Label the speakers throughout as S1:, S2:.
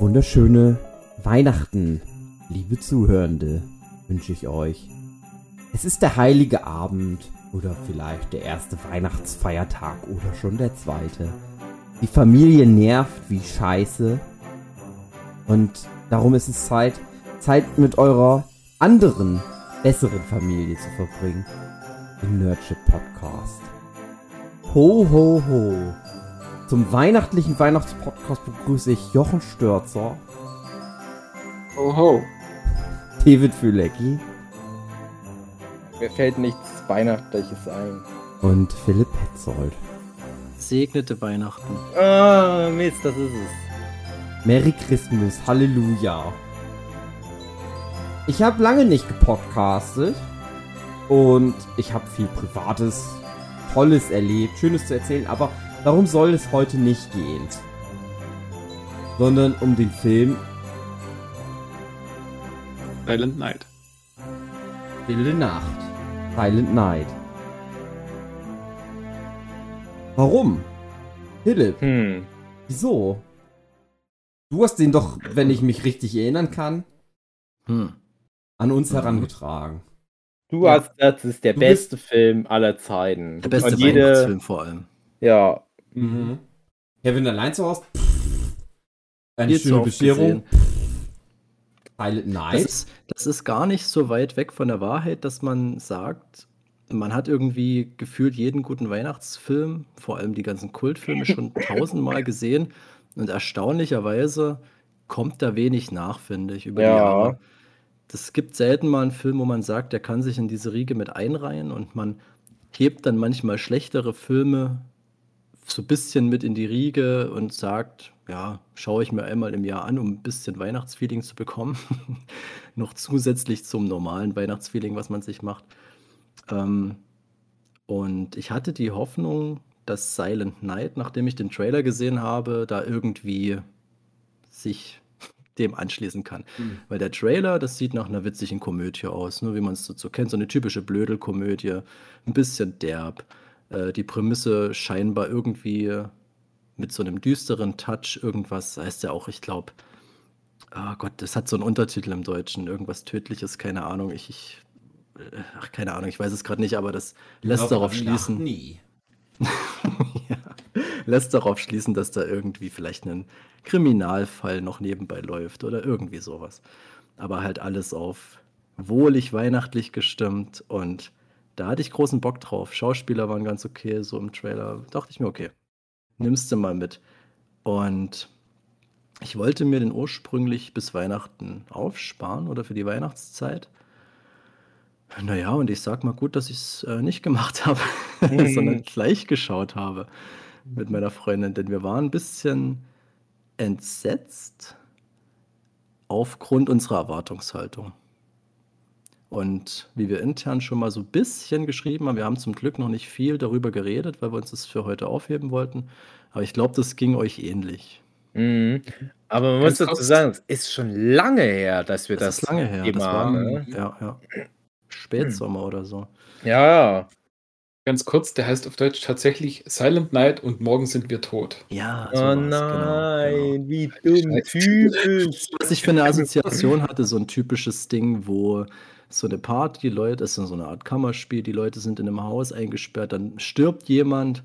S1: Wunderschöne Weihnachten, liebe Zuhörende, wünsche ich euch. Es ist der heilige Abend oder vielleicht der erste Weihnachtsfeiertag oder schon der zweite. Die Familie nervt wie Scheiße. Und darum ist es Zeit, Zeit mit eurer anderen, besseren Familie zu verbringen. Im Nerdship Podcast. Ho, ho, ho. Zum weihnachtlichen Weihnachtspodcast begrüße ich Jochen Störzer.
S2: Oho.
S1: David Fülecki.
S2: Mir fällt nichts Weihnachtliches ein.
S1: Und Philipp Petzold.
S3: Segnete Weihnachten.
S2: Ah, Mist, das ist es.
S1: Merry Christmas, Halleluja. Ich habe lange nicht gepodcastet und ich habe viel Privates, Tolles erlebt, Schönes zu erzählen, aber darum soll es heute nicht gehen. Sondern um den Film
S4: Silent Night.
S1: Wilde Nacht. Silent Night. Warum? Philipp,
S2: Hm.
S1: wieso? Du hast den doch, wenn ich mich richtig erinnern kann,
S3: Hm.
S1: an uns herangetragen.
S2: Du
S1: Ja.
S2: hast gesagt, es ist der
S1: Du
S2: beste Film aller Zeiten.
S3: Der beste Weihnachtsfilm vor allem.
S2: Ja.
S1: Mhm. Kevin allein zu Hause. Eine
S3: Viel zu
S1: schöne Bescherung.
S3: Das
S1: Night.
S3: ist, das ist gar nicht so weit weg von der Wahrheit, dass man sagt, man hat irgendwie gefühlt jeden guten Weihnachtsfilm, vor allem die ganzen Kultfilme, schon tausendmal gesehen. Und erstaunlicherweise kommt da wenig nach, finde ich, über die
S2: Ja.
S3: Jahre. Es gibt selten mal einen Film, wo man sagt, der kann sich in diese Riege mit einreihen und man hebt dann manchmal schlechtere Filme so ein bisschen mit in die Riege und sagt, ja, schaue ich mir einmal im Jahr an, um ein bisschen Weihnachtsfeeling zu bekommen. Noch zusätzlich zum normalen Weihnachtsfeeling, was man sich macht. Ähm, und ich hatte die Hoffnung, dass Silent Night, nachdem ich den Trailer gesehen habe, da irgendwie sich dem anschließen kann.
S1: Mhm.
S3: Weil der Trailer, das sieht nach einer witzigen Komödie aus, nur wie man es so, so kennt, so eine typische Blödelkomödie, ein bisschen derb. Äh, die Prämisse scheinbar irgendwie mit so einem düsteren Touch, irgendwas, heißt ja auch, ich glaube, ah Gott, das hat so einen Untertitel im Deutschen, irgendwas Tödliches, keine Ahnung, ich, ich äh, ach, keine Ahnung, ich weiß es gerade nicht, aber das lässt darauf schließen,
S1: Nie.
S3: ja, lässt darauf schließen, dass da irgendwie vielleicht ein Kriminalfall noch nebenbei läuft oder irgendwie sowas. Aber halt alles auf wohlig weihnachtlich gestimmt und da hatte ich großen Bock drauf. Schauspieler waren ganz okay, so im Trailer. Dachte ich mir, okay, nimmst du mal mit. Und ich wollte mir den ursprünglich bis Weihnachten aufsparen oder für die Weihnachtszeit. Naja, und ich sag mal gut, dass ich es äh, nicht gemacht habe, sondern gleich geschaut habe mit meiner Freundin, denn wir waren ein bisschen entsetzt aufgrund unserer Erwartungshaltung. Und wie wir intern schon mal so ein bisschen geschrieben haben, wir haben zum Glück noch nicht viel darüber geredet, weil wir uns das für heute aufheben wollten. Aber ich glaube, das ging euch ähnlich.
S2: Mhm. Aber man
S4: Ganz
S2: muss dazu sagen, es ist schon lange her, dass wir
S3: Das
S2: das,
S3: ist lange her.
S2: Thema
S3: Das war
S2: haben. Ne?
S3: ja, ja. Spätsommer oder so.
S2: Ja, ja.
S4: Ganz kurz, der heißt auf Deutsch tatsächlich Silent Night und morgen sind wir tot.
S3: Ja,
S2: Oh
S3: sowas, genau,
S2: nein,
S3: genau.
S2: wie dumm, typisch.
S3: Was ich für eine Assoziation hatte, so ein typisches Ding, wo so eine Party, die Leute, es ist so eine Art Kammerspiel, die Leute sind in einem Haus eingesperrt, dann stirbt jemand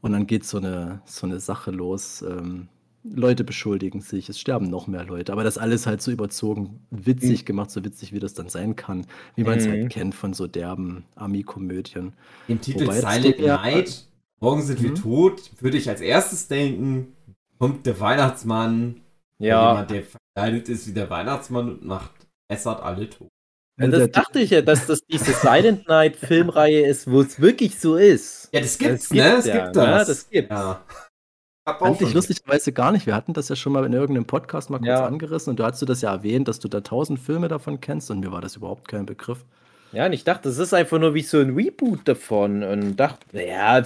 S3: und dann geht so eine, so eine Sache los. Ähm, Leute beschuldigen sich, es sterben noch mehr Leute, aber das alles halt so überzogen, witzig gemacht, so witzig wie das dann sein kann, wie man es
S2: Mhm.
S3: halt kennt von so derben Ami-Komödien.
S1: Im Titel
S3: Wobei das
S1: Silent Night, morgen sind wir
S3: Mhm.
S1: tot, würde ich als erstes denken, kommt der Weihnachtsmann,
S2: Ja,
S1: jemand, der verkleidet ist wie der Weihnachtsmann und macht, essert alle tot.
S2: Ja,
S3: Und
S2: das
S3: der-
S2: dachte ich ja, dass das diese Silent Night Filmreihe ist, wo es wirklich so ist.
S1: Ja, das gibt's,
S2: Das
S1: ne?
S2: gibt's
S1: Das
S2: ja,
S1: gibt
S2: ne?
S1: das.
S2: Das gibt's.
S1: Ja.
S3: Fand ich lustigerweise gar nicht. Wir hatten das ja schon mal in irgendeinem Podcast mal kurz
S2: Ja.
S3: angerissen und du hast du das ja erwähnt, dass du da tausend Filme davon kennst und mir war das überhaupt kein Begriff.
S2: Ja, und ich dachte, das ist einfach nur wie so ein Reboot davon und dachte, ja.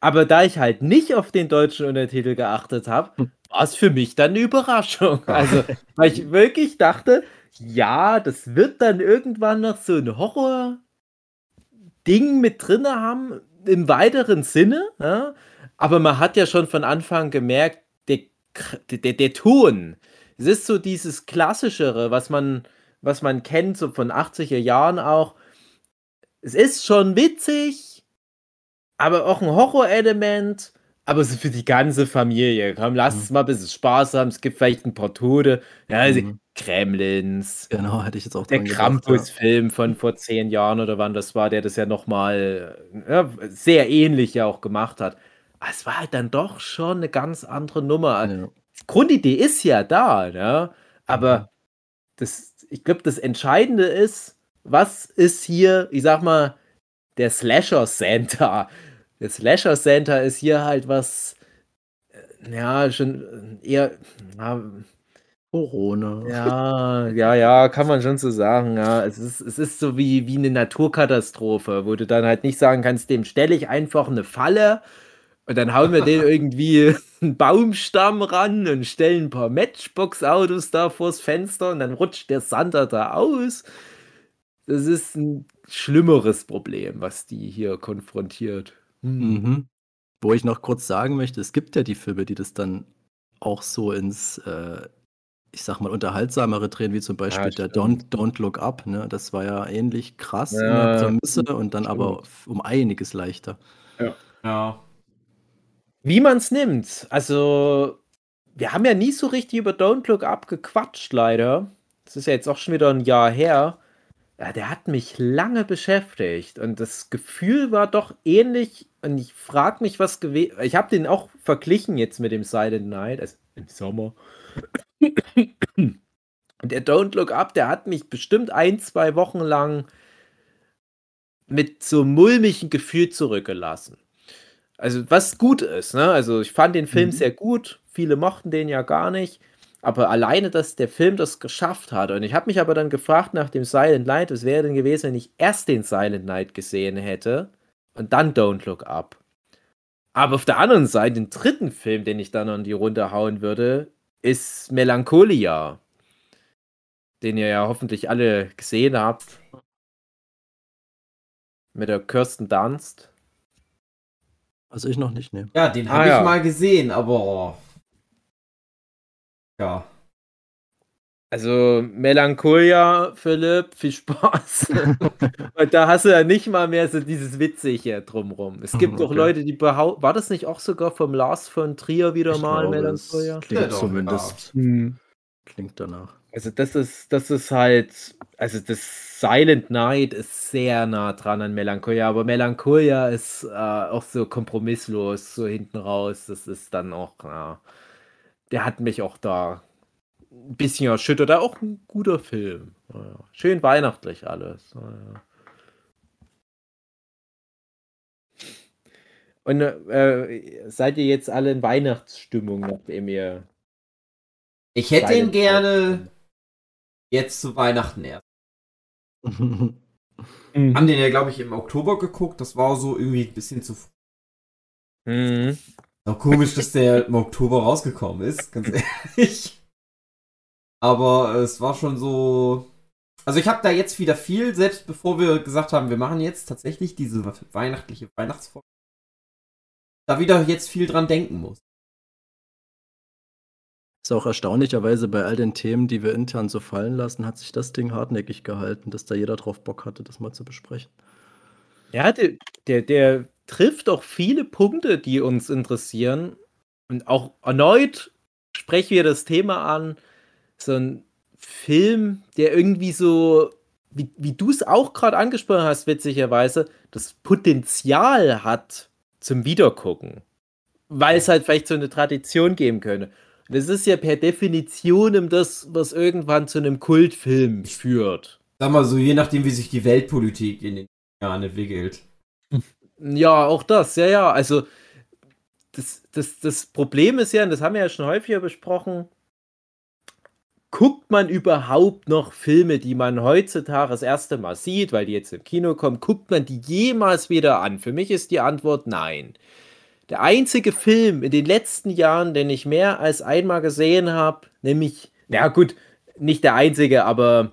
S2: Aber da ich halt nicht auf den deutschen Untertitel geachtet habe,
S3: Hm.
S2: war es für mich dann eine Überraschung. Also, weil ich wirklich dachte, ja, das wird dann irgendwann noch so ein Horror-Ding mit drin haben, im weiteren Sinne. Ja? Aber man hat ja schon von Anfang gemerkt, der der, der Ton. Es ist so dieses klassischere, was man, was man kennt, so von 80er Jahren auch. Es ist schon witzig, aber auch ein Horrorelement, aber so für die ganze Familie. Komm, lass
S3: Mhm.
S2: es mal ein bisschen Spaß haben. Es gibt vielleicht ein paar Tode. Ja, also
S3: Mhm.
S2: Gremlins.
S3: Genau, hätte ich jetzt auch
S2: Der
S3: gedacht, ja.
S2: Krampus-Film von vor zehn Jahren oder wann das war, der das ja nochmal ja, sehr ähnlich ja auch gemacht hat. Aber es war halt dann doch schon eine ganz andere Nummer.
S3: Ja.
S2: Grundidee ist ja da, ne? aber
S3: Mhm.
S2: das, ich glaube, das Entscheidende ist, was ist hier, ich sag mal, der Slasher Center. Der Slasher Center ist hier halt was, äh, ja, schon eher, ja,
S3: Corona.
S2: ja, ja, ja, kann man schon so sagen. Ja, es ist, es ist so wie, wie eine Naturkatastrophe, wo du dann halt nicht sagen kannst, dem stelle ich einfach eine Falle und dann hauen wir den irgendwie einen Baumstamm ran und stellen ein paar Matchbox-Autos da vors Fenster und dann rutscht der Sander da aus. Das ist ein schlimmeres Problem, was die hier konfrontiert. Hm.
S3: Mhm. Wo ich noch kurz sagen möchte, es gibt ja die Filme, die das dann auch so ins, äh, ich sag mal, unterhaltsamere drehen, wie zum Beispiel der Don't. Don't Look Up. Ne? Das war ja ähnlich krass in
S2: Ja,
S3: der Prämisse und dann
S2: stimmt.
S3: aber um einiges leichter.
S5: Ja.
S2: Wie man es nimmt. Also, wir haben ja nie so richtig über Don't Look Up gequatscht, leider. Das ist ja jetzt auch schon wieder ein Jahr her. Ja, der hat mich lange beschäftigt und das Gefühl war doch ähnlich. Und ich frage mich, was gewesen. Ich habe den auch verglichen jetzt mit dem Silent Night, also im Sommer. Und der Don't Look Up, der hat mich bestimmt ein, zwei Wochen lang mit so mulmigen Gefühl zurückgelassen. Also, was gut ist, ne? Also, ich fand den Film
S3: Mhm.
S2: sehr gut. Viele mochten den ja gar nicht. Aber alleine, dass der Film das geschafft hat. Und ich habe mich aber dann gefragt nach dem Silent Night, was wäre denn gewesen, wenn ich erst den Silent Night gesehen hätte und dann Don't Look Up. Aber auf der anderen Seite, den dritten Film, den ich dann an die Runde hauen würde, ist Melancholia. Den ihr ja hoffentlich alle gesehen habt. Mit der Kirsten Dunst.
S3: Also ich noch nicht, ne.
S5: Ja, den
S2: Ah,
S5: habe
S2: ja.
S5: ich mal gesehen, aber. Ja.
S2: Also Melancholia, Philipp, viel Spaß. Und da hast du ja nicht mal mehr so dieses Witzige drumrum. Es gibt
S3: Okay.
S2: doch Leute, die behaupten, war das nicht auch sogar vom Lars von Trier wieder
S3: Ich
S2: mal
S3: glaube, es
S2: Melancholia?
S3: Klingt
S5: Ja,
S3: zumindest.
S2: Hm.
S3: Klingt danach.
S2: Also das ist, das ist halt, also das Silent Night ist sehr nah dran an Melancholia, aber Melancholia ist äh, auch so kompromisslos, so hinten raus. Das ist dann auch, ja, der hat mich auch da ein bisschen erschüttert. Auch ein guter Film. Ja. Schön weihnachtlich alles. Ja. Und äh, seid ihr jetzt alle in Weihnachtsstimmung, nachdem ihr
S5: Ich hätte ihn gerne jetzt zu Weihnachten erst.
S3: Mhm.
S5: Haben den ja, glaube ich, im Oktober geguckt. Das war so irgendwie ein bisschen zu früh.
S2: Mhm.
S5: Auch komisch, dass der im Oktober rausgekommen ist, ganz ehrlich. Aber es war schon so. Also ich habe da jetzt wieder viel, selbst bevor wir gesagt haben, wir machen jetzt tatsächlich diese weihnachtliche Weihnachtsfolge, da wieder jetzt viel dran denken muss.
S3: Ist auch erstaunlicherweise bei all den Themen, die wir intern so fallen lassen, hat sich das Ding hartnäckig gehalten, dass da jeder drauf Bock hatte, das mal zu besprechen.
S2: Ja, der, der, der trifft auch viele Punkte, die uns interessieren. Und auch erneut sprechen wir das Thema an. So ein Film, der irgendwie so, wie, wie du es auch gerade angesprochen hast, witzigerweise, das Potenzial hat zum Wiedergucken. Weil es halt vielleicht so eine Tradition geben könnte. Und das ist ja per Definition das, was irgendwann zu einem Kultfilm führt.
S5: Sag mal so, je nachdem, wie sich die Weltpolitik in den Jahren entwickelt.
S2: Ja, auch das, ja, ja. Also, das, das, das Problem ist ja, und das haben wir ja schon häufiger besprochen, guckt man überhaupt noch Filme, die man heutzutage das erste Mal sieht, weil die jetzt im Kino kommen, guckt man die jemals wieder an? Für mich ist die Antwort nein. Der einzige Film in den letzten Jahren, den ich mehr als einmal gesehen habe, nämlich, na gut, nicht der einzige, aber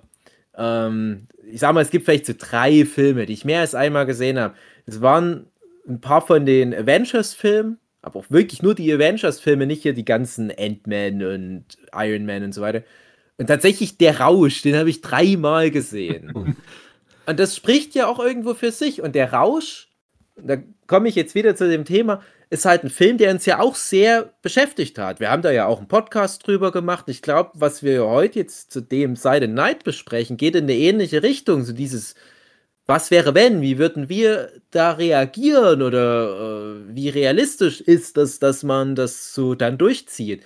S2: ähm, ich sag mal, es gibt vielleicht so drei Filme, die ich mehr als einmal gesehen habe. Es waren ein paar von den Avengers-Filmen habe auch wirklich nur die Avengers-Filme, nicht hier die ganzen Ant-Man und Iron Man und so weiter. Und tatsächlich der Rausch, den habe ich dreimal gesehen. und das spricht ja auch irgendwo für sich. Und der Rausch, da komme ich jetzt wieder zu dem Thema, ist halt ein Film, der uns ja auch sehr beschäftigt hat. Wir haben da ja auch einen Podcast drüber gemacht. Ich glaube, was wir heute jetzt zu dem Side Night besprechen, geht in eine ähnliche Richtung. So dieses, was wäre wenn? Wie würden wir da reagieren? Oder äh, wie realistisch ist das, dass man das so dann durchzieht?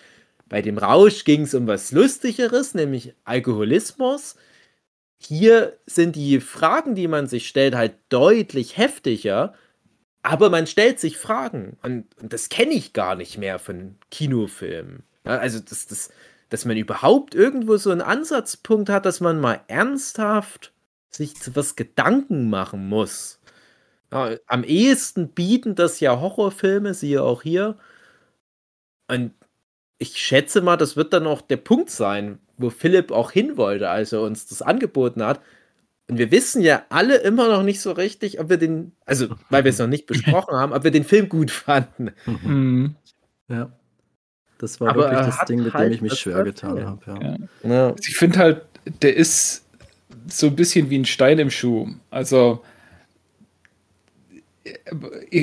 S2: Bei dem Rausch ging es um was Lustigeres, nämlich Alkoholismus. Hier sind die Fragen, die man sich stellt, halt deutlich heftiger. Aber man stellt sich Fragen. Und, und das kenne ich gar nicht mehr von Kinofilmen. Ja, also, das, das, dass man überhaupt irgendwo so einen Ansatzpunkt hat, dass man mal ernsthaft sich zu was Gedanken machen muss. Ja, am ehesten bieten das ja Horrorfilme, siehe auch hier. Und ich schätze mal, das wird dann auch der Punkt sein, wo Philipp auch hin wollte, als er uns das angeboten hat. Und wir wissen ja alle immer noch nicht so richtig, ob wir den, also weil wir es noch nicht besprochen haben, ob wir den Film gut fanden.
S3: Mhm. Ja. Das war Aber wirklich das Ding, mit halt dem ich mich schwer getan habe. Ja.
S4: Ja. Also ich finde halt, der ist so ein bisschen wie ein Stein im Schuh. Also,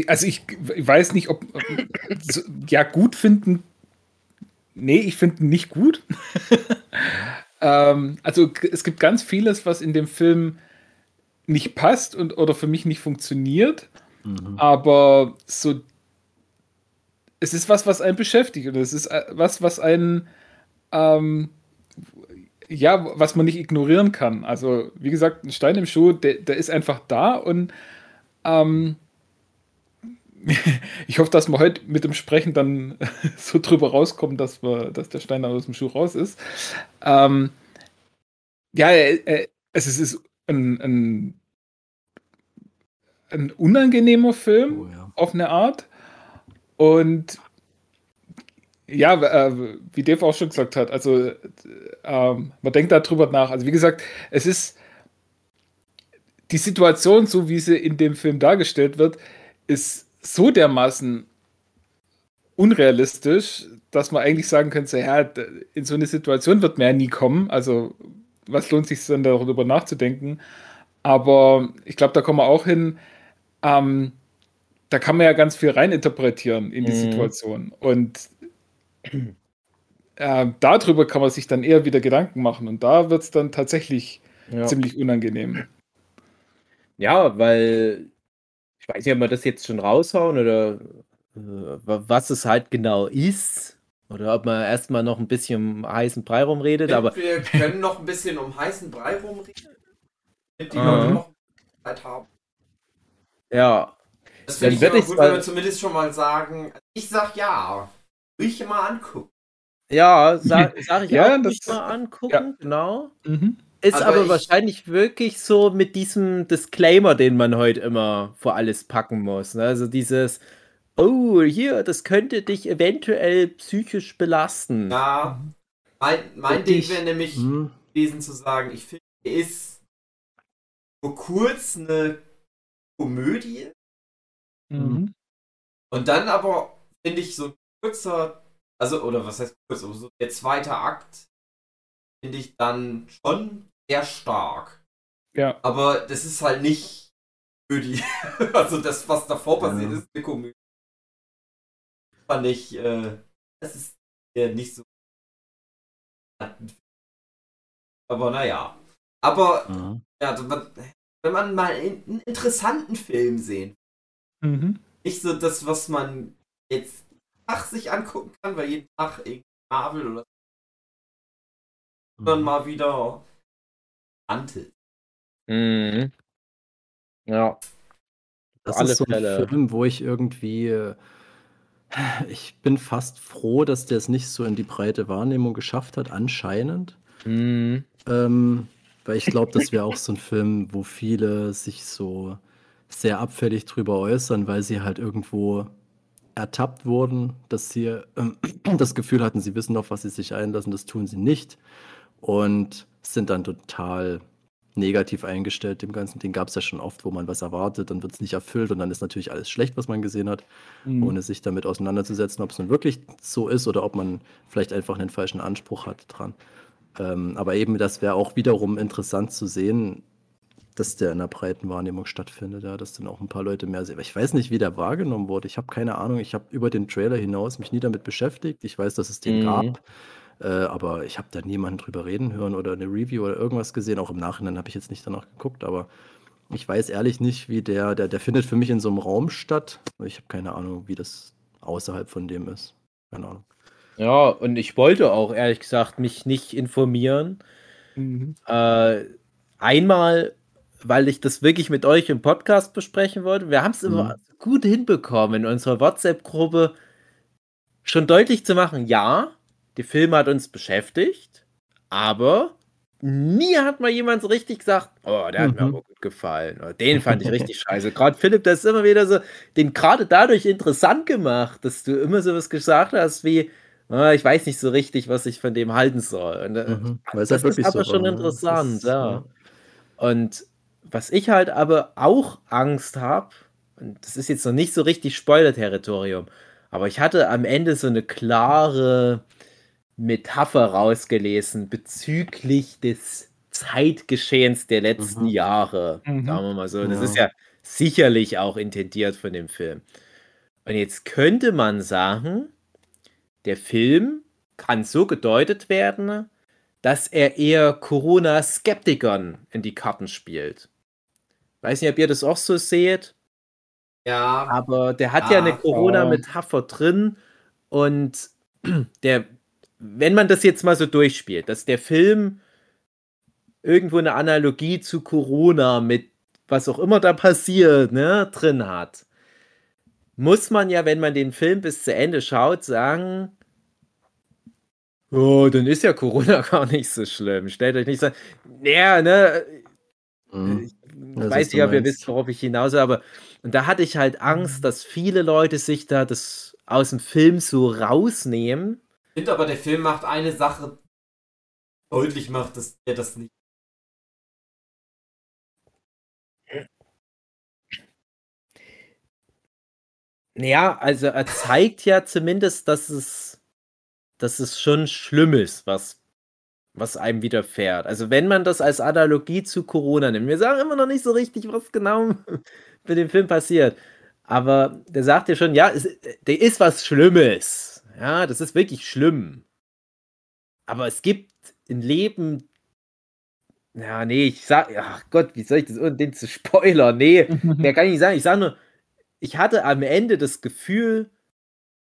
S4: also ich, ich weiß nicht, ob ja gut finden. Nee, ich finde ihn nicht gut. ähm, also es gibt ganz vieles, was in dem Film nicht passt und oder für mich nicht funktioniert. Mhm. Aber so es ist was, was einen beschäftigt und es ist äh, was, was einen ähm, ja, was man nicht ignorieren kann. Also, wie gesagt, ein Stein im Schuh, der, der ist einfach da und ähm, ich hoffe, dass wir heute mit dem Sprechen dann so drüber rauskommen, dass, wir, dass der Stein aus dem Schuh raus ist. Ähm, ja, äh, es ist ein, ein, ein unangenehmer Film oh, ja. auf eine Art. Und ja, äh, wie Dave auch schon gesagt hat, also ähm, man denkt darüber nach. Also wie gesagt, es ist die Situation, so wie sie in dem Film dargestellt wird, ist so dermaßen unrealistisch, dass man eigentlich sagen könnte, ja, in so eine Situation wird man ja nie kommen. Also was lohnt sich dann darüber nachzudenken? Aber ich glaube, da kommen wir auch hin. Ähm, da kann man ja ganz viel reininterpretieren in die mhm. Situation. Und äh, darüber kann man sich dann eher wieder Gedanken machen und da wird es dann tatsächlich ja. ziemlich unangenehm.
S2: Ja, weil weiß nicht, ob wir das jetzt schon raushauen oder äh, was es halt genau ist. Oder ob man erstmal noch ein bisschen um heißen Brei rumredet, aber.
S1: Wir können noch ein bisschen um heißen Brei rumreden. Damit die Leute noch Zeit haben.
S2: Ja.
S1: Das finde ich immer gut, wenn wir zumindest schon mal sagen. Ich sag ja. Will ich mal angucken.
S2: Ja, sag, sag ich ja, auch, das, mal angucken, ja. genau. Mhm. Ist aber, aber wahrscheinlich wirklich so mit diesem Disclaimer, den man heute immer vor alles packen muss. Ne? Also dieses, oh, hier, das könnte dich eventuell psychisch belasten.
S1: Ja, mein, mein Ding wäre nämlich hm. gewesen zu sagen, ich finde, er ist nur kurz eine Komödie. Mhm. Und dann aber, finde ich, so ein kurzer also, oder was heißt kurz, so der zweite Akt finde ich dann schon sehr stark.
S4: Ja.
S1: Aber das ist halt nicht für die, also das, was davor passiert ja. ist, eine Komödie. Fand ich, äh, das ist ja nicht so. Aber naja. Aber, mhm. ja, wenn man mal einen interessanten Film sehen, mhm. nicht so das, was man jetzt Tag sich angucken kann, weil jeden Tag irgendwie Marvel oder mhm. dann mal wieder Ante.
S2: Mhm. Ja.
S3: Das ist so ein Fälle. Film, wo ich irgendwie äh, ich bin fast froh, dass der es nicht so in die breite Wahrnehmung geschafft hat, anscheinend. Mhm. Ähm, weil ich glaube, das wäre auch so ein Film, wo viele sich so sehr abfällig drüber äußern, weil sie halt irgendwo ertappt wurden, dass sie äh, das Gefühl hatten, sie wissen auf was sie sich einlassen, das tun sie nicht und sind dann total negativ eingestellt dem Ganzen. Den gab es ja schon oft, wo man was erwartet, dann wird es nicht erfüllt und dann ist natürlich alles schlecht, was man gesehen hat, mhm. ohne sich damit auseinanderzusetzen, ob es nun wirklich so ist oder ob man vielleicht einfach einen falschen Anspruch hat dran. Ähm, aber eben, das wäre auch wiederum interessant zu sehen, dass der in der breiten Wahrnehmung stattfindet, ja, dass dann auch ein paar Leute mehr sehen. Aber ich weiß nicht, wie der wahrgenommen wurde. Ich habe keine Ahnung. Ich habe über den Trailer hinaus mich nie damit beschäftigt. Ich weiß, dass es den mhm. gab. Äh, aber ich habe da niemanden drüber reden hören oder eine Review oder irgendwas gesehen. Auch im Nachhinein habe ich jetzt nicht danach geguckt, aber ich weiß ehrlich nicht, wie der, der, der findet für mich in so einem Raum statt. Ich habe keine Ahnung, wie das außerhalb von dem ist. Keine Ahnung.
S2: Ja, und ich wollte auch ehrlich gesagt mich nicht informieren. Mhm. Äh, einmal, weil ich das wirklich mit euch im Podcast besprechen wollte. Wir haben es immer mhm. gut hinbekommen, in unserer WhatsApp-Gruppe schon deutlich zu machen, ja, der Film hat uns beschäftigt, aber nie hat mal jemand so richtig gesagt, oh, der hat mhm. mir aber gut gefallen. Oder den fand ich richtig scheiße. Gerade Philipp, das ist immer wieder so, den gerade dadurch interessant gemacht, dass du immer so was gesagt hast wie, oh, ich weiß nicht so richtig, was ich von dem halten soll. Und, äh, mhm. Das ist aber so schon war, ne? interessant, ist, ja. Und was ich halt aber auch Angst habe, und das ist jetzt noch nicht so richtig Spoiler-Territorium, aber ich hatte am Ende so eine klare Metapher rausgelesen bezüglich des Zeitgeschehens der letzten mhm. Jahre. Mhm. Sagen wir mal so. Das ja. ist ja sicherlich auch intendiert von dem Film. Und jetzt könnte man sagen, der Film kann so gedeutet werden, dass er eher Corona-Skeptikern in die Karten spielt. Weiß nicht, ob ihr das auch so seht. Ja. Aber der hat ah, ja eine Corona-Metapher drin und der wenn man das jetzt mal so durchspielt, dass der Film irgendwo eine Analogie zu Corona mit was auch immer da passiert, ne, drin hat, muss man ja, wenn man den Film bis zu Ende schaut, sagen, oh, dann ist ja Corona gar nicht so schlimm. Stellt euch nicht so, ja, ne, mhm. ich weiß nicht, ob ihr wisst, worauf ich hinaus aber und da hatte ich halt Angst, dass viele Leute sich da das aus dem Film so rausnehmen
S1: finde aber, der Film macht eine Sache deutlich, macht dass er das nicht.
S2: Ja, also er zeigt ja zumindest, dass es, dass es schon schlimm ist, was, was einem widerfährt. Also wenn man das als Analogie zu Corona nimmt, wir sagen immer noch nicht so richtig, was genau mit dem Film passiert. Aber der sagt ja schon, ja, es, der ist was Schlimmes. Ja, das ist wirklich schlimm. Aber es gibt ein Leben. Ja, nee, ich sag, ach Gott, wie soll ich das ohne den zu spoilern? Nee, mehr kann ich nicht sagen. Ich sage nur, ich hatte am Ende das Gefühl,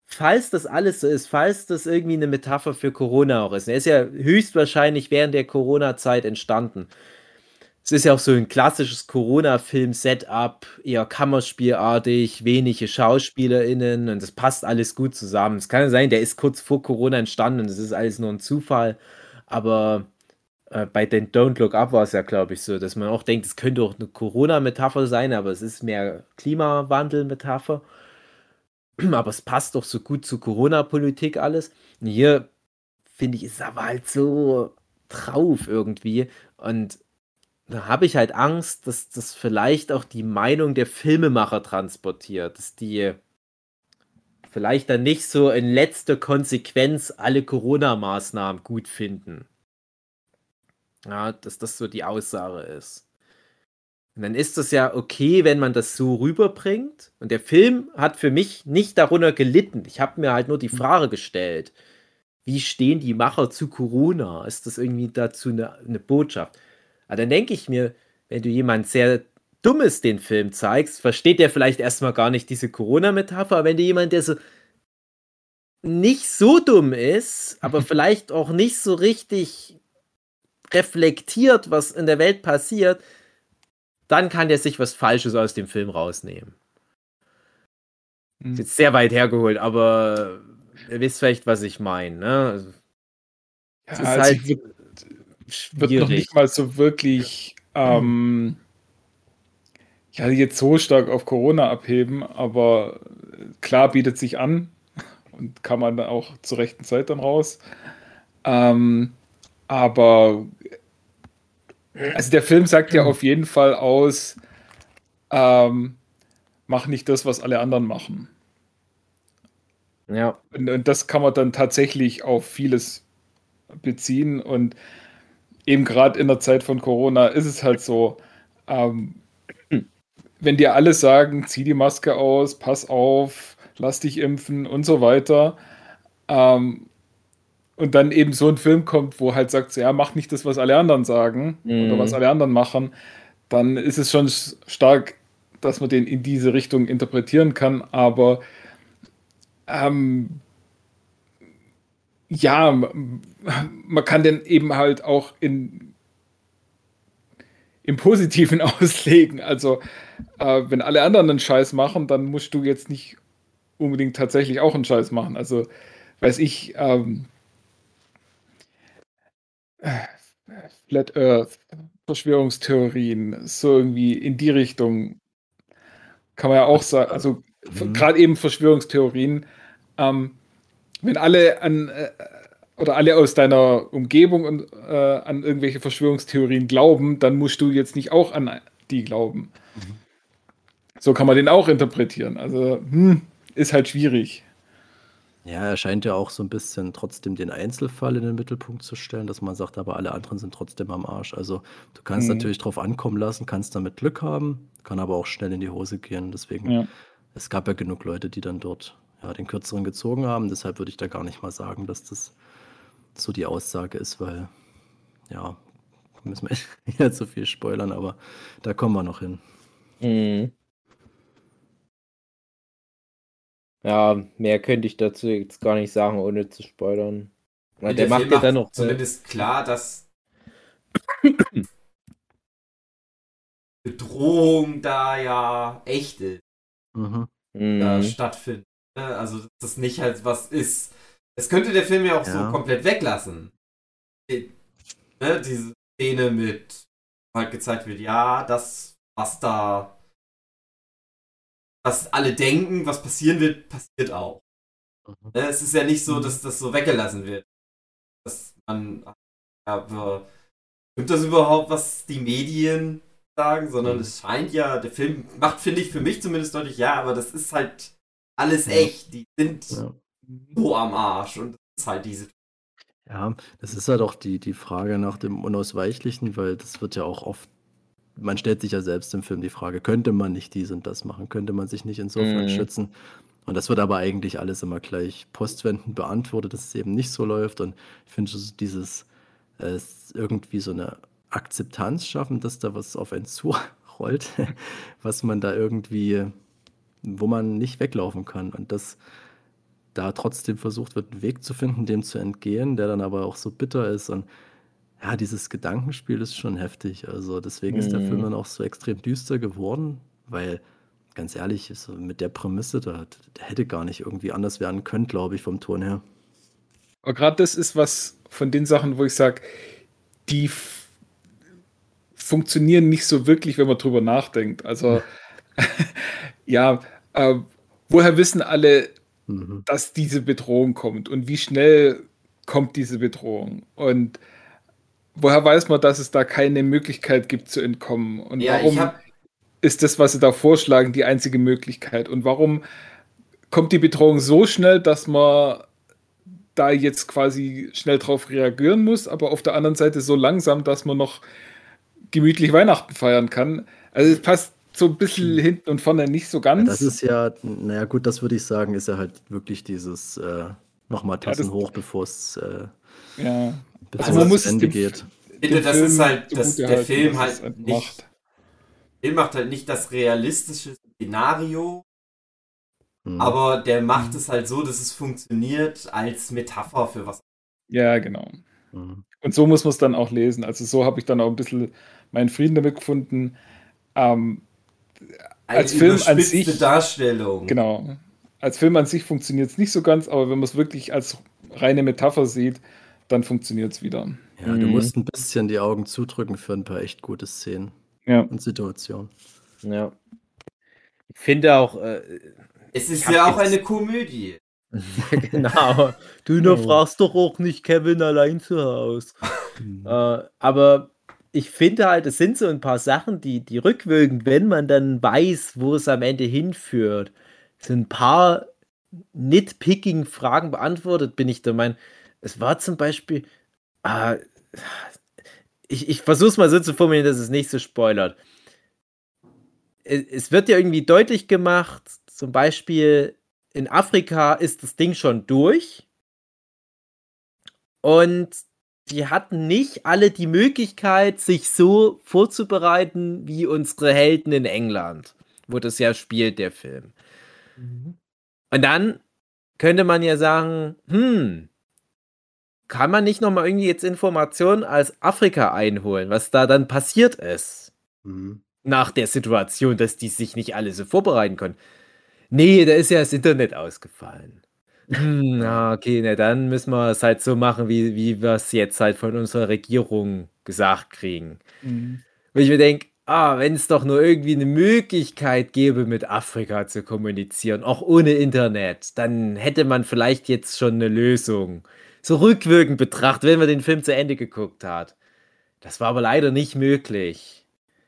S2: falls das alles so ist, falls das irgendwie eine Metapher für Corona auch ist, er ist ja höchstwahrscheinlich während der Corona-Zeit entstanden es ist ja auch so ein klassisches Corona-Film-Setup, eher Kammerspielartig, wenige SchauspielerInnen und das passt alles gut zusammen. Es kann ja sein, der ist kurz vor Corona entstanden und das ist alles nur ein Zufall, aber äh, bei den Don't Look Up war es ja, glaube ich, so, dass man auch denkt, es könnte auch eine Corona-Metapher sein, aber es ist mehr Klimawandel-Metapher. Aber es passt doch so gut zu Corona-Politik alles. Und hier finde ich, ist es aber halt so drauf irgendwie. Und da habe ich halt Angst, dass das vielleicht auch die Meinung der Filmemacher transportiert, dass die vielleicht dann nicht so in letzter Konsequenz alle Corona-Maßnahmen gut finden. Ja, dass das so die Aussage ist. Und dann ist das ja okay, wenn man das so rüberbringt. Und der Film hat für mich nicht darunter gelitten. Ich habe mir halt nur die hm. Frage gestellt, wie stehen die Macher zu Corona? Ist das irgendwie dazu eine, eine Botschaft? Aber dann denke ich mir, wenn du jemand sehr Dummes den Film zeigst, versteht der vielleicht erstmal gar nicht diese Corona-Metapher. Aber wenn du jemand, der so nicht so dumm ist, aber vielleicht auch nicht so richtig reflektiert, was in der Welt passiert, dann kann der sich was Falsches aus dem Film rausnehmen. Mhm. Ist jetzt sehr weit hergeholt, aber ihr wisst vielleicht, was ich meine. Ne? Also,
S4: ja, also halt wird noch nicht mal so wirklich ähm, ja, jetzt so stark auf Corona abheben, aber klar bietet sich an und kann man auch zur rechten Zeit dann raus. Ähm, aber Also der Film sagt ja auf jeden Fall aus, ähm, mach nicht das, was alle anderen machen.
S2: Ja.
S4: Und, und, das kann man dann tatsächlich auf vieles beziehen. Und eben gerade in der Zeit von Corona ist es halt so, ähm, wenn dir alle sagen, zieh die Maske aus, pass auf, lass dich impfen und so weiter, ähm, und dann eben so ein Film kommt, wo halt sagt, ja, mach nicht das, was alle anderen sagen mhm. oder was alle anderen machen, dann ist es schon stark, dass man den in diese Richtung interpretieren kann, aber ähm, ja, man kann den eben halt auch in, im Positiven auslegen. Also, äh, wenn alle anderen einen Scheiß machen, dann musst du jetzt nicht unbedingt tatsächlich auch einen Scheiß machen. Also, weiß ich, ähm, Flat Earth, Verschwörungstheorien, so irgendwie in die Richtung kann man ja auch sagen, also mhm. gerade eben Verschwörungstheorien, ähm, wenn alle an äh, oder alle aus deiner Umgebung und, äh, an irgendwelche Verschwörungstheorien glauben, dann musst du jetzt nicht auch an die glauben. Mhm. So kann man den auch interpretieren. Also hm, ist halt schwierig.
S3: Ja, er scheint ja auch so ein bisschen trotzdem den Einzelfall in den Mittelpunkt zu stellen, dass man sagt, aber alle anderen sind trotzdem am Arsch. Also du kannst Mhm. natürlich drauf ankommen lassen, kannst damit Glück haben, kann aber auch schnell in die Hose gehen. Deswegen, Ja. es gab ja genug Leute, die dann dort ja, den Kürzeren gezogen haben. Deshalb würde ich da gar nicht mal sagen, dass das so die Aussage ist, weil ja, müssen wir ja zu viel spoilern, aber da kommen wir noch hin.
S2: Mhm. Ja, mehr könnte ich dazu jetzt gar nicht sagen, ohne zu spoilern.
S1: Weil der, der macht ja dann noch. Zumindest klar, dass Bedrohung da ja echt ist. Mhm. Da mhm. stattfindet. Ne? Also, dass das nicht halt was ist. Es könnte der Film ja auch ja. so komplett weglassen. Ne? Diese Szene mit halt gezeigt wird, ja, das, was da was alle denken, was passieren wird, passiert auch. Mhm. Ne, es ist ja nicht so, mhm. dass das so weggelassen wird. Dass man, ja, stimmt das überhaupt, was die Medien sagen, sondern mhm. es scheint ja, der Film macht, finde ich, für mich zumindest deutlich, ja, aber das ist halt alles echt. Die sind ja. so am Arsch und das ist halt diese.
S3: Ja, das ist halt auch die, die Frage nach dem Unausweichlichen, weil das wird ja auch oft man stellt sich ja selbst im Film die Frage, könnte man nicht dies und das machen? Könnte man sich nicht insofern mhm. schützen? Und das wird aber eigentlich alles immer gleich postwendend beantwortet, dass es eben nicht so läuft. Und ich finde dieses äh, irgendwie so eine Akzeptanz schaffen, dass da was auf einen zurollt, was man da irgendwie, wo man nicht weglaufen kann. Und dass da trotzdem versucht wird, einen Weg zu finden, dem zu entgehen, der dann aber auch so bitter ist. Und ja, dieses Gedankenspiel ist schon heftig. Also deswegen ist der Film mhm. dann auch so extrem düster geworden, weil ganz ehrlich, so mit der Prämisse, da, da hätte gar nicht irgendwie anders werden können, glaube ich, vom Ton her.
S4: Aber gerade das ist was von den Sachen, wo ich sage, die funktionieren nicht so wirklich, wenn man drüber nachdenkt. Also, ja, äh, woher wissen alle, mhm. dass diese Bedrohung kommt und wie schnell kommt diese Bedrohung? Und woher weiß man, dass es da keine Möglichkeit gibt zu entkommen? Und ja, warum hab... ist das, was sie da vorschlagen, die einzige Möglichkeit? Und warum kommt die Bedrohung so schnell, dass man da jetzt quasi schnell drauf reagieren muss, aber auf der anderen Seite so langsam, dass man noch gemütlich Weihnachten feiern kann? Also es passt so ein bisschen hm. hinten und vorne nicht so ganz.
S3: das ist ja, naja gut, das würde ich sagen, ist ja halt wirklich dieses äh, nochmal Tassen ja, hoch, bevor es äh,
S4: ja.
S3: Bevor also man muss Ende geht.
S1: Bitte, das Film ist halt, das, der halten, Film halt, halt nicht. Macht. Film macht halt nicht das realistische Szenario, hm. aber der macht hm. es halt so, dass es funktioniert als Metapher für was.
S4: Ja, genau. Hm. Und so muss man es dann auch lesen. Also so habe ich dann auch ein bisschen meinen Frieden damit gefunden. Ähm, als Film an sich.
S1: Darstellung.
S4: Genau. Als Film an sich funktioniert es nicht so ganz, aber wenn man es wirklich als reine Metapher sieht, dann funktioniert es wieder.
S3: Ja, mhm. du musst ein bisschen die Augen zudrücken für ein paar echt gute Szenen
S4: ja.
S3: und Situationen.
S2: Ja. Ich finde auch. Äh,
S1: es ist ja auch eine Komödie.
S2: genau. Du nur fragst doch auch nicht Kevin allein zu Hause. äh, aber ich finde halt, es sind so ein paar Sachen, die, die rückwirkend, wenn man dann weiß, wo es am Ende hinführt, sind ein paar nitpicking Fragen beantwortet, bin ich der Meinung. Es war zum Beispiel, äh, ich, ich versuche es mal so zu formulieren, dass es nicht so spoilert. Es, es wird ja irgendwie deutlich gemacht, zum Beispiel in Afrika ist das Ding schon durch. Und die hatten nicht alle die Möglichkeit, sich so vorzubereiten wie unsere Helden in England, wo das ja spielt, der Film. Mhm. Und dann könnte man ja sagen, hm, kann man nicht nochmal irgendwie jetzt Informationen als Afrika einholen, was da dann passiert ist? Mhm. Nach der Situation, dass die sich nicht alle so vorbereiten können. Nee, da ist ja das Internet ausgefallen. Hm, na, okay, na, dann müssen wir es halt so machen, wie, wie wir es jetzt halt von unserer Regierung gesagt kriegen. Mhm. Wo ich mir denke, ah, wenn es doch nur irgendwie eine Möglichkeit gäbe, mit Afrika zu kommunizieren, auch ohne Internet, dann hätte man vielleicht jetzt schon eine Lösung. So rückwirkend betrachtet, wenn man den Film zu Ende geguckt hat. Das war aber leider nicht möglich.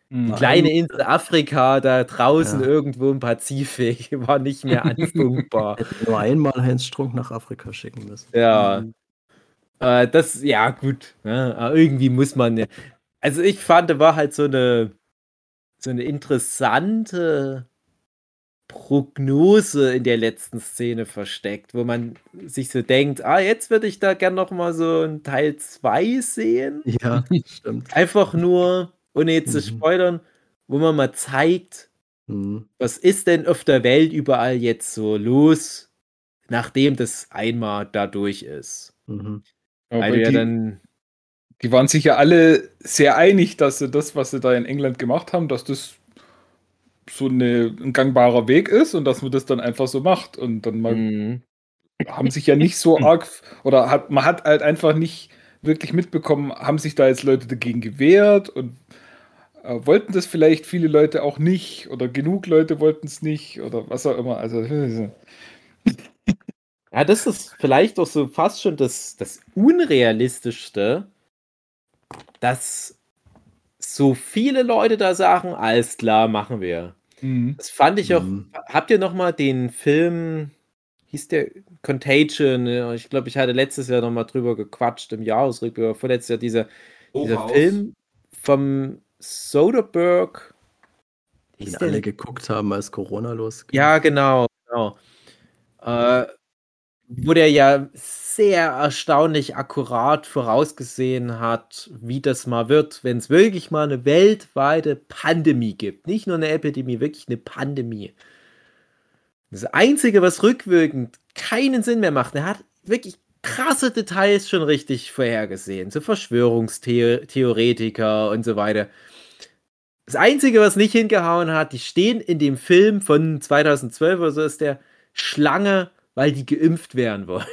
S2: Die kleine Insel Afrika da draußen ja. irgendwo im Pazifik war nicht mehr anfunkbar.
S3: nur einmal Heinz Strunk nach Afrika schicken müssen.
S2: Ja. Mhm. Äh, das, ja, gut. Ne? irgendwie muss man. Also, ich fand, da war halt so eine, so eine interessante Prognose in der letzten Szene versteckt, wo man sich so denkt, ah, jetzt würde ich da gern noch mal so ein Teil 2 sehen.
S3: Ja, stimmt.
S2: Einfach nur ohne jetzt zu mhm. spoilern, wo man mal zeigt, mhm. was ist denn auf der Welt überall jetzt so los, nachdem das einmal da durch ist. Mhm.
S4: Weil ja dann. Die waren sich ja alle sehr einig, dass sie das, was sie da in England gemacht haben, dass das so eine, ein gangbarer Weg ist und dass man das dann einfach so macht. Und dann mal mhm. haben sich ja nicht so arg, oder hat, man hat halt einfach nicht wirklich mitbekommen, haben sich da jetzt Leute dagegen gewehrt und wollten das vielleicht viele Leute auch nicht oder genug Leute wollten es nicht oder was auch immer. Also
S2: ja, das ist vielleicht auch so fast schon das, das Unrealistischste, dass so viele Leute da sagen, alles klar, machen wir. Mhm. Das fand ich auch. Mhm. Habt ihr noch mal den Film, hieß der Contagion? Ich glaube, ich hatte letztes Jahr noch mal drüber gequatscht im Jahresrückblick, vorletztes Jahr dieser, dieser Film vom Soderbergh.
S3: Den alle geguckt haben, als Corona losging.
S2: Ja, genau, genau. Äh, wo der ja sehr erstaunlich akkurat vorausgesehen hat, wie das mal wird, wenn es wirklich mal eine weltweite Pandemie gibt. Nicht nur eine Epidemie, wirklich eine Pandemie. Das Einzige, was rückwirkend keinen Sinn mehr macht, er hat wirklich krasse Details schon richtig vorhergesehen. So Verschwörungstheoretiker und so weiter. Das Einzige, was nicht hingehauen hat, die stehen in dem Film von 2012 oder so, ist der Schlange, weil die geimpft werden wollen.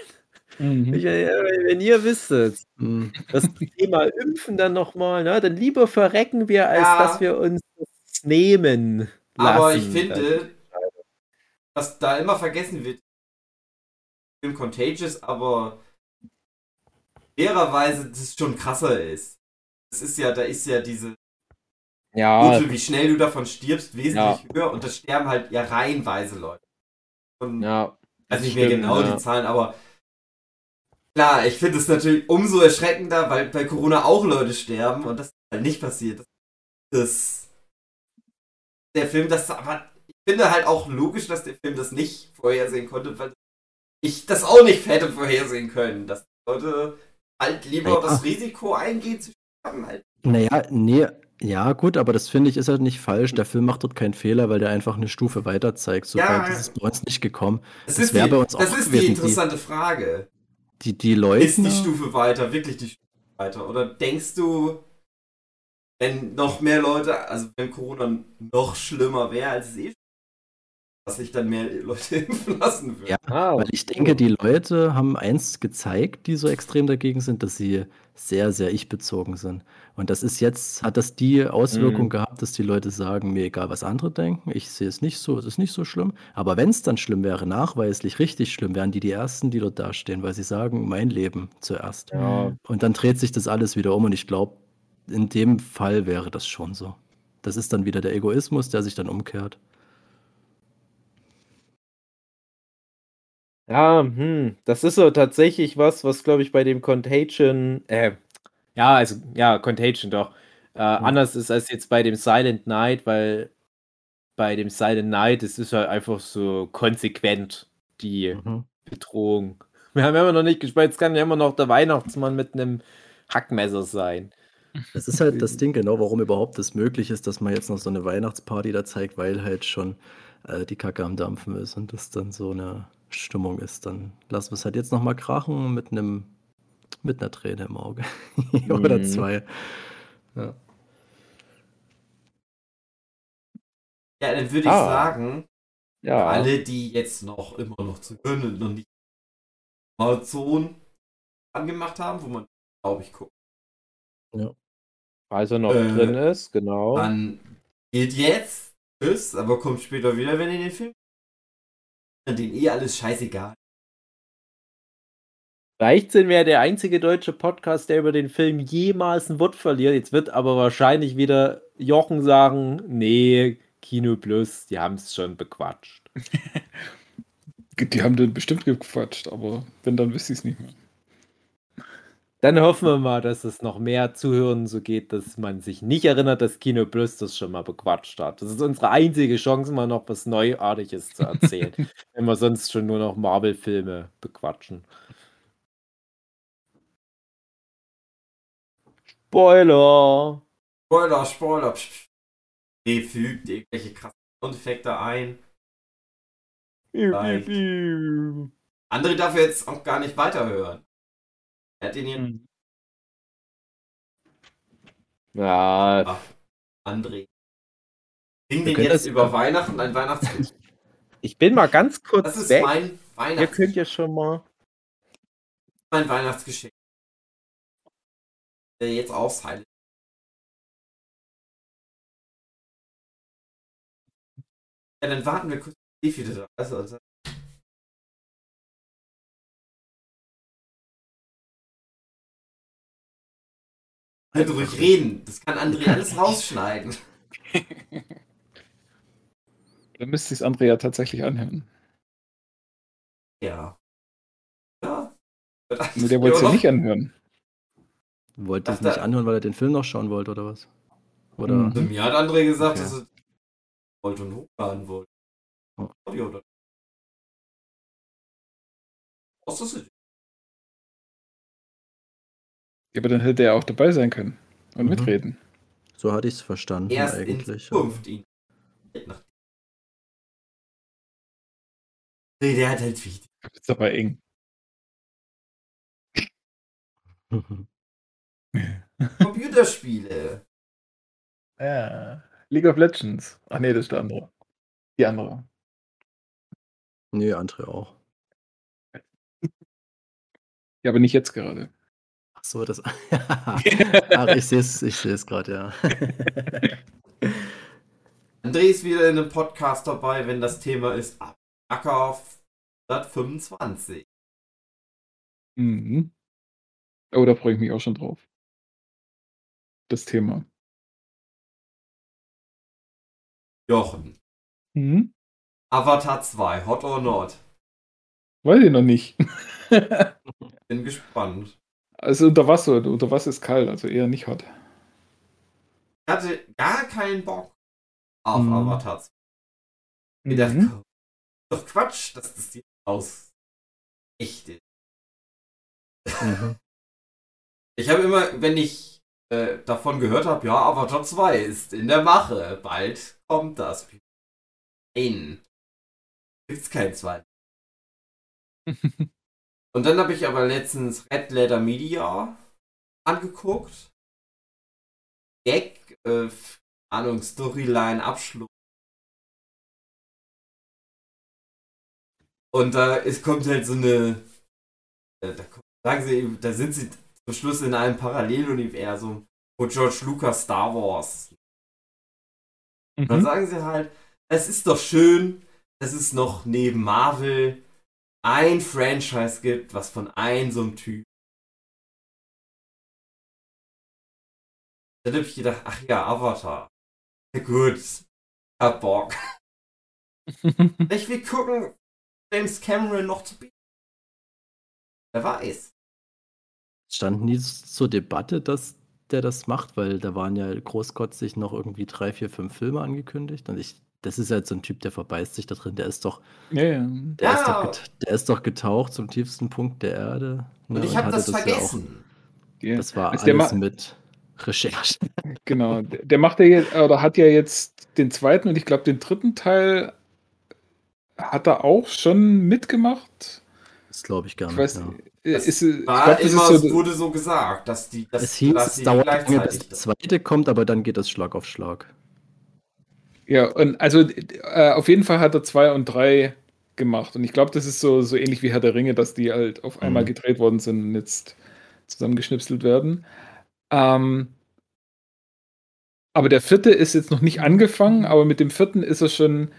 S2: Mhm. Ich, wenn ihr wisstet, mhm. das Thema Impfen dann nochmal, ne, dann lieber verrecken wir, als ja. dass wir uns das nehmen lassen.
S1: Aber ich finde, dass da immer vergessen wird, Film Contagious, aber fairerweise das schon krasser ist. Das ist ja, da ist ja diese
S2: ja.
S1: Gute, wie schnell du davon stirbst, wesentlich ja. höher und das sterben halt ja reihenweise Leute. Und
S2: ja.
S1: Also nicht mehr genau ja. die Zahlen, aber klar, ich finde es natürlich umso erschreckender, weil bei Corona auch Leute sterben und das ist halt nicht passiert. Das, der Film, das aber ich finde halt auch logisch, dass der Film das nicht vorhersehen konnte, weil ich das auch nicht hätte vorhersehen können, dass Leute halt lieber ja. das Risiko eingehen zu sterben halt.
S3: Naja, nee, ja, gut, aber das finde ich ist halt nicht falsch. Der Film macht dort keinen Fehler, weil der einfach eine Stufe weiter zeigt. So ja, weit ist es bei uns nicht gekommen.
S1: Das, das wäre bei uns auch Das ist gewesen. die interessante Frage.
S3: Die, die Leute.
S1: Ist die Stufe weiter, wirklich die Stufe weiter? Oder denkst du, wenn noch mehr Leute, also wenn Corona noch schlimmer wäre, als es eh dass sich dann mehr Leute impfen lassen würden.
S3: Ja, ah, weil ich denke, die Leute haben eins gezeigt, die so extrem dagegen sind, dass sie sehr, sehr ich-bezogen sind. Und das ist jetzt, hat das die Auswirkung mhm. gehabt, dass die Leute sagen, mir egal, was andere denken, ich sehe es nicht so, es ist nicht so schlimm. Aber wenn es dann schlimm wäre, nachweislich richtig schlimm, wären die die Ersten, die dort dastehen, weil sie sagen, mein Leben zuerst. Ja. Und dann dreht sich das alles wieder um und ich glaube, in dem Fall wäre das schon so. Das ist dann wieder der Egoismus, der sich dann umkehrt.
S2: Ja, hm, das ist so tatsächlich was, was glaube ich bei dem Contagion, äh, ja, also, ja, Contagion doch, äh, mhm. anders ist als jetzt bei dem Silent Night, weil bei dem Silent Night, es ist halt einfach so konsequent die mhm. Bedrohung. Wir haben immer noch nicht gespielt, es kann ja immer noch der Weihnachtsmann mit einem Hackmesser sein.
S3: Das ist halt das Ding, genau, warum überhaupt das möglich ist, dass man jetzt noch so eine Weihnachtsparty da zeigt, weil halt schon äh, die Kacke am Dampfen ist und das dann so eine Stimmung ist. Dann lassen wir es halt jetzt nochmal krachen mit einem mit einer Träne im Auge. Oder mhm. zwei. Ja.
S1: Ja, dann würde ich ah. sagen, ja. alle, die jetzt noch immer noch zu hören und noch nicht Amazon angemacht haben, wo man, glaube ich, guckt.
S2: Ja. Also noch äh, drin ist, genau.
S1: Dann geht jetzt, tschüss, aber kommt später wieder, wenn ihr den Film. Den eh alles scheißegal.
S2: Vielleicht sind wir der einzige deutsche Podcast, der über den Film jemals ein Wort verliert. Jetzt wird aber wahrscheinlich wieder Jochen sagen, nee, Kino Plus, die haben es schon bequatscht.
S4: die haben den bestimmt gequatscht, aber wenn, dann wüsste ich es nicht mehr.
S2: Dann hoffen wir mal, dass es noch mehr Zuhören so geht, dass man sich nicht erinnert, dass Kino Plus das schon mal bequatscht hat. Das ist unsere einzige Chance, mal noch was Neuartiges zu erzählen, wenn wir sonst schon nur noch Marvel-Filme bequatschen. Spoiler!
S1: Spoiler, Spoiler. Nee, fügt irgendwelche krassen Soundeffekte ein. André darf jetzt auch gar nicht weiterhören. Er hat den hier. Hm.
S2: Ja.
S1: Ach, André. Bring den jetzt über Weihnachten ein Weihnachtsgeschenk.
S2: Ich bin mal ganz kurz.
S1: Das ist weg. mein Weihnachtsgeschenk.
S2: Ihr könnt ja schon mal.
S1: Mein Weihnachtsgeschenk jetzt ausheilt. Ja, dann warten wir kurz, wie viele da ist. Also. Also ruhig reden. Das kann André alles rausschneiden.
S4: Dann müsste sich André ja tatsächlich anhören.
S1: Ja.
S4: Ja. Nee, der wollte es ja nicht anhören.
S3: Wollte es nicht anhören, weil er den Film noch schauen wollte, oder was?
S1: Oder? Mhm. Mir hat André gesagt, okay. dass er wollte und hochladen wollte. Oh. Audio oder? Was ist das?
S4: Ja, aber dann hätte er auch dabei sein können und mhm. mitreden.
S3: So hatte ich es verstanden
S1: Erst
S3: eigentlich.
S1: In Zukunft ihn. Nee, der hat halt wichtig.
S4: Das ist aber eng.
S1: Computerspiele.
S4: Ja. League of Legends. Ach nee, das ist der andere. Die andere.
S3: Nee, andere auch.
S4: Ja, aber nicht jetzt gerade.
S3: Ach so, das. Ach, ich sehe es ich gerade, ja.
S1: André ist wieder in einem Podcast dabei, wenn das Thema ist Acker auf 125.
S4: Mhm. Oh, da freue ich mich auch schon drauf das Thema.
S1: Jochen.
S4: Mhm.
S1: Avatar 2, hot or not?
S4: Weiß ich noch nicht.
S1: Bin gespannt.
S4: Also unter Wasser, unter Wasser ist kalt, also eher nicht hot.
S1: Ich hatte gar keinen Bock auf mhm. Avatar 2. Ich dachte, mhm. doch Quatsch, dass das hier aus echt ist. Mhm. Ich habe immer, wenn ich äh, davon gehört habe, ja, Avatar 2 ist in der Mache. Bald kommt das. Nein. Gibt's kein 2. Und dann habe ich aber letztens Red Letter Media angeguckt. Gag, äh, Ahnung, Storyline, Abschluss. Und da ist, kommt halt so eine. Äh, da kommt, sagen sie, da sind sie zum Schluss in einem Paralleluniversum, wo George Lucas Star Wars. Mhm. Dann sagen sie halt, es ist doch schön, dass es noch neben Marvel ein Franchise gibt, was von einem so einem Typ Dann habe ich gedacht, ach ja, Avatar. Na gut, hab Bock. ich will gucken, James Cameron noch zu bieten. Wer weiß.
S3: Stand nie zur Debatte, dass der das macht, weil da waren ja großkotzig noch irgendwie drei, vier, fünf Filme angekündigt. Und ich, das ist halt so ein Typ, der verbeißt sich da drin. Der ist doch,
S4: ja, ja.
S3: Der, ja. Ist doch der ist doch getaucht zum tiefsten Punkt der Erde.
S1: Ne? Und ich habe das, das, vergessen.
S3: Ja auch, das war also alles mit Recherche.
S4: Genau, der macht ja jetzt, oder hat ja jetzt den zweiten und ich glaube den dritten Teil hat er auch schon mitgemacht.
S3: Das glaube ich gar nicht.
S4: Ich weiß,
S1: ja. ist, war glaub, immer, so, wurde so gesagt, dass die
S3: dass, es hieß, dass es dauert lange, bis das zweite kommt, aber dann geht das Schlag auf Schlag.
S4: Ja, und also äh, auf jeden Fall hat er zwei und drei gemacht. Und ich glaube, das ist so, so ähnlich wie Herr der Ringe, dass die halt auf einmal mhm. gedreht worden sind und jetzt zusammengeschnipselt werden. Ähm, aber der vierte ist jetzt noch nicht angefangen, aber mit dem vierten ist er schon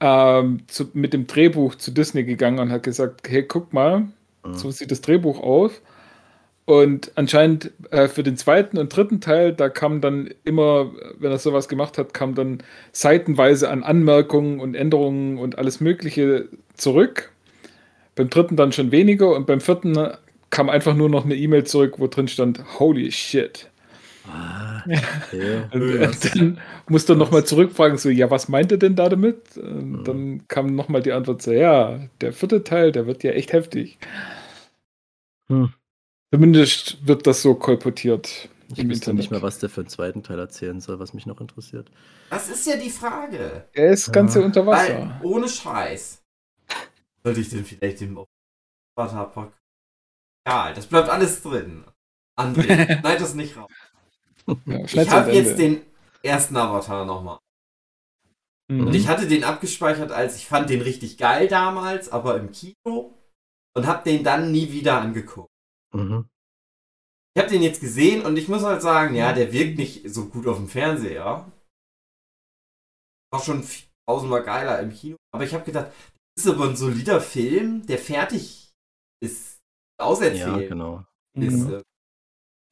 S4: ähm, zu, mit dem Drehbuch zu Disney gegangen und hat gesagt, hey, guck mal, mhm. so sieht das Drehbuch aus. Und anscheinend äh, für den zweiten und dritten Teil, da kam dann immer, wenn er sowas gemacht hat, kam dann seitenweise an Anmerkungen und Änderungen und alles Mögliche zurück. Beim dritten dann schon weniger und beim vierten kam einfach nur noch eine E-Mail zurück, wo drin stand, holy shit. Ah, okay. und, dann musste er nochmal zurückfragen, so, ja, was meint er denn da damit? Und mhm. dann kam nochmal die Antwort so, ja, der vierte Teil, der wird ja echt heftig. Hm. Zumindest wird das so kolportiert.
S3: Ich wüsste nicht mehr, was der für den zweiten Teil erzählen soll, was mich noch interessiert.
S1: Das ist ja die Frage.
S4: Er ist ganz ja. unter Wasser.
S1: Weil, ohne Scheiß. Sollte ich denn vielleicht den Vater ja, das bleibt alles drin. André, schneid das nicht raus. Ja, ich habe jetzt den ersten Avatar nochmal. Mhm. Und ich hatte den abgespeichert, als ich fand den richtig geil damals, aber im Kino und habe den dann nie wieder angeguckt. Mhm. Ich habe den jetzt gesehen und ich muss halt sagen, ja, der wirkt nicht so gut auf dem Fernseher. War schon tausendmal geiler im Kino. Aber ich habe gedacht, das ist aber ein solider Film, der fertig ist auserzählt.
S3: Ja, genau.
S1: Ist, mhm.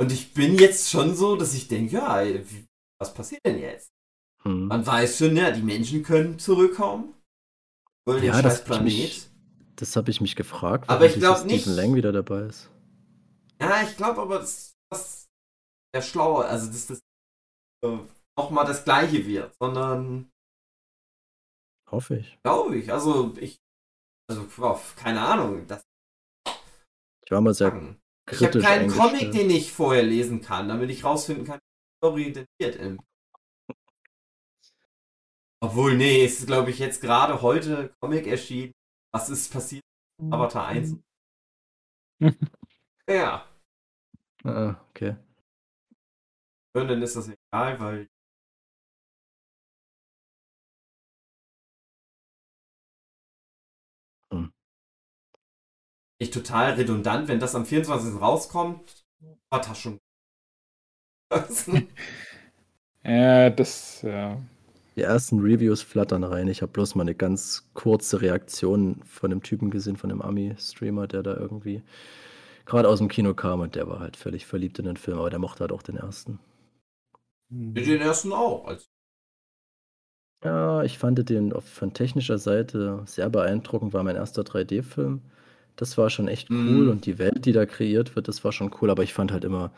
S1: Und ich bin jetzt schon so, dass ich denke, ja, was passiert denn jetzt? Mhm. Man weiß schon, ja, die Menschen können zurückkommen.
S3: Wollen ja, den scheiß Planet. Mich, das habe ich mich gefragt,
S1: aber ich glaube nicht.
S3: Stephen Lang wieder dabei ist.
S1: Ja, ich glaube aber, dass das der schlaue, also dass das äh, nochmal das gleiche wird, sondern
S3: hoffe ich.
S1: Glaube ich. Also ich, also keine Ahnung, das
S3: ich war mal sehr
S1: Ich habe keinen Comic, den ich vorher lesen kann, damit ich rausfinden kann, wie die Story denn wird. Im Obwohl, nee, es ist, glaube ich, jetzt gerade heute Comic erschienen. Was ist passiert? Avatar 1. ja.
S3: Ah, okay.
S1: Und dann ist das egal, weil echt total redundant, wenn das am 24. rauskommt, war das schon.
S4: ja, das, ja.
S3: Die ersten Reviews flattern rein. Ich habe bloß mal eine ganz kurze Reaktion von dem Typen gesehen, von dem Ami-Streamer, der da irgendwie gerade aus dem Kino kam und der war halt völlig verliebt in den Film, aber der mochte halt auch den ersten.
S1: Den ersten auch. Also.
S3: Ja, ich fand den von technischer Seite sehr beeindruckend, war mein erster 3D-Film. Das war schon echt cool mhm. und die Welt, die da kreiert wird, das war schon cool, aber ich fand halt immer,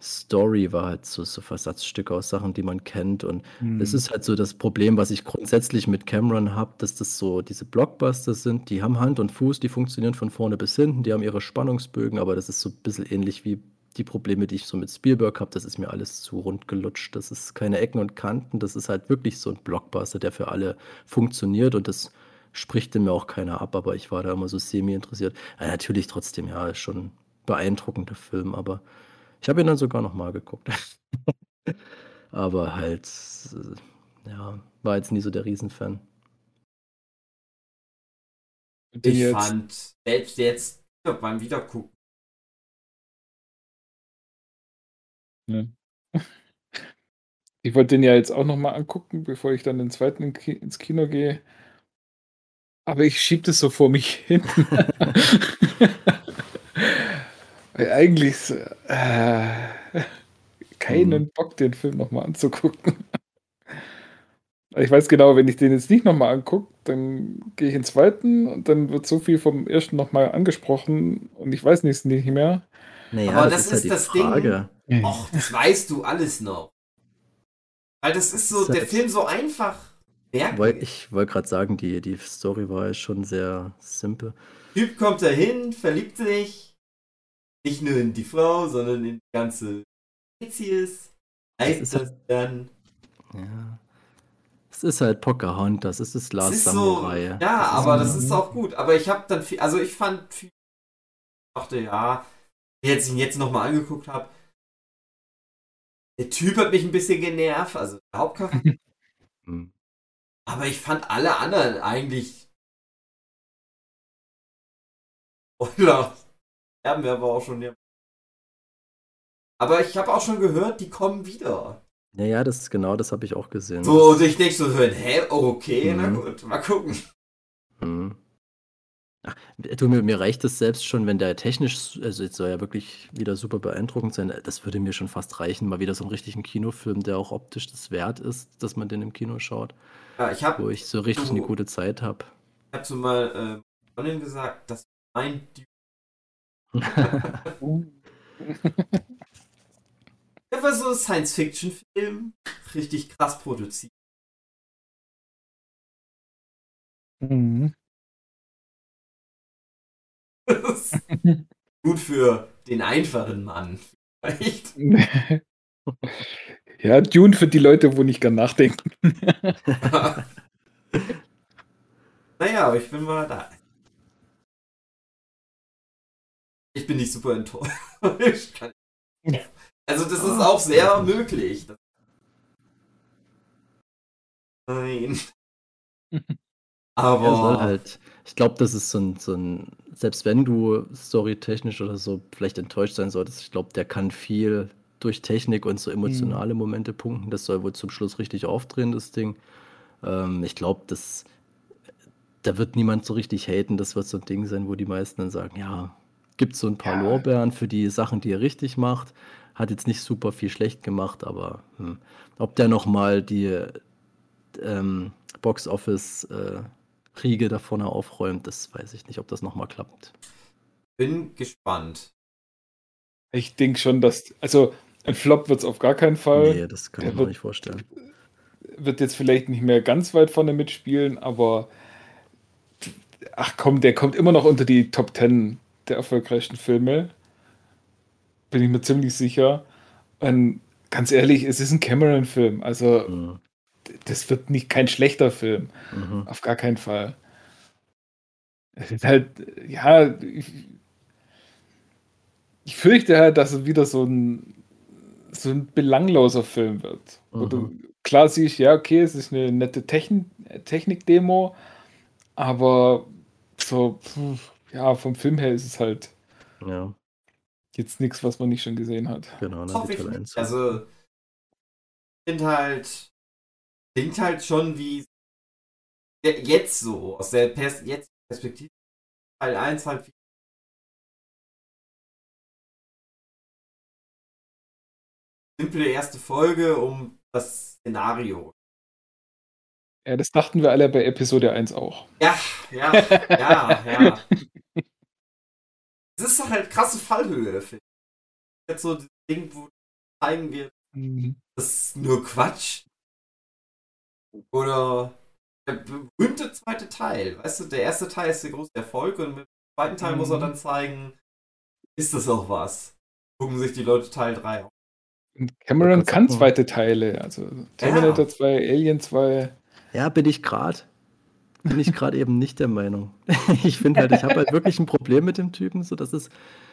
S3: Story war halt so, so Versatzstücke aus Sachen, die man kennt. Und mhm. es ist halt so das Problem, was ich grundsätzlich mit Cameron habe, dass das so diese Blockbuster sind, die haben Hand und Fuß, die funktionieren von vorne bis hinten, die haben ihre Spannungsbögen, aber das ist so ein bisschen ähnlich wie die Probleme, die ich so mit Spielberg habe. Das ist mir alles zu rund gelutscht. Das ist keine Ecken und Kanten. Das ist halt wirklich so ein Blockbuster, der für alle funktioniert und das spricht mir auch keiner ab, aber ich war da immer so semi interessiert. Ja, natürlich trotzdem, ja, ist schon ein beeindruckender Film, aber ich habe ihn dann sogar noch mal geguckt. aber halt, äh, ja, war jetzt nie so der Riesenfan.
S1: Ich jetzt... fand selbst jetzt beim Wiedergucken.
S4: Ja. Ich wollte den ja jetzt auch noch mal angucken, bevor ich dann den zweiten ins Kino gehe. Aber ich schiebe das so vor mich hin. Eigentlich, äh, keinen mhm. Bock, den Film nochmal anzugucken. Ich weiß genau, wenn ich den jetzt nicht nochmal angucke, dann gehe ich in den zweiten und dann wird so viel vom ersten nochmal angesprochen und ich weiß nichts nicht mehr.
S1: Naja, Aber das, das ist, ist halt das Frage. Ding. Och, das weißt du alles noch. Weil das ist so, das der Film so einfach.
S3: Ich wollte gerade sagen, die, die Story war schon sehr simpel.
S1: Typ kommt da hin, verliebt sich. Nicht nur in die Frau, sondern in die ganze Spezies. Heißt das, das dann.
S3: Ja. Es ist halt Pocahontas, es ist Last Samurai.
S1: So, ja, das aber das ist auch gut. Aber ich habe dann viel, also ich fand viel, ich dachte, ja, jetzt ihn jetzt nochmal angeguckt habe, der Typ hat mich ein bisschen genervt, also der Hauptcharakter. Aber ich fand alle anderen eigentlich. Oder sterben wir aber auch schon. Ja. Aber ich habe auch schon gehört, die kommen wieder.
S3: Ja, ja, das ist genau, das habe ich auch gesehen.
S1: So, und ich denke so, hä, okay, mhm. na gut, mal gucken. Mhm.
S3: Ach, du, mir, mir reicht es selbst schon, wenn der technisch, also jetzt soll ja wirklich wieder super beeindruckend sein, das würde mir schon fast reichen, mal wieder so einen richtigen Kinofilm, der auch optisch das wert ist, dass man den im Kino schaut.
S1: Ja, ich habe.
S3: Wo ich so richtig du, eine gute Zeit habe.
S1: Ich habe so mal äh, Freundin gesagt, dass mein Der war so ein Science-Fiction-Film, richtig krass produziert. Mhm. gut für den einfachen Mann. Vielleicht.
S4: Ja, Dune für die Leute, wo nicht gern nachdenken.
S1: naja, aber ich bin mal da. Ich bin nicht super enttäuscht. Also das ist auch sehr möglich. Nein.
S3: Aber. Ja, halt, ich glaube, das ist so ein, so ein, selbst wenn du storytechnisch oder so vielleicht enttäuscht sein solltest, ich glaube, der kann viel durch Technik und so emotionale mhm. Momente punkten. Das soll wohl zum Schluss richtig aufdrehen, das Ding. Ähm, ich glaube, das, da wird niemand so richtig haten. Das wird so ein Ding sein, wo die meisten dann sagen, ja, gibt so ein paar ja. Lorbeeren für die Sachen, die er richtig macht. Hat jetzt nicht super viel schlecht gemacht, aber hm. ob der nochmal die ähm, Box Office äh, Riege da vorne aufräumt, das weiß ich nicht, ob das nochmal klappt.
S1: Bin gespannt.
S4: Ich denke schon, dass, also ein Flop wird es auf gar keinen Fall.
S3: Nee, das kann ich mir nicht vorstellen.
S4: Wird jetzt vielleicht nicht mehr ganz weit vorne mitspielen, aber ach komm, der kommt immer noch unter die Top 10 der erfolgreichsten Filme. Bin ich mir ziemlich sicher. Und ganz ehrlich, es ist ein Cameron-Film. Also, mhm. Das wird nicht kein schlechter Film. Mhm. Auf gar keinen Fall. Es ist halt, ja, ich, ich fürchte halt, dass es wieder so ein, so ein belangloser Film wird. Mhm. Wo du klar siehst, ja, okay, es ist eine nette Techn Technik-Demo, aber so, pff, ja, vom Film her ist es halt
S3: ja.
S4: jetzt nichts, was man nicht schon gesehen hat.
S3: Genau,
S1: ne, Also, ich finde halt, klingt halt schon wie jetzt so, aus der Pers jetzt Perspektive, Teil 1 halt wie simple erste Folge um das Szenario.
S4: Ja, das dachten wir alle bei Episode 1 auch.
S1: Ja, ja, ja, ja. Das ist halt krasse Fallhöhe, finde ich. Jetzt so das Ding, wo zeigen wir, mhm. das ist nur Quatsch. Oder der berühmte zweite Teil. Weißt du, der erste Teil ist der große Erfolg und mit dem zweiten Teil mhm. muss er mhm. dann zeigen, ist das auch was? Gucken sich die Leute Teil 3 an.
S4: Und Cameron kann zweite Teile, also Terminator ja. 2, Alien 2.
S3: Ja, bin ich gerade bin ich gerade eben nicht der Meinung. ich finde halt, ich habe halt wirklich ein Problem mit dem Typen. So, das ist,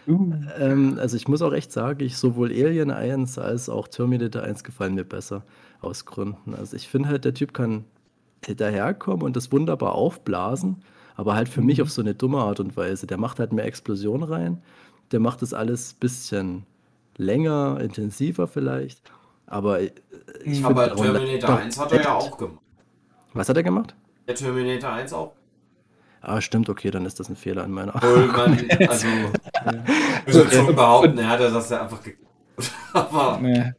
S3: uh. ähm, also ich muss auch echt sagen, ich sowohl Alien 1 als auch Terminator 1 gefallen mir besser aus Gründen. Also ich finde halt, der Typ kann daherkommen und das wunderbar aufblasen, aber halt für mhm. mich auf so eine dumme Art und Weise. Der macht halt mehr Explosion rein, der macht das alles ein bisschen länger, intensiver vielleicht. Aber
S1: ich Aber Terminator 1 hat er ja auch gemacht.
S3: Was hat er gemacht?
S1: Der Terminator 1 auch.
S3: Ah, stimmt, okay, dann ist das ein Fehler an meiner
S1: Obwohl man, also, ich würde schon behaupten, er hat das ja einfach
S4: Aber. Nee.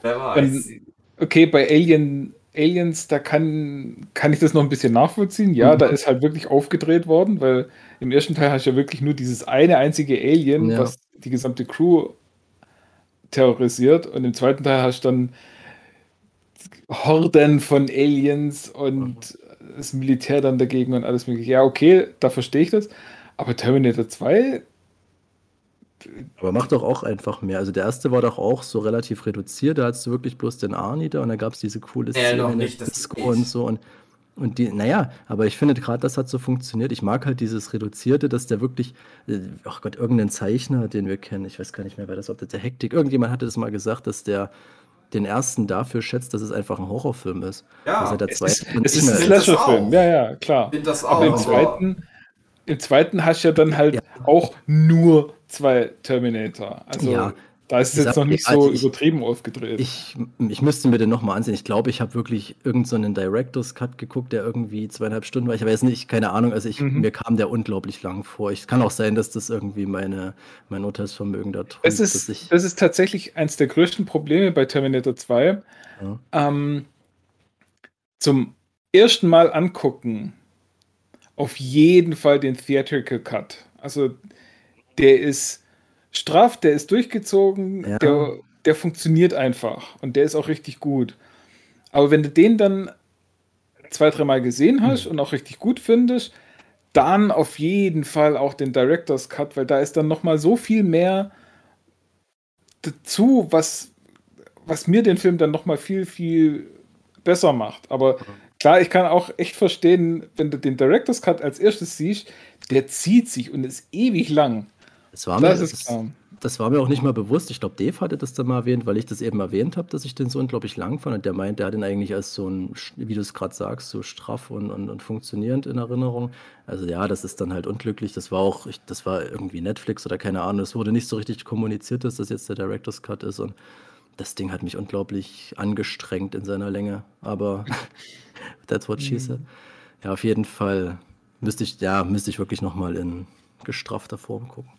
S4: Wer weiß. Und, okay, bei Alien, Aliens, da kann, kann ich das noch ein bisschen nachvollziehen. Ja, mhm. da ist halt wirklich aufgedreht worden, weil im ersten Teil hast du ja wirklich nur dieses eine einzige Alien, ja. was die gesamte Crew terrorisiert. Und im zweiten Teil hast du dann Horden von Aliens und mhm. das Militär dann dagegen und alles mögliche. Ja, okay, da verstehe ich das. Aber Terminator 2.
S3: Aber macht doch auch einfach mehr. Also der erste war doch auch so relativ reduziert. Da hattest du wirklich bloß den Arnie da und da gab es diese coole
S1: Szene ja, noch nicht, das Disco
S3: und so. Und, und die, naja, aber ich finde gerade, das hat so funktioniert. Ich mag halt dieses Reduzierte, dass der wirklich, äh, ach Gott, irgendein Zeichner, den wir kennen, ich weiß gar nicht mehr, wer das, ob das der Hektik, irgendjemand hatte das mal gesagt, dass der den ersten dafür schätzt, dass es einfach ein Horrorfilm ist.
S4: Ja, also der es ist, es ist ein Slasherfilm, ja, ja, klar.
S1: Ich das auch.
S4: Aber im zweiten, im zweiten hast du ja dann halt ja. auch nur zwei Terminator. Also ja, da ist es jetzt noch nicht so ich, übertrieben aufgedreht.
S3: Ich, ich müsste mir den nochmal ansehen. Ich glaube, ich habe wirklich irgendeinen so Director's Cut geguckt, der irgendwie zweieinhalb Stunden war. Ich weiß nicht, keine Ahnung. Also ich, mhm. mir kam der unglaublich lang vor. Es kann auch sein, dass das irgendwie meine, mein Urteilsvermögen da
S4: trügt. Das ist, ich, das ist tatsächlich eines der größten Probleme bei Terminator 2. Ja. Ähm, zum ersten Mal angucken, auf jeden Fall den Theatrical Cut. Also der ist straff, der ist durchgezogen, ja. der, der funktioniert einfach und der ist auch richtig gut. Aber wenn du den dann zwei, dreimal gesehen hast mhm. und auch richtig gut findest, dann auf jeden Fall auch den Director's Cut, weil da ist dann nochmal so viel mehr dazu, was, was mir den Film dann nochmal viel, viel besser macht. Aber klar, ich kann auch echt verstehen, wenn du den Director's Cut als erstes siehst, der zieht sich und ist ewig lang.
S3: Das war, das, mir, das, das war mir auch nicht mal bewusst. Ich glaube, Dave hatte das dann mal erwähnt, weil ich das eben erwähnt habe, dass ich den so unglaublich lang fand. Und der meint, der hat ihn eigentlich als so ein, wie du es gerade sagst, so straff und, und, und, funktionierend in Erinnerung. Also ja, das ist dann halt unglücklich. Das war auch, ich, das war irgendwie Netflix oder keine Ahnung. Es wurde nicht so richtig kommuniziert, dass das jetzt der Director's Cut ist. Und das Ding hat mich unglaublich angestrengt in seiner Länge. Aber that's what she said. Ja, auf jeden Fall müsste ich, ja, müsste ich wirklich nochmal in gestraffter Form gucken.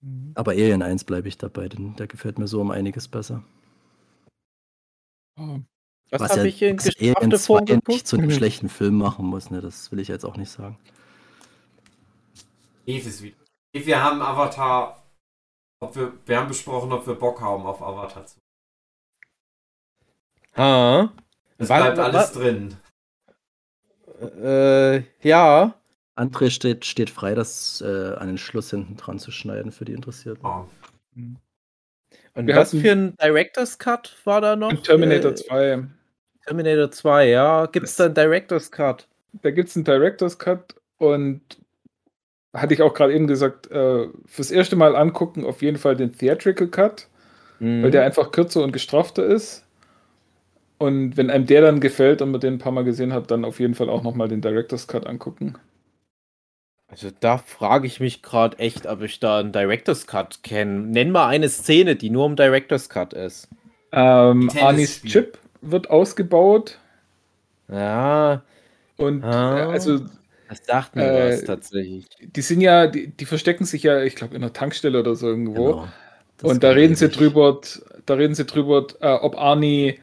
S3: Mhm. Aber Alien 1 bleibe ich dabei, denn der gefällt mir so um einiges besser.
S2: Oh. Was, was habe ja, ich in gestraffte
S3: Form geguckt? nicht zu einem mhm. schlechten Film machen muss, ne? das will ich jetzt auch nicht sagen.
S1: Wir haben Avatar, ob wir, wir haben besprochen, ob wir Bock haben auf Avatar zu.
S2: Ha.
S1: Es bleibt alles was? drin.
S2: Äh, ja.
S3: André steht, steht frei, das äh, an den Schluss hinten dran zu schneiden für die Interessierten. Oh.
S2: Und Wir was für ein Director's Cut war da noch?
S4: Terminator äh, 2.
S2: Terminator 2, ja. Gibt es da einen Director's Cut?
S4: Da gibt es einen Director's Cut und hatte ich auch gerade eben gesagt, äh, fürs erste Mal angucken auf jeden Fall den Theatrical Cut, mhm. weil der einfach kürzer und gestrafter ist. Und wenn einem der dann gefällt und man den ein paar Mal gesehen hat, dann auf jeden Fall auch nochmal den Director's Cut angucken.
S2: Also da frage ich mich gerade echt, ob ich da einen Director's Cut kenne. Nenn mal eine Szene, die nur im Director's Cut ist.
S4: Ähm, Anis Chip wird ausgebaut.
S2: Ja.
S4: Und ah, also.
S2: Das sagt mir äh, was tatsächlich.
S4: Die sind ja, die, die verstecken sich ja, ich glaube, in einer Tankstelle oder so irgendwo. Genau. Und da reden sie drüber, da reden sie drüber, äh, ob Arnie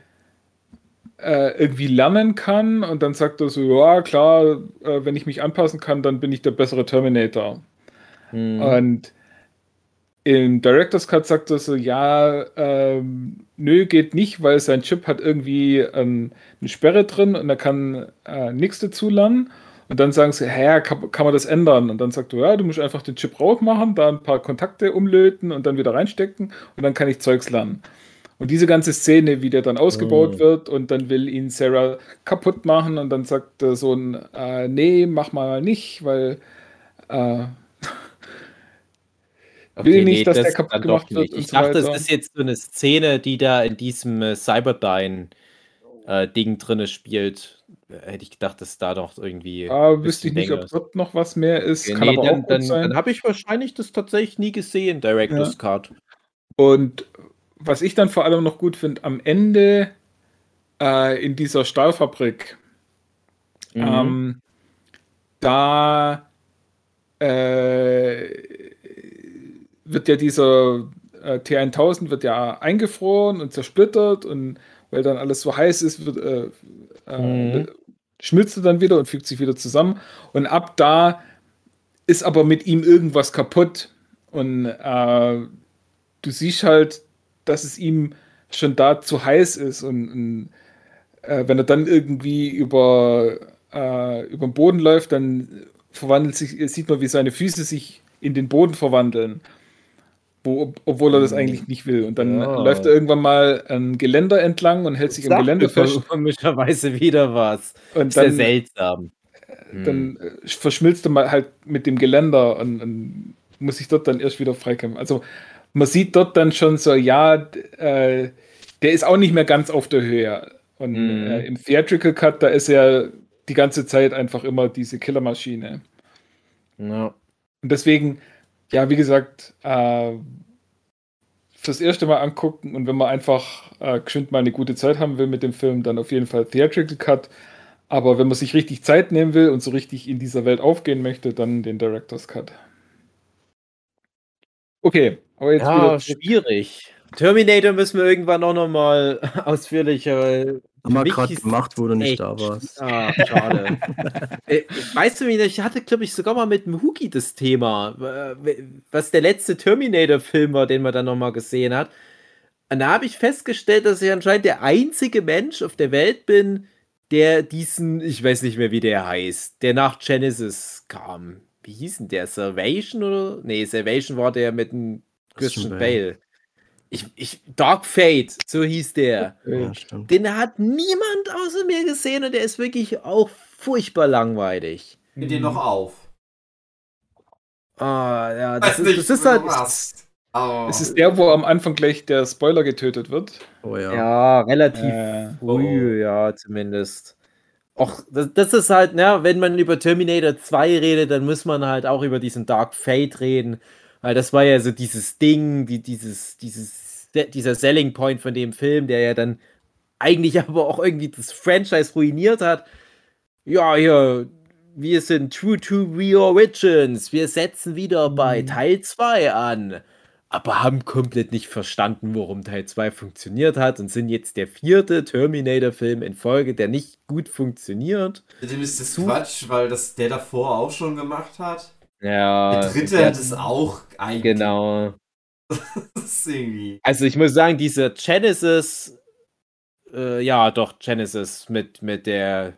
S4: äh, irgendwie lernen kann und dann sagt er so, ja klar, äh, wenn ich mich anpassen kann, dann bin ich der bessere Terminator. Hm. Und im Director's Cut sagt er so, ja, ähm, nö, geht nicht, weil sein Chip hat irgendwie ähm, eine Sperre drin und er kann äh, nichts dazu lernen. Und dann sagen sie, hä, kann, kann, man das ändern? Und dann sagt er, ja, du musst einfach den Chip rausmachen, da ein paar Kontakte umlöten und dann wieder reinstecken und dann kann ich Zeugs lernen. Und diese ganze Szene, wie der dann ausgebaut oh. wird und dann will ihn Sarah kaputt machen und dann sagt der Sohn, äh, nee, mach mal nicht, weil äh,
S2: okay, will nicht, nee, dass das der kaputt gemacht wird. Ich so dachte, weiter. es ist jetzt so eine Szene, die da in diesem äh, Cyberdyne äh, Ding drinne spielt. Hätte ich gedacht, dass da doch irgendwie.
S4: Ah, wüsste ich nicht, ob dort noch was mehr ist.
S2: Okay, Kann nee, aber dann, auch dann, dann habe ich wahrscheinlich das tatsächlich nie gesehen, Director's ja. Card.
S4: Und was ich dann vor allem noch gut finde, am Ende äh, in dieser Stahlfabrik, mhm. ähm, da äh, wird ja dieser äh, T1000 wird ja eingefroren und zersplittert und weil dann alles so heiß ist, wird, äh, äh mhm. Schmilzt er dann wieder und fügt sich wieder zusammen. Und ab da ist aber mit ihm irgendwas kaputt. Und äh, du siehst halt, dass es ihm schon da zu heiß ist. Und, und äh, wenn er dann irgendwie über, äh, über den Boden läuft, dann verwandelt sich, sieht man, wie seine Füße sich in den Boden verwandeln. Wo, obwohl er das eigentlich nicht will. Und dann ja. läuft er irgendwann mal ein Geländer entlang und hält sich am Geländer fest.
S2: Komischerweise wieder was. Und dann, Sehr seltsam.
S4: Dann hm. verschmilzt er mal halt mit dem Geländer und, und muss sich dort dann erst wieder freikämpfen. Also man sieht dort dann schon so, ja, äh, der ist auch nicht mehr ganz auf der Höhe. Und mhm. äh, im Theatrical Cut, da ist er die ganze Zeit einfach immer diese Killermaschine. Ja. Und deswegen, ja, wie gesagt, äh, fürs erste Mal angucken und wenn man einfach äh, geschwind mal eine gute Zeit haben will mit dem Film, dann auf jeden Fall Theatrical Cut. Aber wenn man sich richtig Zeit nehmen will und so richtig in dieser Welt aufgehen möchte, dann den Director's Cut.
S2: Okay, aber jetzt ja, schwierig. Terminator müssen wir irgendwann auch nochmal ausführlicher.
S3: Haben wir gerade gemacht, wo du nicht da warst. Ah,
S2: schade. äh, weißt du, ich hatte, glaube ich, sogar mal mit dem Huki das Thema, was der letzte Terminator-Film war, den man dann nochmal gesehen hat. Und da habe ich festgestellt, dass ich anscheinend der einzige Mensch auf der Welt bin, der diesen, ich weiß nicht mehr, wie der heißt, der nach Genesis kam. Wie hieß denn der? Salvation oder? Nee, Salvation war der mit dem Christian Bale. Ich, ich, Dark Fate, so hieß der. Ja, Den hat niemand außer mir gesehen und der ist wirklich auch furchtbar langweilig.
S1: Mit dir noch auf.
S2: Ah, ja, das, ist, das ist halt.
S4: Oh. Es ist der, wo am Anfang gleich der Spoiler getötet wird.
S2: Oh ja. Ja, relativ äh, früh, oh. ja, zumindest. Och, das, das, ist halt, ne, wenn man über Terminator 2 redet, dann muss man halt auch über diesen Dark Fate reden. Weil das war ja so dieses Ding, die, dieses, dieses, dieser Selling Point von dem Film, der ja dann eigentlich aber auch irgendwie das Franchise ruiniert hat. Ja, hier, wir sind true to the origins. Wir setzen wieder bei mhm. Teil 2 an. Aber haben komplett nicht verstanden, warum Teil 2 funktioniert hat und sind jetzt der vierte Terminator-Film in Folge, der nicht gut funktioniert.
S1: Dem ist das Quatsch, weil das der davor auch schon gemacht hat.
S2: Ja.
S1: Der dritte der, hat es auch
S2: eigentlich. Genau. also ich muss sagen, diese Genesis, äh, ja doch, Genesis mit, mit der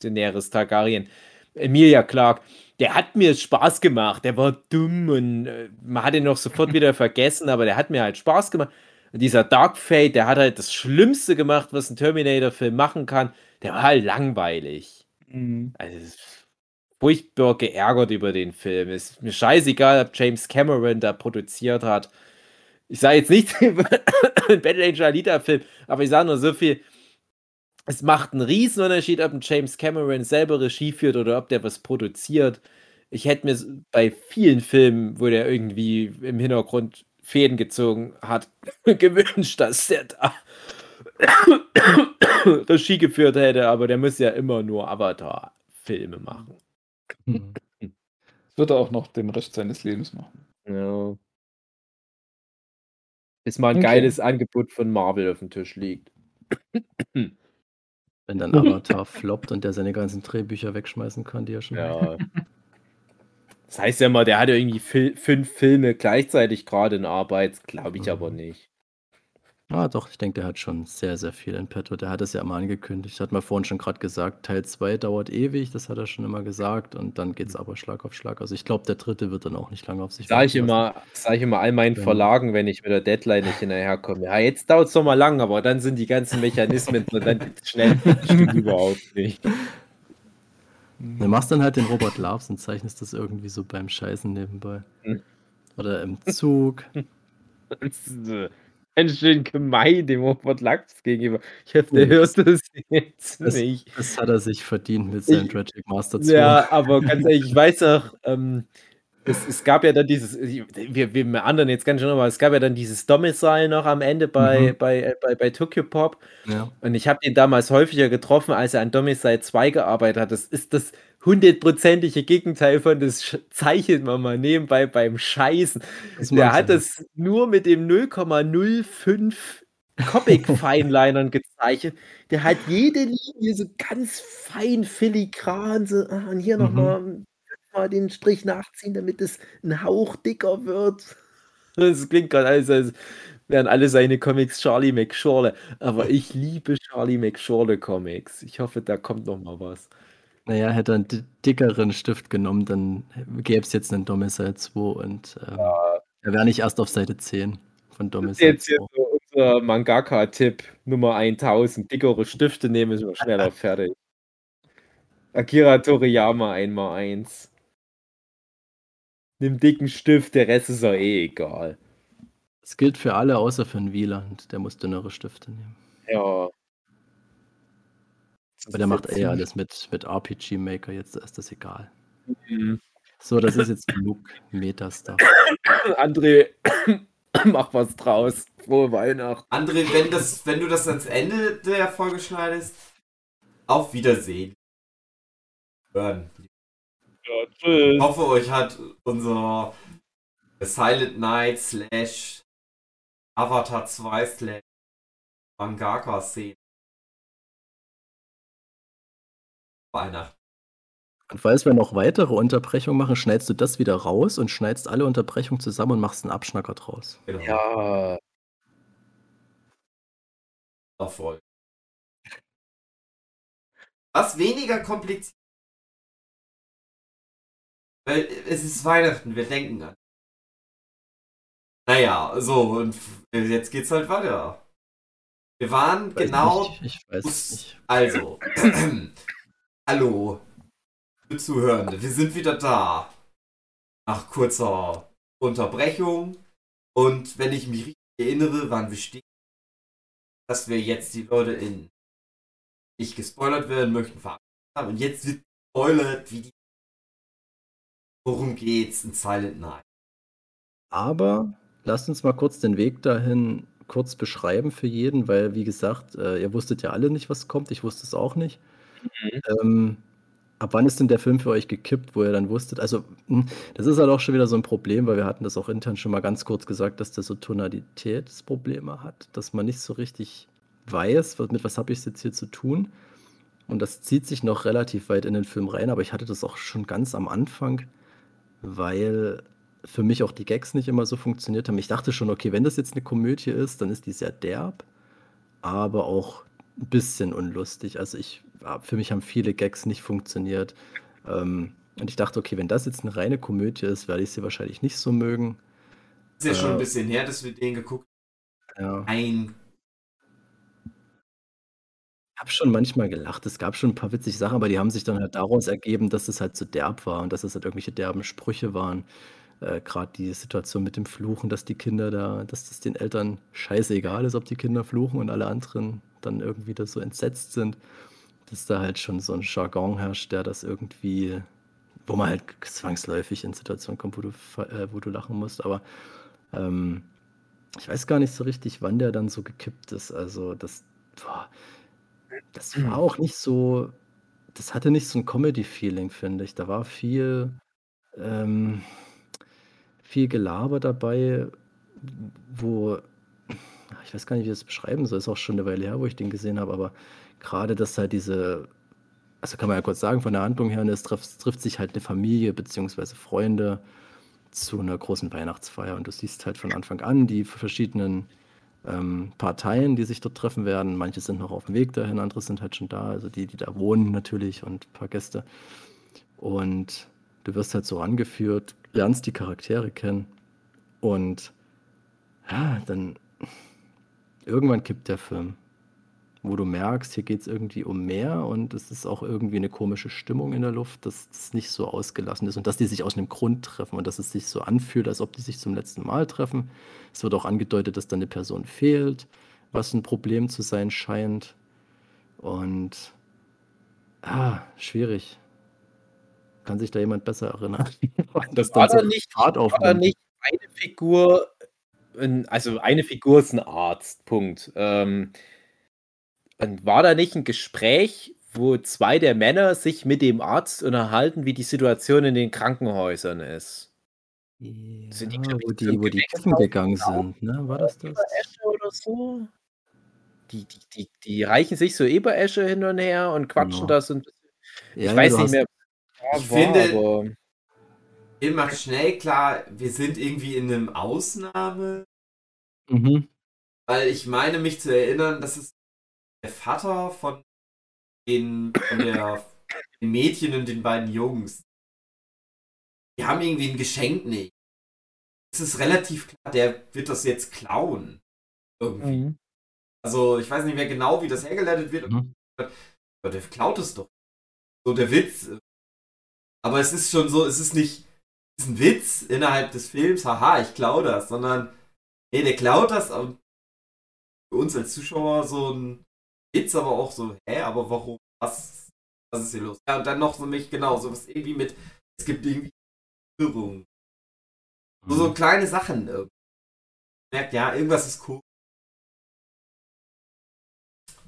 S2: Daenerys Targaryen, Emilia Clark, der hat mir Spaß gemacht. Der war dumm und äh, man hat ihn noch sofort wieder vergessen, aber der hat mir halt Spaß gemacht. Und dieser Dark Fate, der hat halt das Schlimmste gemacht, was ein Terminator-Film machen kann. Der war halt langweilig. Mhm. Also furchtbar geärgert über den Film. Ist mir scheißegal, ob James Cameron da produziert hat. Ich sage jetzt nicht einen Battle Angel Alita-Film, aber ich sage nur so viel. Es macht einen Riesenunterschied, ob ein James Cameron selber Regie führt oder ob der was produziert. Ich hätte mir bei vielen Filmen, wo der irgendwie im Hintergrund Fäden gezogen hat, gewünscht, dass der da Regie geführt hätte, aber der muss ja immer nur Avatar-Filme machen.
S4: Mhm. Wird er auch noch den Rest seines Lebens machen.
S2: Ja. Bis mal ein okay. geiles Angebot von Marvel auf dem Tisch liegt.
S3: Wenn dann Avatar floppt und der seine ganzen Drehbücher wegschmeißen kann, die er schon.
S2: Ja. Das heißt ja mal, der hatte irgendwie fünf Filme gleichzeitig gerade in Arbeit. Glaube ich mhm. aber nicht.
S3: Ah, doch, ich denke, der hat schon sehr, sehr viel in petto. Der hat es ja immer angekündigt. Hat mir vorhin schon gerade gesagt, Teil 2 dauert ewig, das hat er schon immer gesagt. Und dann geht es aber Schlag auf Schlag. Also ich glaube, der dritte wird dann auch nicht lange auf sich
S2: Sag ich immer, sag ich immer all meinen ja. Verlagen, wenn ich mit der Deadline nicht hinterherkomme. Ja, jetzt dauert es mal lang, aber dann sind die ganzen Mechanismen und dann schnell. Stimmt überhaupt nicht.
S3: Du machst dann halt den Robert Loves und zeichnest das irgendwie so beim Scheißen nebenbei. Hm. Oder im Zug.
S2: ganz schön gemein dem Robert Lachs gegenüber. Ich hoffe, der hört das jetzt
S3: das,
S2: nicht.
S3: Das hat er sich verdient mit seinem Tragic Master 2.
S2: Ja, aber ganz ehrlich, ich weiß auch, ähm, es, es, gab ja dann dieses, wir, wir anderen jetzt ganz schön nochmal, es gab ja dann dieses Domicile noch am Ende bei, mhm. bei, äh, bei, bei Tokyo Pop. Ja. Und ich habe ihn damals häufiger getroffen, als er an Domicile 2 gearbeitet hat. Das ist das hundertprozentige Gegenteil von das zeichnet man mal nebenbei beim Scheißen. Der hat das nur mit dem 0,05 Comic-Feinlinern gezeichnet. Der hat jede Linie so ganz fein filigran, so, ah, und hier mhm. nochmal mal den Strich nachziehen, damit es ein Hauch dicker wird. Das klingt gerade alles, als wären alle seine Comics Charlie McShorley. Aber ich liebe Charlie McShorley Comics. Ich hoffe, da kommt noch mal was.
S3: Naja, hätte er einen dickeren Stift genommen, dann gäbe es jetzt einen Domicile 2 und ähm, ja. er wäre nicht erst auf Seite 10 von Domicile
S2: das ist jetzt 2. Hier so unser Mangaka-Tipp Nummer 1000. Dickere Stifte nehmen, ist wir schneller fertig. Akira Toriyama 1x1. Nimm dicken Stift, der Rest ist ja eh egal.
S3: Das gilt für alle, außer für einen Wieland. Der muss dünnere Stifte nehmen.
S2: Ja.
S3: Aber der macht eh alles mit, mit RPG Maker, jetzt ist das egal. Mhm. So, das ist jetzt genug Meta-Stuff.
S2: André, mach was draus. Frohe Weihnachten.
S1: André, wenn, das, wenn du das ans Ende der Folge schneidest, auf Wiedersehen. Hören. Ja, tschüss. Ich hoffe, euch hat unser Silent Night slash Avatar 2 slash Mangaka-Szene Weihnachten.
S3: Und falls wir noch weitere Unterbrechungen machen, schneidest du das wieder raus und schneidest alle Unterbrechungen zusammen und machst einen Abschnacker draus.
S2: Genau. Ja.
S1: Erfolg. Was weniger kompliziert weil es ist Weihnachten, wir denken an. Naja, so, und jetzt geht's halt weiter. Wir waren weiß genau.
S3: Nicht, ich weiß nicht.
S1: Also, hallo, Zuhörende, wir sind wieder da. Nach kurzer Unterbrechung. Und wenn ich mich richtig erinnere, waren wir stehen, dass wir jetzt die Leute in nicht gespoilert werden möchten, haben. Und jetzt wird gespoilert, wie die Worum geht's in Silent Night?
S3: Aber lasst uns mal kurz den Weg dahin kurz beschreiben für jeden, weil, wie gesagt, äh, ihr wusstet ja alle nicht, was kommt. Ich wusste es auch nicht. Mhm. Ähm, ab wann ist denn der Film für euch gekippt, wo ihr dann wusstet? Also, hm, das ist halt auch schon wieder so ein Problem, weil wir hatten das auch intern schon mal ganz kurz gesagt, dass der so Tonalitätsprobleme hat, dass man nicht so richtig weiß, mit was habe ich es jetzt hier zu tun. Und das zieht sich noch relativ weit in den Film rein, aber ich hatte das auch schon ganz am Anfang weil für mich auch die Gags nicht immer so funktioniert haben. Ich dachte schon, okay, wenn das jetzt eine Komödie ist, dann ist die sehr derb, aber auch ein bisschen unlustig. Also ich, für mich haben viele Gags nicht funktioniert. Ähm, und ich dachte, okay, wenn das jetzt eine reine Komödie ist, werde ich sie wahrscheinlich nicht so mögen.
S1: Ist ja äh, schon ein bisschen her, dass wir den geguckt
S3: haben.
S1: Ja. Ein
S3: habe schon manchmal gelacht. Es gab schon ein paar witzige Sachen, aber die haben sich dann halt daraus ergeben, dass es halt zu derb war und dass es halt irgendwelche derben Sprüche waren. Äh, Gerade die Situation mit dem Fluchen, dass die Kinder da, dass das den Eltern scheißegal ist, ob die Kinder fluchen und alle anderen dann irgendwie da so entsetzt sind. Dass da halt schon so ein Jargon herrscht, der das irgendwie, wo man halt zwangsläufig in Situationen kommt, wo du, äh, wo du lachen musst. Aber ähm, ich weiß gar nicht so richtig, wann der dann so gekippt ist. Also das, boah, das war auch nicht so das hatte nicht so 'n Comedy-Feeling, finde ich. Da war viel ähm, viel Gelaber dabei, wo ich weiß gar nicht, wie ich das beschreiben soll. Ist auch schon eine Weile her, wo ich den gesehen habe, aber gerade, dass halt diese also, kann man ja kurz sagen, von der Handlung her, ne, es trifft trifft sich halt eine Familie beziehungsweise Freunde zu einer großen Weihnachtsfeier und du siehst halt von Anfang an die verschiedenen ähm, Parteien, die sich dort treffen werden. Manche sind noch auf dem Weg dahin, andere sind halt schon da, also die, die da wohnen natürlich und ein paar Gäste. Und du wirst halt so angeführt, lernst die Charaktere kennen und ja, dann irgendwann kippt der Film wo du merkst, hier geht es irgendwie um mehr und es ist auch irgendwie eine komische Stimmung in der Luft, dass es nicht so ausgelassen ist und dass die sich aus einem Grund treffen und dass es sich so anfühlt, als ob die sich zum letzten Mal treffen. Es wird auch angedeutet, dass da eine Person fehlt, was ein Problem zu sein scheint. Und ah, schwierig. Kann sich da jemand besser erinnern?
S2: das war, da nicht, war da nicht eine Figur, also eine Figur ist ein Arzt, Punkt. Ähm, und war da nicht ein Gespräch, wo zwei der Männer sich mit dem Arzt unterhalten, wie die Situation in den Krankenhäusern ist?
S3: Ja, sind die, wo die, wo die Kiffen gegangen sind, ne? War das das?
S2: oder so? Die, die, die, die reichen sich so Eberesche hin und her und quatschen genau. das und ich ja, weiß nicht mehr.
S1: Ich war, finde, aber... Macht schnell klar, wir sind irgendwie in einem Ausnahme. Mhm. Weil ich meine mich zu erinnern, dass es Vater von den, von der den Mädchen und den beiden Jungs. Die haben irgendwie ein Geschenk nicht. Es ist relativ klar, der wird das jetzt klauen. Irgendwie. Mhm. Also, ich weiß nicht mehr genau, wie das hergeleitet wird. Mhm. Aber der klaut es doch. So der Witz. Aber es ist schon so, es ist nicht es ist ein Witz innerhalb des Films, haha, ich klau das, sondern nee, der klaut das und für uns als Zuschauer so ein Witz, aber auch so, hä, aber warum? Was, was ist hier los? Ja, und dann noch so mich, genau, so was irgendwie mit, es gibt irgendwie Führung. So, so mhm. kleine Sachen. Irgendwie. Merkt, ja, irgendwas ist cool.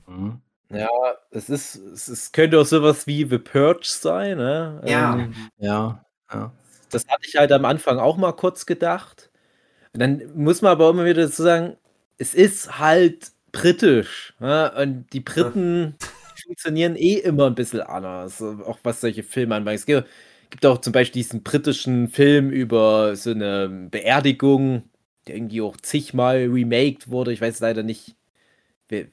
S2: Mhm. Ja, es ist, es ist, könnte auch sowas wie The Purge sein, ne?
S3: Ja. Ähm, ja, ja.
S2: Das hatte ich halt am Anfang auch mal kurz gedacht. Und dann muss man aber immer wieder dazu sagen, es ist halt britisch. Ja? Und die Briten funktionieren eh immer ein bisschen anders, auch was solche Filme anbelangt. Es gibt, gibt auch zum Beispiel diesen britischen Film über so eine Beerdigung, der irgendwie auch zigmal remaked wurde. Ich weiß leider nicht, ich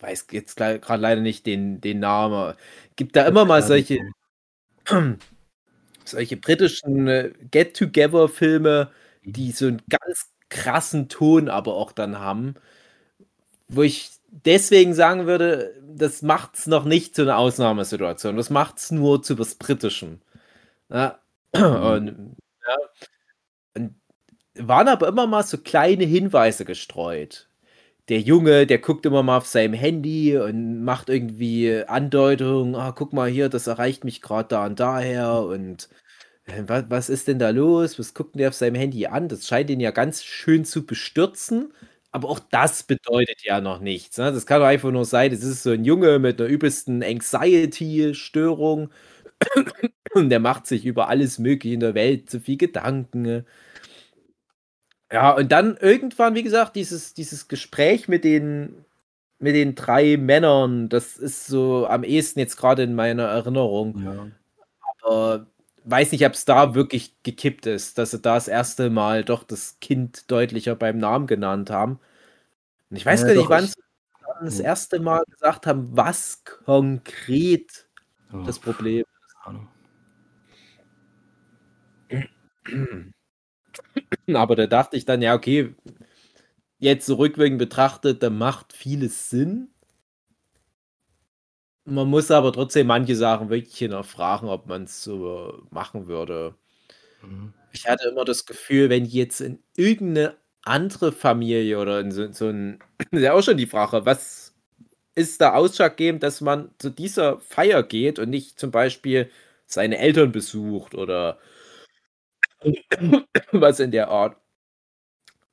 S2: weiß jetzt gerade leider nicht den, den Namen. Gibt da immer mal solche, solche britischen äh, Get-Together-Filme, die so einen ganz krassen Ton aber auch dann haben, wo ich deswegen sagen würde, das macht es noch nicht zu einer Ausnahmesituation. Das macht es nur zu was Britischem. Ja, mhm. und, ja, und waren aber immer mal so kleine Hinweise gestreut. Der Junge, der guckt immer mal auf seinem Handy und macht irgendwie Andeutungen, ah, guck mal hier, das erreicht mich gerade da und daher und äh, was, was ist denn da los? Was guckt denn der auf seinem Handy an? Das scheint ihn ja ganz schön zu bestürzen. Aber auch das bedeutet ja noch nichts. Ne? Das kann doch einfach nur sein, das ist so ein Junge mit einer übelsten Anxiety-Störung. Und der macht sich über alles Mögliche in der Welt zu viel Gedanken. Ja, und dann irgendwann, wie gesagt, dieses, dieses Gespräch mit den, mit den drei Männern, das ist so am ehesten jetzt gerade in meiner Erinnerung. Ja. Aber weiß nicht, ob es da wirklich gekippt ist, dass sie da das erste Mal doch das Kind deutlicher beim Namen genannt haben. Und ich weiß ja, gar nicht, wann sie das erste Mal gesagt haben, was konkret oh, das Problem ist. Aber da dachte ich dann, ja, okay, jetzt zurückwirkend betrachtet, da macht vieles Sinn. Man muss aber trotzdem manche Sachen wirklich hinterfragen, ob man es so machen würde. Mhm. Ich hatte immer das Gefühl, wenn jetzt in irgendeine andere Familie oder in so, so ein, ist ja auch schon die Frage, was ist da ausschlaggebend, dass man zu dieser Feier geht und nicht zum Beispiel seine Eltern besucht oder was in der Art.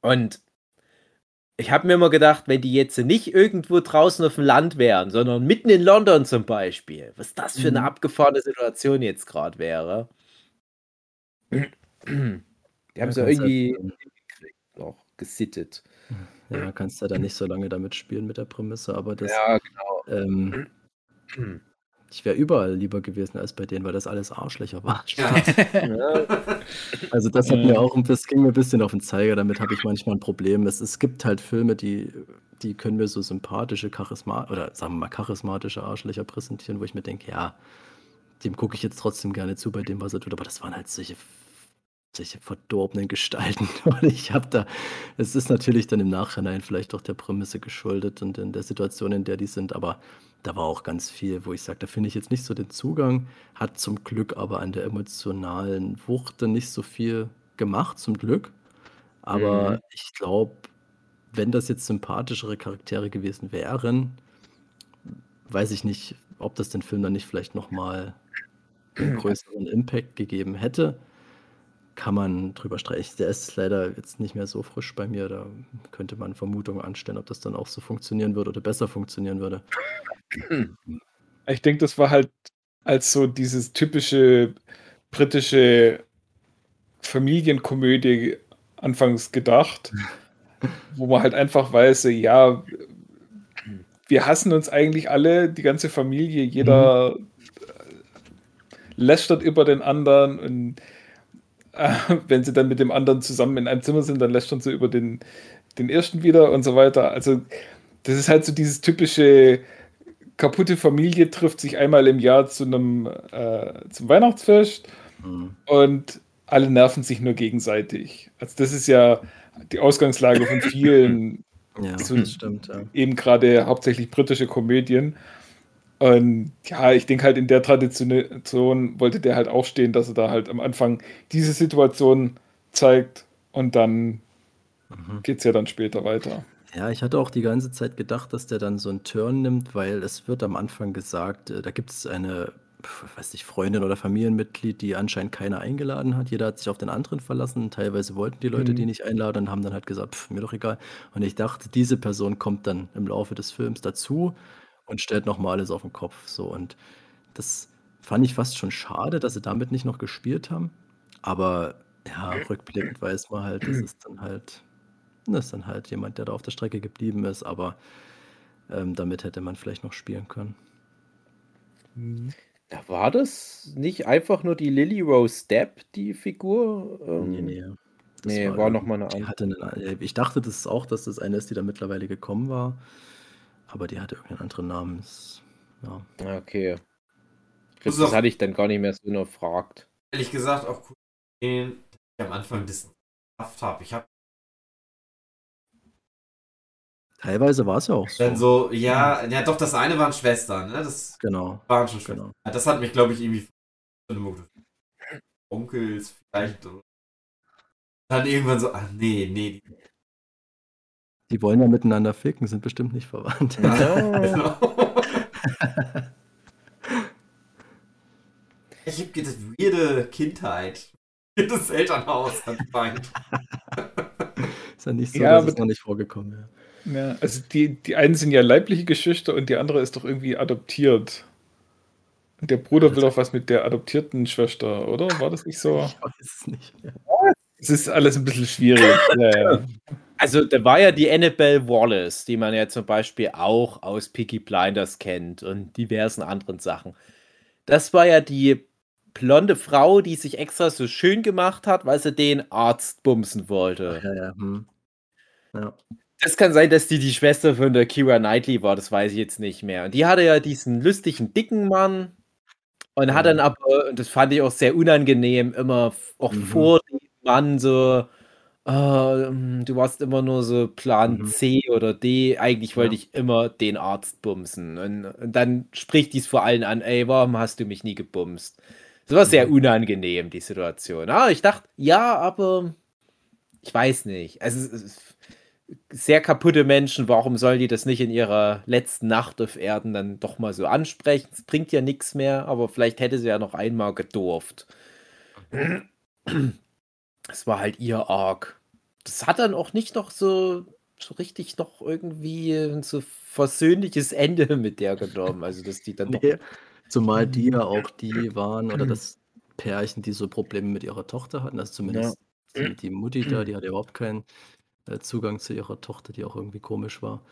S2: Und ich habe mir immer gedacht, wenn die jetzt nicht irgendwo draußen auf dem Land wären, sondern mitten in London zum Beispiel, was das für eine mhm. abgefahrene Situation jetzt gerade wäre. Die haben ja, so irgendwie halt, noch gesittet.
S3: Ja, kannst du da nicht so lange damit spielen mit der Prämisse, aber das. Ja, genau. Ähm, ich wäre überall lieber gewesen als bei denen, weil das alles Arschlöcher war. Ja. also das hat mir auch ein bisschen, ging mir ein bisschen auf den Zeiger, damit habe ich manchmal ein Problem. Es, es gibt halt Filme, die, die können mir so sympathische, charisma oder sagen wir mal charismatische Arschlöcher präsentieren, wo ich mir denke, ja, dem gucke ich jetzt trotzdem gerne zu bei dem, was er tut, aber das waren halt solche solche verdorbenen Gestalten. Und ich habe da, es ist natürlich dann im Nachhinein vielleicht auch der Prämisse geschuldet und in der Situation, in der die sind, aber da war auch ganz viel, wo ich sage, da finde ich jetzt nicht so den Zugang, hat zum Glück aber an der emotionalen Wucht nicht so viel gemacht, zum Glück. Aber mhm. ich glaube, wenn das jetzt sympathischere Charaktere gewesen wären, weiß ich nicht, ob das den Film dann nicht vielleicht nochmal einen größeren Impact gegeben hätte, kann man drüber streichen. Der ist leider jetzt nicht mehr so frisch bei mir. Da könnte man Vermutungen anstellen, ob das dann auch so funktionieren würde oder besser funktionieren würde.
S4: Ich denke, das war halt als so dieses typische britische Familienkomödie anfangs gedacht, wo man halt einfach weiß, ja, wir hassen uns eigentlich alle, die ganze Familie, jeder mhm. lästert über den anderen und äh, wenn sie dann mit dem anderen zusammen in einem Zimmer sind, dann lästern sie über den, den ersten wieder und so weiter. Also das ist halt so dieses typische kaputte Familie trifft sich einmal im Jahr zu einem äh, zum Weihnachtsfest mhm. und alle nerven sich nur gegenseitig. Also das ist ja die Ausgangslage von vielen
S3: ja, so stimmt, ja.
S4: eben gerade hauptsächlich britische Komödien. Und ja, ich denke halt in der Tradition wollte der halt auch stehen, dass er da halt am Anfang diese Situation zeigt und dann mhm. geht es ja dann später weiter.
S3: Ja, ich hatte auch die ganze Zeit gedacht, dass der dann so einen Turn nimmt, weil es wird am Anfang gesagt, äh, da gibt es eine, weiß nicht, Freundin oder Familienmitglied, die anscheinend keiner eingeladen hat. Jeder hat sich auf den anderen verlassen. Teilweise wollten die Leute die mhm. nicht einladen und haben dann halt gesagt, pf, mir doch egal. Und ich dachte, diese Person kommt dann im Laufe des Films dazu und stellt nochmal alles auf den Kopf. So, und das fand ich fast schon schade, dass sie damit nicht noch gespielt haben. Aber ja, rückblickend weiß man halt, das ist dann halt das ist dann halt jemand, der da auf der Strecke geblieben ist, aber ähm, damit hätte man vielleicht noch spielen können.
S2: Mhm. Da war das nicht einfach nur die Lily Rose Depp, die Figur?
S3: Ähm, nee, nee.
S2: Das nee, war, war nochmal eine
S3: andere. Ich dachte das auch, dass das eine ist, die da mittlerweile gekommen war. Aber die hatte irgendeinen anderen Namen.
S2: Ja. Ah, okay. Das, das hatte ich dann gar nicht mehr so nur fragt.
S1: Ehrlich gesagt, auch cool, den ich am Anfang das geschafft habe. Ich habe
S3: Teilweise war es ja auch
S1: so. Dann so, ja, ja, doch, das eine waren Schwestern, ne? Das
S3: genau.
S1: waren schon Schwestern. Genau. Das hat mich, glaube ich, irgendwie Onkels vielleicht. Dann irgendwann so, ach nee, nee.
S3: Die wollen ja miteinander ficken, sind bestimmt nicht verwandt. Ja.
S1: ich hab das weirde Kindheit. Das Elternhaus anscheinend.
S3: ist ja nicht so, ja, dass es noch nicht vorgekommen wäre.
S4: Ja, also die, die einen sind ja leibliche Geschwister und die andere ist doch irgendwie adoptiert. Und der Bruder will doch was mit der adoptierten Schwester, oder? War das nicht so? Ich weiß es nicht. Es ist alles ein bisschen schwierig. ja, ja.
S2: Also, da war ja die Annabelle Wallace, die man ja zum Beispiel auch aus Peaky Blinders kennt und diversen anderen Sachen. Das war ja die blonde Frau, die sich extra so schön gemacht hat, weil sie den Arzt bumsen wollte.
S3: Ja, ja. Hm.
S2: ja. Das kann sein, dass die die Schwester von der Kira Knightley war, das weiß ich jetzt nicht mehr. Und die hatte ja diesen lustigen, dicken Mann und hat dann aber, und das fand ich auch sehr unangenehm, immer auch mhm. vor dem Mann so, oh, du warst immer nur so Plan mhm. C oder D. Eigentlich wollte ja. ich immer den Arzt bumsen. Und, und dann spricht dies vor allen an, ey, warum hast du mich nie gebumst? Das war sehr mhm. unangenehm, die Situation. Ah, ich dachte, ja, aber ich weiß nicht. Also, sehr kaputte Menschen, warum sollen die das nicht in ihrer letzten Nacht auf Erden dann doch mal so ansprechen? Es bringt ja nichts mehr, aber vielleicht hätte sie ja noch einmal gedurft. Es war halt ihr Arc. Das hat dann auch nicht noch so, so richtig noch irgendwie ein so versöhnliches Ende mit der genommen. Also, dass die dann nee,
S3: Zumal die ja auch die waren, oder das Pärchen, die so Probleme mit ihrer Tochter hatten, also zumindest ja. die, die Mutti da, die hatte überhaupt keinen äh, Zugang zu ihrer Tochter, die auch irgendwie komisch war.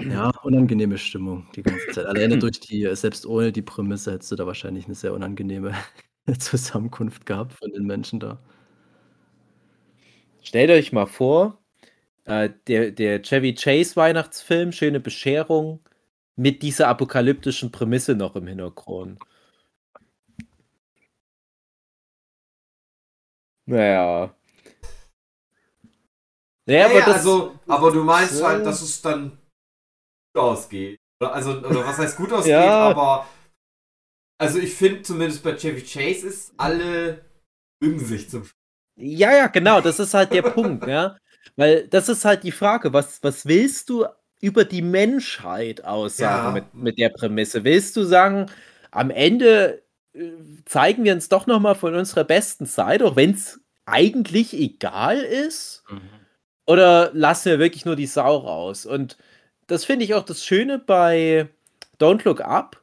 S3: Ja, unangenehme Stimmung die ganze Zeit. Alleine durch die, äh, selbst ohne die Prämisse hättest du da wahrscheinlich eine sehr unangenehme Zusammenkunft gehabt von den Menschen da.
S2: Stellt euch mal vor, äh, der, der Chevy Chase Weihnachtsfilm, Schöne Bescherung, mit dieser apokalyptischen Prämisse noch im Hintergrund. Naja.
S1: Ja, aber, das, also, aber du meinst äh, halt, dass es dann gut ausgeht. Also, oder was heißt gut ausgeht, ja. aber also ich finde zumindest bei Chevy Chase ist, alle mögen sich zum
S2: Ja, ja, genau, das ist halt der Punkt, ja. Weil das ist halt die Frage, was, was willst du über die Menschheit aussagen ja. mit, mit der Prämisse? Willst du sagen, am Ende zeigen wir uns doch noch mal von unserer besten Seite, auch wenn es eigentlich egal ist? Mhm. Oder lassen wir wirklich nur die Sau raus? Und das finde ich auch das Schöne bei Don't Look Up.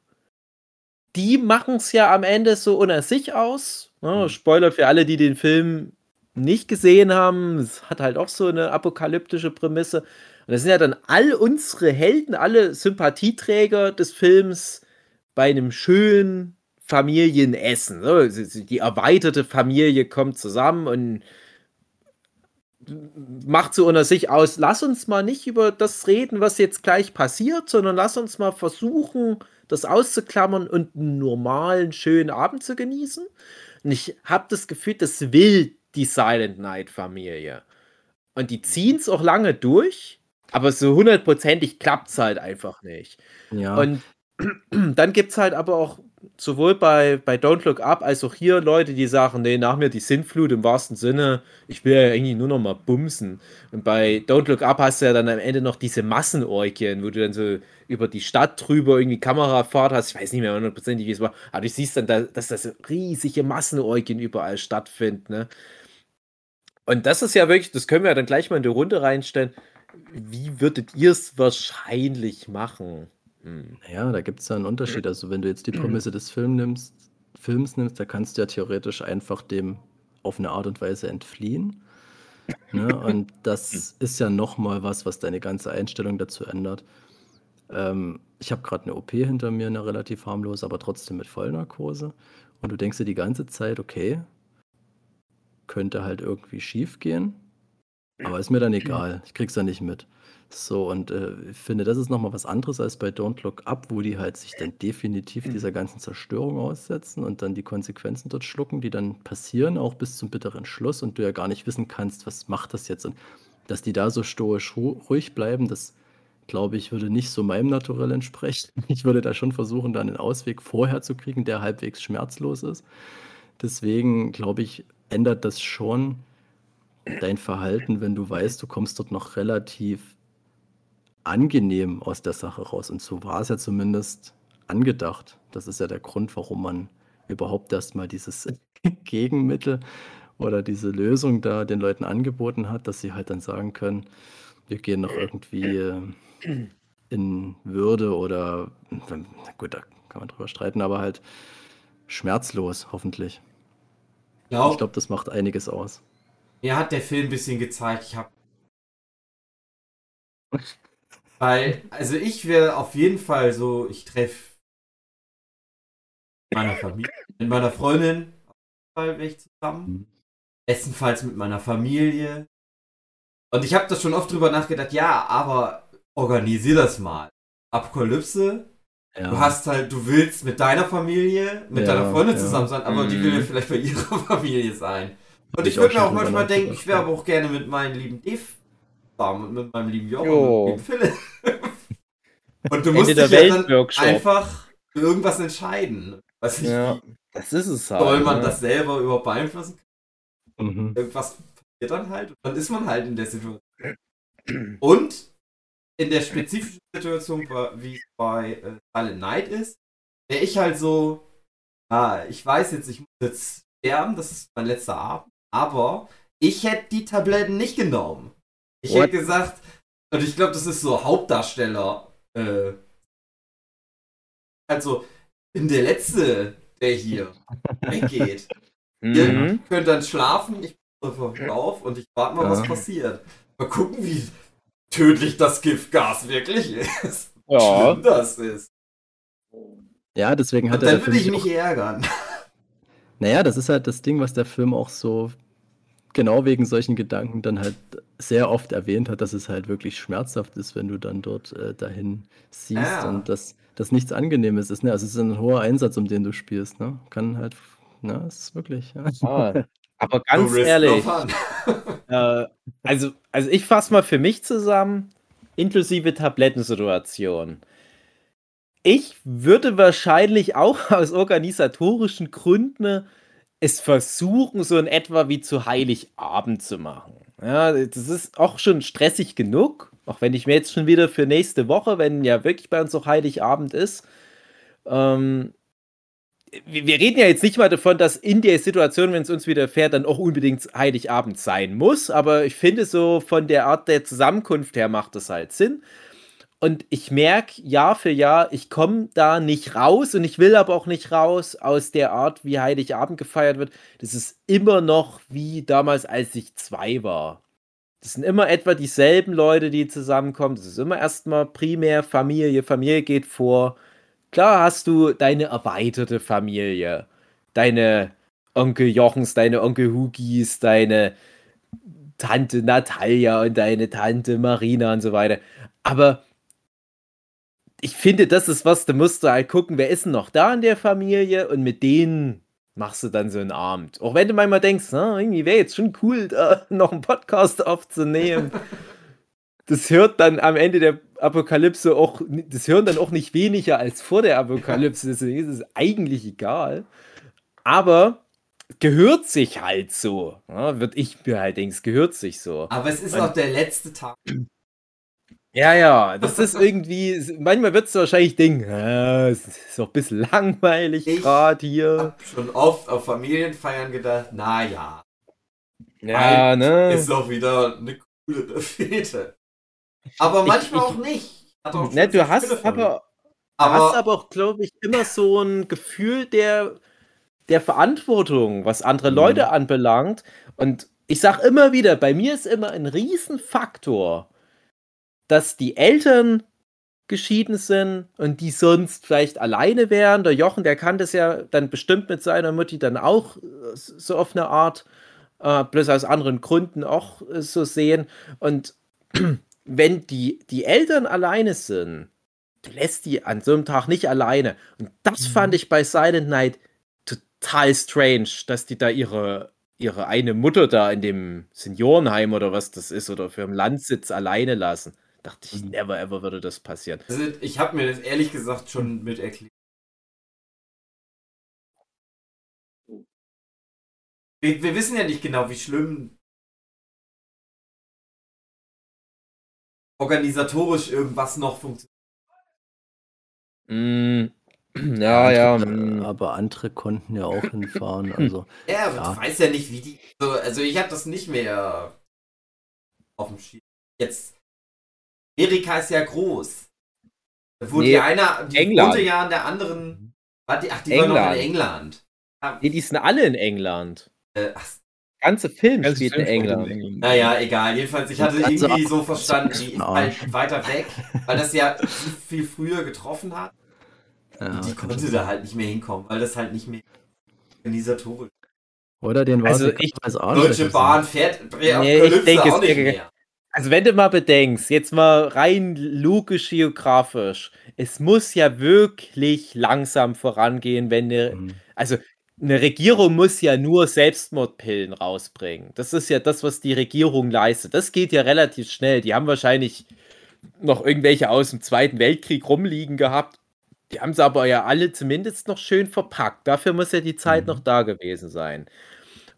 S2: Die machen es ja am Ende so unter sich aus. Ne? Mhm. Spoiler für alle, die den Film nicht gesehen haben. Es hat halt auch so eine apokalyptische Prämisse. Und das sind ja dann all unsere Helden, alle Sympathieträger des Films bei einem schönen Familienessen. Die erweiterte Familie kommt zusammen und macht so unter sich aus, lass uns mal nicht über das reden, was jetzt gleich passiert, sondern lass uns mal versuchen, das auszuklammern und einen normalen, schönen Abend zu genießen. Und ich habe das Gefühl, das will die Silent Night Familie. Und die ziehen es auch lange durch, aber so hundertprozentig klappt es halt einfach nicht. Ja. Und dann gibt es halt aber auch sowohl bei, bei Don't Look Up als auch hier Leute, die sagen, nee, nach mir die Sintflut im wahrsten Sinne, ich will ja eigentlich nur noch mal bumsen. Und bei Don't Look Up hast du ja dann am Ende noch diese Massenorgien, wo du dann so über die Stadt drüber irgendwie Kamerafahrt hast. Ich weiß nicht mehr hundertprozentig, wie es war, aber du siehst dann, da, dass das riesige Massenorgien überall stattfinden. Ne? Und das ist ja wirklich, das können wir ja dann gleich mal in die Runde reinstellen. Wie würdet ihr es wahrscheinlich machen?
S3: Hm. Ja, da gibt es ja einen Unterschied. Also wenn du jetzt die Prämisse des Film nimmst, Films nimmst, da kannst du ja theoretisch einfach dem auf eine Art und Weise entfliehen. Ne? Und das ist ja nochmal was, was deine ganze Einstellung dazu ändert. Ähm, ich habe gerade eine OP hinter mir, eine relativ harmlose, aber trotzdem mit Vollnarkose. Und du denkst dir die ganze Zeit, okay, könnte halt irgendwie schief gehen, aber ist mir dann egal. Ich krieg's ja nicht mit. So, und äh, ich finde, das ist nochmal was anderes als bei Don't Look Up, wo die halt sich dann definitiv mhm. dieser ganzen Zerstörung aussetzen und dann die Konsequenzen dort schlucken, die dann passieren, auch bis zum bitteren Schluss und du ja gar nicht wissen kannst, was macht das jetzt. Und dass die da so stoisch ruhig bleiben, das glaube ich, würde nicht so meinem Naturell entsprechen. Ich würde da schon versuchen, da einen Ausweg vorher zu kriegen, der halbwegs schmerzlos ist. Deswegen glaube ich, ändert das schon dein Verhalten, wenn du weißt, du kommst dort noch relativ angenehm aus der Sache raus. Und so war es ja zumindest angedacht. Das ist ja der Grund, warum man überhaupt erstmal dieses Gegenmittel oder diese Lösung da den Leuten angeboten hat, dass sie halt dann sagen können, wir gehen noch irgendwie äh, in Würde oder, gut, da kann man drüber streiten, aber halt schmerzlos, hoffentlich. Glaub, ich glaube, das macht einiges aus.
S1: Mir hat der Film ein bisschen gezeigt, ich habe Weil, also ich wäre auf jeden Fall so, ich treffe meiner Familie, mit meiner Freundin, auf jeden Fall wäre ich zusammen. Mhm. Bestenfalls mit meiner Familie. Und ich habe da schon oft drüber nachgedacht, ja, aber organisier das mal. Apokalypse, ja. du hast halt, du willst mit deiner Familie, mit ja, deiner Freundin ja. zusammen sein, aber mhm. die will ja vielleicht bei ihrer Familie sein. Und ich, ich würde mir auch manchmal denken, ich wäre aber auch gerne mit meinen lieben Dave zusammen, mit meinem lieben Jochen und dem Philipp. Und du musst dich ja dann einfach für irgendwas entscheiden. Weiß nicht, ja,
S2: das ist es halt.
S1: Soll man ja. das selber überhaupt beeinflussen? Mhm. Irgendwas passiert dann halt und dann ist man halt in der Situation. Und in der spezifischen Situation, wie es bei äh, Silent Night ist, wäre ich halt so, ah, ich weiß jetzt, ich muss jetzt sterben, das ist mein letzter Abend, aber ich hätte die Tabletten nicht genommen. Ich What? hätte gesagt, und ich glaube, das ist so Hauptdarsteller äh, also, bin der Letzte, der hier weggeht. Ihr mhm. könnt dann schlafen, ich bin auf und ich warte mal, was passiert. Mal gucken, wie tödlich das Giftgas wirklich ist. Ja. Schlimm das ist.
S3: Ja, deswegen hat
S1: und er. Dann würde ich mich ärgern.
S3: Naja, das ist halt das Ding, was der Film auch so genau wegen solchen Gedanken dann halt sehr oft erwähnt hat, dass es halt wirklich schmerzhaft ist, wenn du dann dort äh, dahin siehst ja. und dass das nichts Angenehmes ist. Ne? Also es ist ein hoher Einsatz, um den du spielst. Ne? Kann halt, ne, es ist wirklich. Ja.
S2: Ah, aber ganz ehrlich, äh, also, also ich fasse mal für mich zusammen, inklusive Tablettensituation. Ich würde wahrscheinlich auch aus organisatorischen Gründen es versuchen, so in etwa wie zu Heiligabend zu machen. Ja, das ist auch schon stressig genug, auch wenn ich mir jetzt schon wieder für nächste Woche, wenn ja wirklich bei uns auch Heiligabend ist, ähm, wir reden ja jetzt nicht mal davon, dass in der Situation, wenn es uns wieder fährt, dann auch unbedingt Heiligabend sein muss. Aber ich finde so von der Art der Zusammenkunft her macht das halt Sinn. Und ich merke Jahr für Jahr, ich komme da nicht raus und ich will aber auch nicht raus aus der Art, wie Heiligabend gefeiert wird. Das ist immer noch wie damals, als ich zwei war. Das sind immer etwa dieselben Leute, die zusammenkommen. Das ist immer erstmal primär Familie. Familie geht vor. Klar hast du deine erweiterte Familie. Deine Onkel Jochens, deine Onkel Hugis, deine Tante Natalia und deine Tante Marina und so weiter. Aber ich finde, das ist was, da musst du halt gucken, wer ist denn noch da in der Familie und mit denen machst du dann so einen Abend. Auch wenn du manchmal denkst, na, irgendwie wäre jetzt schon cool, da noch einen Podcast aufzunehmen. das hört dann am Ende der Apokalypse auch, das hören dann auch nicht weniger als vor der Apokalypse, deswegen ist es eigentlich egal. Aber gehört sich halt so. Ja, wird ich mir halt denken, es gehört sich so.
S1: Aber es ist Und, auch der letzte Tag.
S2: Ja, ja, das ist irgendwie, manchmal wird es wahrscheinlich denken, äh, es ist auch ein bisschen langweilig gerade hier. Ich
S1: hab schon oft auf Familienfeiern gedacht, naja.
S2: Ja, ne?
S1: Ist auch wieder eine coole Fete. Aber manchmal ich, auch nicht.
S2: Auch ne, du hast aber, aber, hast aber auch, glaube ich, immer so ein Gefühl der, der Verantwortung, was andere mhm. Leute anbelangt. Und ich sag immer wieder, bei mir ist immer ein Riesenfaktor, dass die Eltern geschieden sind und die sonst vielleicht alleine wären. Der Jochen, der kann das ja dann bestimmt mit seiner Mutti dann auch äh, so auf eine Art, äh, bloß aus anderen Gründen auch äh, so sehen. Und wenn die, die Eltern alleine sind, du lässt die an so einem Tag nicht alleine. Und das mhm. fand ich bei Silent Night total strange, dass die da ihre, ihre eine Mutter da in dem Seniorenheim oder was das ist oder für einen Landsitz alleine lassen. Dachte ich, never ever würde das passieren.
S1: Also ich habe mir das ehrlich gesagt schon mit erklärt. Wir, wir wissen ja nicht genau, wie schlimm organisatorisch irgendwas noch funktioniert.
S2: Mm, ja, ja.
S3: Andere, mm. Aber andere konnten ja auch hinfahren. Also,
S1: ja, aber ja. du weißt ja nicht, wie die. Also, also ich habe das nicht mehr auf dem Schirm. Jetzt. Amerika ist ja groß. Wo nee, die einer, die England. wohnte ja an der anderen. Ach, die England. war noch in England.
S2: Nee, die sind alle in England.
S1: Äh, ach,
S2: ganze Film ganze spielt Film in, England.
S1: England. Naja, egal. Jedenfalls, ich hatte irgendwie so verstanden, die ist halt weiter weg, weil das ja viel früher getroffen hat. Ja, und die konnte da halt nicht mehr hinkommen, weil das halt nicht mehr organisatorisch.
S3: Oder den war
S2: also ich
S1: weiß auch Deutsche Bahn fährt
S2: nee, ich denke, auch nicht mehr. Also wenn du mal bedenkst, jetzt mal rein logisch geografisch, es muss ja wirklich langsam vorangehen, wenn eine, mhm. also eine Regierung muss ja nur Selbstmordpillen rausbringen. Das ist ja das, was die Regierung leistet. Das geht ja relativ schnell. Die haben wahrscheinlich noch irgendwelche aus dem Zweiten Weltkrieg rumliegen gehabt. Die haben sie aber ja alle zumindest noch schön verpackt. Dafür muss ja die Zeit mhm. noch da gewesen sein.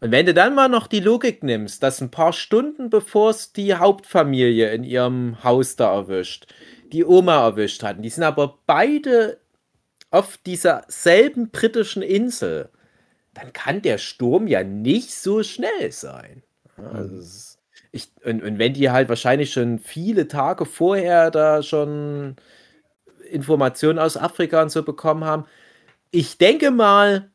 S2: Und wenn du dann mal noch die Logik nimmst, dass ein paar Stunden bevor es die Hauptfamilie in ihrem Haus da erwischt, die Oma erwischt hatten, die sind aber beide auf dieser selben britischen Insel dann kann der Sturm ja nicht so schnell sein. Also ich, und, und wenn die halt wahrscheinlich schon viele Tage vorher da schon Informationen aus Afrika und so bekommen haben, ich denke mal,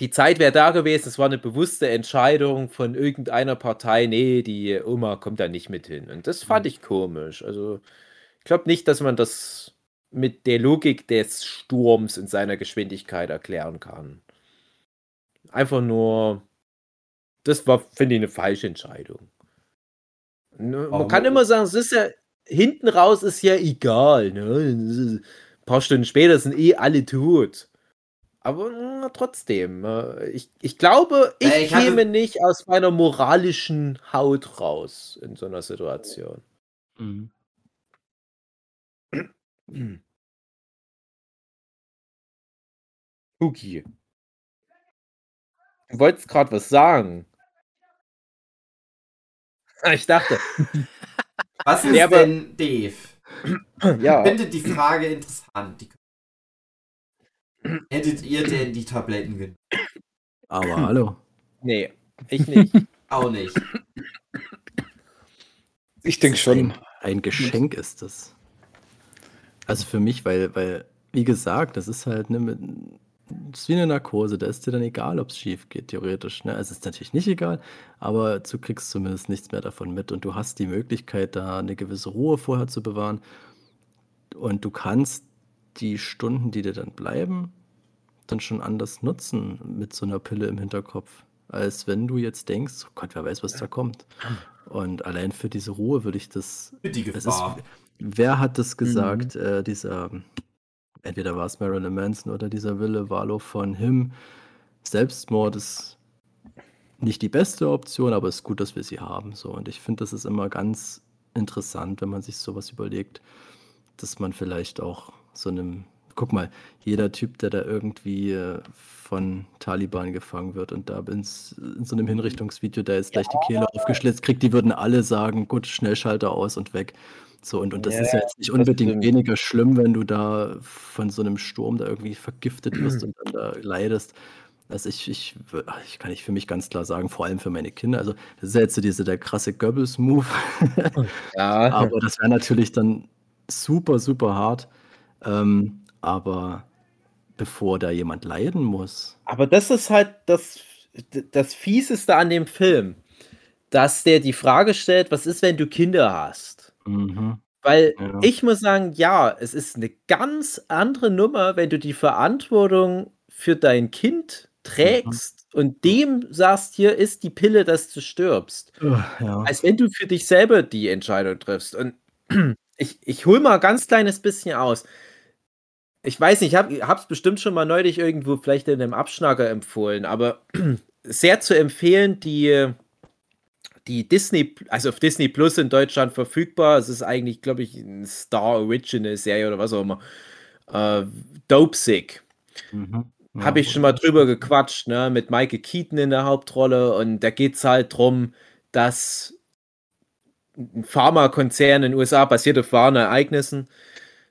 S2: die Zeit wäre da gewesen, es war eine bewusste Entscheidung von irgendeiner Partei, nee, die Oma kommt da nicht mit hin. Und das fand mhm. ich komisch. Also ich glaube nicht, dass man das mit der Logik des Sturms und seiner Geschwindigkeit erklären kann. Einfach nur, das war, finde ich, eine falsche Entscheidung. Man kann immer sagen, es ist ja, hinten raus ist ja egal. Ne? Ein paar Stunden später sind eh alle tot. Aber na, trotzdem, äh, ich, ich glaube, ich, ich käme hatte... nicht aus meiner moralischen Haut raus in so einer Situation. Mhm. Okay. Du wolltest gerade was sagen. Ah, ich dachte.
S1: Was ist ja, denn, Dave? ja. Ich finde die Frage interessant. Die hättet ihr denn die Tabletten genommen?
S3: Aber hallo.
S2: Nee, ich nicht.
S1: Auch nicht.
S4: Ich denke schon.
S3: Ein, ein Geschenk ist das. Also für mich, weil, weil, wie gesagt, das ist halt, ne, das ist wie eine Narkose, da ist dir dann egal, ob es schief geht, theoretisch. Ne? Es ist natürlich nicht egal, aber du kriegst zumindest nichts mehr davon mit und du hast die Möglichkeit, da eine gewisse Ruhe vorher zu bewahren. Und du kannst die Stunden, die dir dann bleiben, dann schon anders nutzen mit so einer Pille im Hinterkopf, als wenn du jetzt denkst, oh Gott, wer weiß, was da kommt. Und allein für diese Ruhe würde ich das.
S1: Für die
S3: es ist,
S1: Gefahr.
S3: wer hat das gesagt? Äh, dieser, entweder war es Marilyn Manson oder dieser Wille Valo von Him. Selbstmord ist nicht die beste Option, aber es ist gut, dass wir sie haben. So. Und ich finde, das ist immer ganz interessant, wenn man sich sowas überlegt, dass man vielleicht auch so einem, guck mal, jeder Typ, der da irgendwie äh, von Taliban gefangen wird und da ins, in so einem Hinrichtungsvideo, da ist gleich die Kehle aufgeschlitzt kriegt, die würden alle sagen, gut, Schnellschalter aus und weg. So, und, und das
S2: Ja,
S3: ist ja jetzt nicht unbedingt weniger schlimm, wenn du da von so einem Sturm da irgendwie vergiftet wirst und dann da leidest. Also ich, ich, ich kann ich für mich ganz klar sagen, vor allem für meine Kinder. Also das ist ja jetzt so diese, der krasse Goebbels-Move.
S2: Ja,
S3: Aber das wäre natürlich dann super, super hart. Ähm, aber bevor da jemand leiden muss.
S2: aber das ist halt das, das Fieseste an dem Film, dass der die Frage stellt, was ist, wenn du Kinder hast?
S3: Mhm.
S2: Weil
S3: Ja.
S2: ich muss sagen, ja, es ist eine ganz andere Nummer, wenn du die Verantwortung für dein Kind trägst und dem sagst, hier ist die Pille, dass du stirbst.
S3: Ja.
S2: Als wenn du für dich selber die Entscheidung triffst. Und ich, ich hole mal ein ganz kleines bisschen aus. Ich weiß nicht, ich habe es bestimmt schon mal neulich irgendwo vielleicht in einem Abschnacker empfohlen, aber sehr zu empfehlen, die, die Disney, also auf Disney Plus in Deutschland verfügbar. Es ist eigentlich, glaube ich, eine Star Original Serie oder was auch immer. Äh, Dope Sick.
S3: Mhm. Ja.
S2: Habe ich schon mal drüber gequatscht, ne, mit Michael Keaton in der Hauptrolle und da geht es halt drum, dass ein Pharmakonzern in den USA basiert auf wahren Ereignissen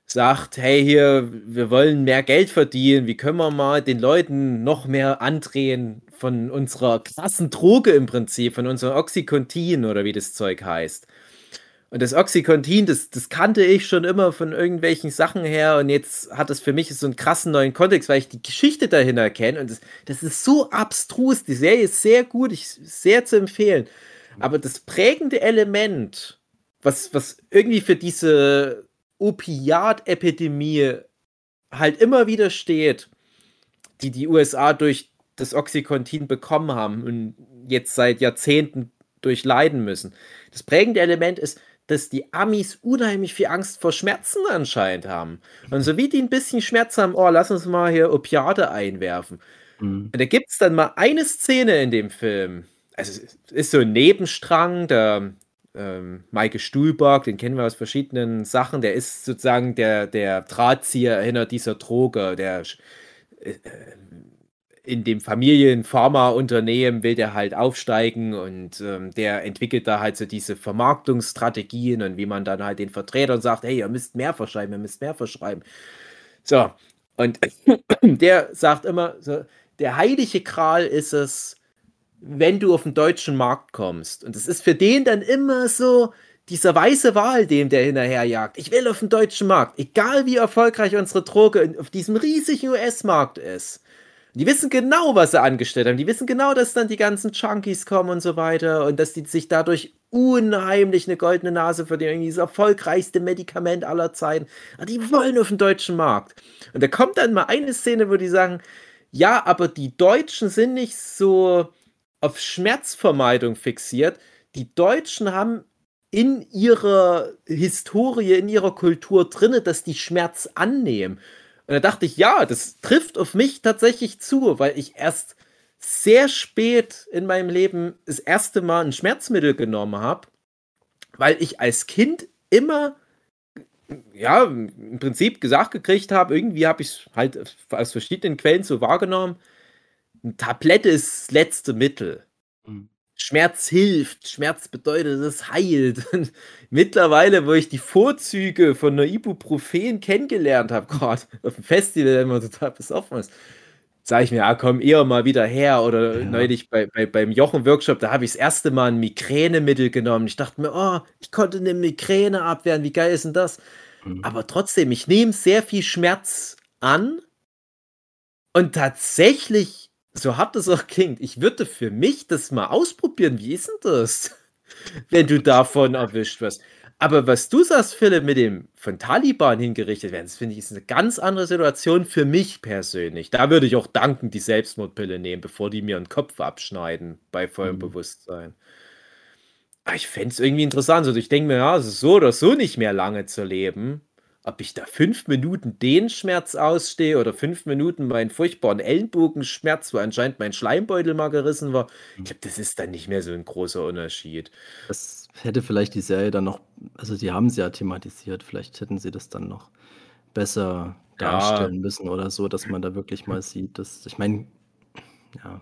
S2: sagt, hey hier, wir wollen mehr Geld verdienen, wie können wir mal den Leuten noch mehr andrehen von unserer krassen Droge im Prinzip, von unserem Oxycontin oder wie das Zeug heißt. Und das Oxycontin, das, das kannte ich schon immer von irgendwelchen Sachen her und jetzt hat es für mich so einen krassen neuen Kontext, weil ich die Geschichte dahinter kenne und das, das ist so abstrus. Die Serie ist sehr gut, ich, sehr zu empfehlen. Aber das prägende Element, was, was irgendwie für diese Opiat-Epidemie halt immer wieder steht, die die USA durch das Oxycontin bekommen haben und jetzt seit Jahrzehnten durchleiden müssen. Das prägende Element ist, dass die Amis unheimlich viel Angst vor Schmerzen anscheinend haben. Und so wie die ein bisschen Schmerz haben, oh, lass uns mal hier Opiate einwerfen.
S3: Mhm.
S2: Und da gibt es dann mal eine Szene in dem Film. Also es ist so ein Nebenstrang, der ähm, Maike Stuhlberg, den kennen wir aus verschiedenen Sachen, der ist sozusagen der, der Drahtzieher hinter dieser Droge, der äh, in dem Familienpharmaunternehmen will der halt aufsteigen und ähm, der entwickelt da halt so diese Vermarktungsstrategien und wie man dann halt den Vertretern sagt, hey, ihr müsst mehr verschreiben, ihr müsst mehr verschreiben. So, und der sagt immer so, der heilige Kral ist es, wenn du auf den deutschen Markt kommst. Und es ist für den dann immer so dieser weiße Wal, dem der hinterherjagt. Ich will auf den deutschen Markt, egal wie erfolgreich unsere Droge auf diesem riesigen US-Markt ist. Die wissen genau, was sie angestellt haben. Die wissen genau, dass dann die ganzen Junkies kommen und so weiter und dass die sich dadurch unheimlich eine goldene Nase verdienen. Das erfolgreichste Medikament aller Zeiten. Aber die wollen auf den deutschen Markt. Und da kommt dann mal eine Szene, wo die sagen, ja, aber die Deutschen sind nicht so auf Schmerzvermeidung fixiert. Die Deutschen haben in ihrer Historie, in ihrer Kultur drinne, dass die Schmerz annehmen. Und da dachte ich, ja, das trifft auf mich tatsächlich zu, weil ich erst sehr spät in meinem Leben das erste Mal ein Schmerzmittel genommen habe, weil ich als Kind immer, ja, im Prinzip gesagt gekriegt habe, irgendwie habe ich es halt aus verschiedenen Quellen so wahrgenommen, eine Tablette ist das letzte Mittel.
S3: Mhm.
S2: Schmerz hilft, Schmerz bedeutet, es heilt. Und mittlerweile, wo ich die Vorzüge von einer Ibuprofen kennengelernt habe, gerade auf dem Festival, wenn man total besoffen ist, sage ich mir, ja, komm eher mal wieder her. Oder ja. neulich bei, bei, beim Jochen-Workshop, da habe ich das erste Mal ein Migränemittel genommen. Ich dachte mir, oh, ich konnte eine Migräne abwehren, wie geil ist denn das? Mhm. Aber trotzdem, ich nehme sehr viel Schmerz an und tatsächlich, so hart es auch klingt, ich würde für mich das mal ausprobieren. Wie ist denn das, wenn du davon erwischt wirst? Aber was du sagst, Philipp, mit dem von Taliban hingerichtet werden, das finde ich ist eine ganz andere Situation für mich persönlich. Da würde ich auch danken die Selbstmordpille nehmen, bevor die mir einen Kopf abschneiden bei vollem mhm. Bewusstsein. Aber ich fände es irgendwie interessant. Also ich denke mir, ja, es ist so oder so nicht mehr lange zu leben ob ich da fünf Minuten den Schmerz ausstehe oder fünf Minuten meinen furchtbaren Ellenbogenschmerz, wo anscheinend mein Schleimbeutel mal gerissen war, ich hm. glaube, das ist dann nicht mehr so ein großer Unterschied.
S3: Das hätte vielleicht die Serie dann noch, also sie haben es ja thematisiert, vielleicht hätten sie das dann noch besser darstellen ja. müssen oder so, dass man da wirklich mal sieht, dass, ich meine, ja,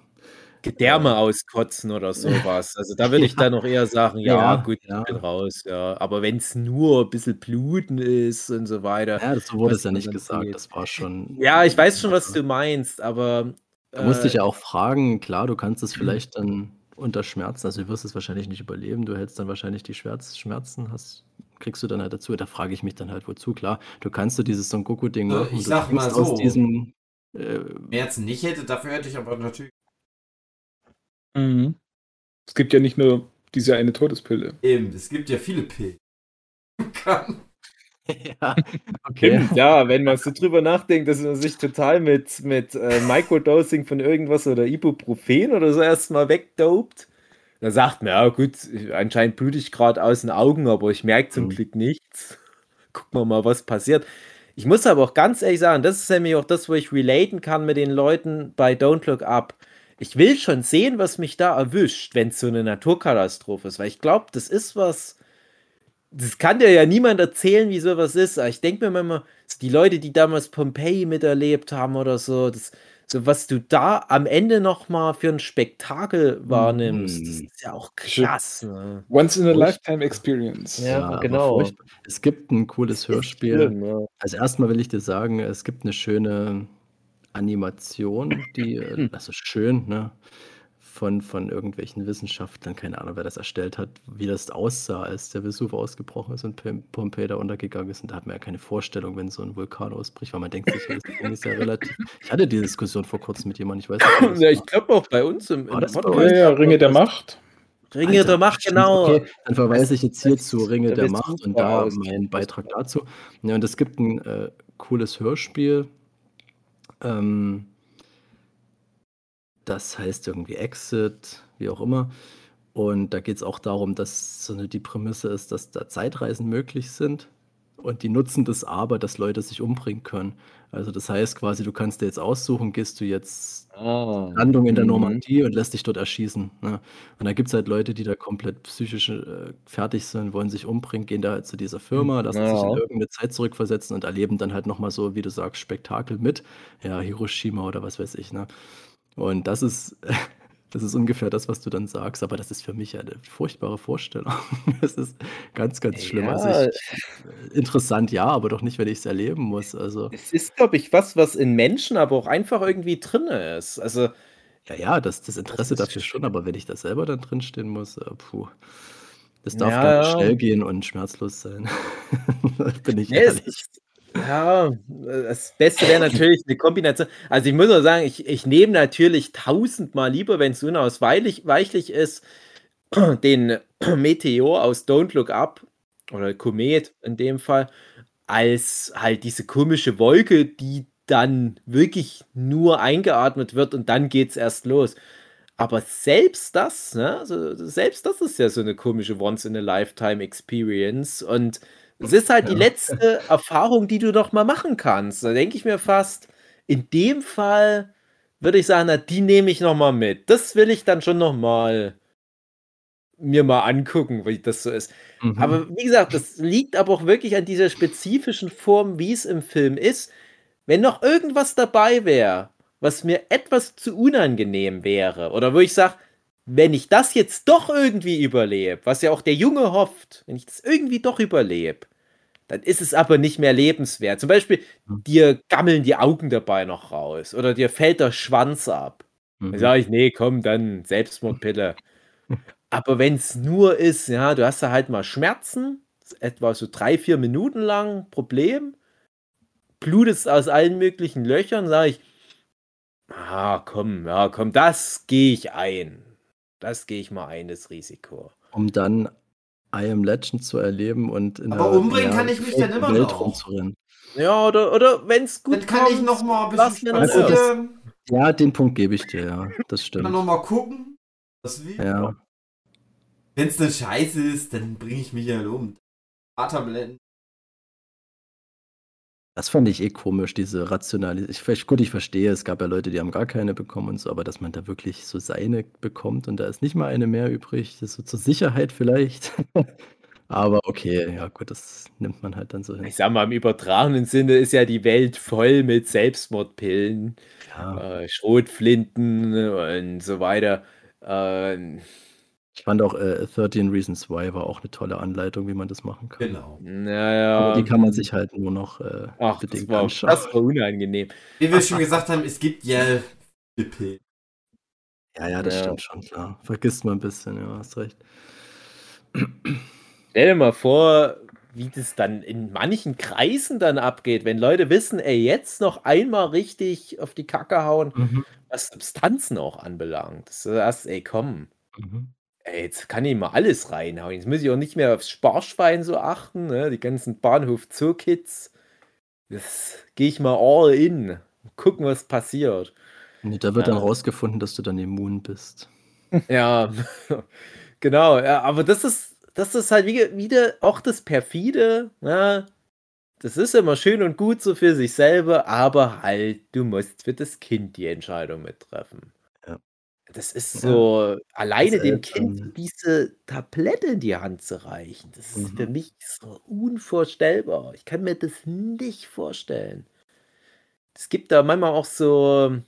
S2: Gedärme auskotzen oder sowas. Also da würde ich dann noch eher sagen, ja, Ja, gut, ich bin raus, ja. Aber wenn es nur ein bisschen Bluten ist und so weiter,
S3: Ja, so wurde es ja nicht gesagt. Das war schon
S2: Ja, ich weiß schon, was du meinst, aber,
S3: Du musst dich äh ja auch fragen, klar, du kannst es vielleicht dann unter Schmerzen also, du wirst es wahrscheinlich nicht überleben, du hältst dann wahrscheinlich die Schmerz Schmerzen hast kriegst du dann halt dazu. Da frage ich mich dann halt, wozu? Klar, du kannst du dieses Son Goku-Ding
S1: Äh, machen, ich sag mal aus so, diesem, äh Schmerzen nicht hätte, dafür hätte ich aber natürlich
S4: Mhm. Es gibt ja nicht nur diese eine Todespille.
S1: Eben, es gibt ja viele Pillen.
S2: ja, okay. ja, wenn man so drüber nachdenkt, dass man sich total mit, mit äh, Microdosing von irgendwas oder Ibuprofen oder so erstmal wegdopt, da sagt man, ja gut, anscheinend blute ich gerade aus den Augen, aber ich merke zum mhm. Glück nichts. Gucken wir mal, was passiert. Ich muss aber auch ganz ehrlich sagen, das ist nämlich auch das, wo ich relaten kann mit den Leuten bei Don't Look Up ich will schon sehen, was mich da erwischt, wenn es so eine Naturkatastrophe ist, weil ich glaube, das ist was. Das kann dir ja niemand erzählen, wie sowas ist. Aber ich denke mir immer, die Leute, die damals Pompeii miterlebt haben oder so, das, so was du da am Ende noch mal für ein Spektakel wahrnimmst, das mhm. ist ja auch krass. Ne?
S4: Once in a lifetime experience.
S3: Ja, ja genau. Es gibt ein cooles Hörspiel. Schlimm, ja. Also erstmal will ich dir sagen, es gibt eine schöne Animation, die, äh, hm. also schön, ne, von, von irgendwelchen Wissenschaftlern, keine Ahnung, wer das erstellt hat, wie das aussah, als der Vesuv ausgebrochen ist und Pompeii da untergegangen ist. Und da hat man ja keine Vorstellung, wenn so ein Vulkan ausbricht, weil man denkt sich, das Ding ist ja relativ. Ich hatte die Diskussion vor kurzem mit jemandem, ich weiß
S2: nicht. Ja, ich glaube auch bei uns im,
S4: im Podcast. Ja, ja, Ringe der Macht.
S2: Ringe Alter, der Macht, genau. Okay,
S3: dann verweise ich jetzt hier zu Ringe der Macht und da meinen Beitrag dazu. Ja, und es gibt ein äh, cooles Hörspiel, ähm, das heißt irgendwie Exit, wie auch immer. Und da geht es auch darum, dass so eine, die Prämisse ist, dass da Zeitreisen möglich sind. Und die nutzen das aber, dass Leute sich umbringen können. Also das heißt quasi, du kannst dir jetzt aussuchen, gehst du jetzt Ah. Landung in der mhm. Normandie und lässt dich dort erschießen, ne? Und da gibt es halt Leute, die da komplett psychisch, äh, fertig sind, wollen sich umbringen, gehen da halt zu dieser Firma, hm, lassen sich in irgendeine Zeit zurückversetzen und erleben dann halt noch mal so, wie du sagst, Spektakel mit, ja, Hiroshima oder was weiß ich, ne? Und das ist Das ist ungefähr das, was du dann sagst, aber das ist für mich eine furchtbare Vorstellung. Das ist ganz, ganz schlimm. Also ja. Also ich, interessant, ja, aber doch nicht, wenn ich es erleben muss. Also
S2: es ist, glaube ich, was, was in Menschen aber auch einfach irgendwie drin ist. Also
S3: ja, ja, das, das Interesse das dafür schon, aber wenn ich da selber dann drinstehen muss, äh, puh. Das darf ja, ganz schnell gehen und schmerzlos sein. Bin ich nee, ehrlich.
S2: Ja, das Beste wäre natürlich eine Kombination. Also ich muss auch sagen, ich, ich nehme natürlich tausendmal lieber, wenn es unausweichlich ist, den Meteor aus Don't Look Up oder Komet in dem Fall, als halt diese komische Wolke, die dann wirklich nur eingeatmet wird und dann geht es erst los. Aber selbst das, ne, also selbst das ist ja so eine komische Once-in-a-Lifetime-Experience und es ist halt die letzte Erfahrung, die du noch mal machen kannst. Da denke ich mir fast, in dem Fall würde ich sagen, na, die nehme ich noch mal mit. Das will ich dann schon noch mal mir mal angucken, wie das so ist. Mhm. Aber wie gesagt, das liegt aber auch wirklich an dieser spezifischen Form, wie es im Film ist. Wenn noch irgendwas dabei wäre, was mir etwas zu unangenehm wäre, oder wo ich sage, wenn ich das jetzt doch irgendwie überlebe, was ja auch der Junge hofft, wenn ich das irgendwie doch überlebe, dann ist es aber nicht mehr lebenswert. Zum Beispiel, hm. dir gammeln die Augen dabei noch raus oder dir fällt der Schwanz ab. Mhm. Dann sage ich, nee, komm, dann Selbstmordpille. aber wenn es nur ist, ja, du hast da halt mal Schmerzen, etwa so drei, vier Minuten lang, Problem, blutest aus allen möglichen Löchern, sage ich, ah, komm, ja, komm, das gehe ich ein. Das gehe ich mal ein, das Risiko.
S3: Um dann I Am Legend zu erleben und
S1: in Aber der, umbringen kann ich mich dann immer Welt noch.
S2: rumzurennen. Ja, oder, oder wenn es gut
S1: Dann kann kommt, ich noch mal ein bisschen
S3: also das, Ja, den Punkt gebe ich dir, ja. Das stimmt.
S1: Dann noch mal gucken. Was will
S3: ja.
S1: Wenn es eine Scheiße ist, dann bringe ich mich ja um. Vaterblenden
S3: das fand ich eh komisch, diese Rationalisierung. gut, ich verstehe, es gab ja Leute, die haben gar keine bekommen und so, aber dass man da wirklich so seine bekommt und da ist nicht mal eine mehr übrig, das ist so zur Sicherheit vielleicht. aber okay, ja gut, das nimmt man halt dann so
S2: hin. Ich sag mal, im übertragenen Sinne ist ja die Welt voll mit Selbstmordpillen, ja. äh, Schrotflinten und so weiter. Äh,
S3: ich fand auch äh, 13 Reasons Why war auch eine tolle Anleitung, wie man das machen kann.
S1: Genau.
S2: Naja.
S3: Aber die kann man sich halt nur noch äh,
S2: Ach, bedingt das war, anschauen. Das war unangenehm.
S1: Wie wir schon gesagt haben, es gibt ja
S3: Pillen. Ja, ja, das ja. stimmt schon, klar. Vergisst man ein bisschen, ja, hast recht.
S2: Stell dir mal vor, wie das dann in manchen Kreisen dann abgeht, wenn Leute wissen, ey, jetzt noch einmal richtig auf die Kacke hauen, mhm. was Substanzen auch anbelangt. Das ist, ey, komm. Mhm. Ey, jetzt kann ich mal alles reinhauen. Jetzt muss ich auch nicht mehr aufs Sparschwein so achten, ne? Die ganzen Bahnhof-Zoo-Kids. Das gehe ich mal all in. Gucken, was passiert.
S3: Nee, da wird ja. dann rausgefunden, dass du dann immun bist.
S2: Ja, genau. Ja, aber das ist, das ist halt wieder, wieder auch das Perfide. Ne? Das ist immer schön und gut so für sich selber, aber halt, du musst für das Kind die Entscheidung mittreffen. Das ist so, alleine dem Kind diese Tablette in die Hand zu reichen, das ist für mhm. mich so unvorstellbar. Ich kann mir das nicht vorstellen. Es gibt da manchmal auch so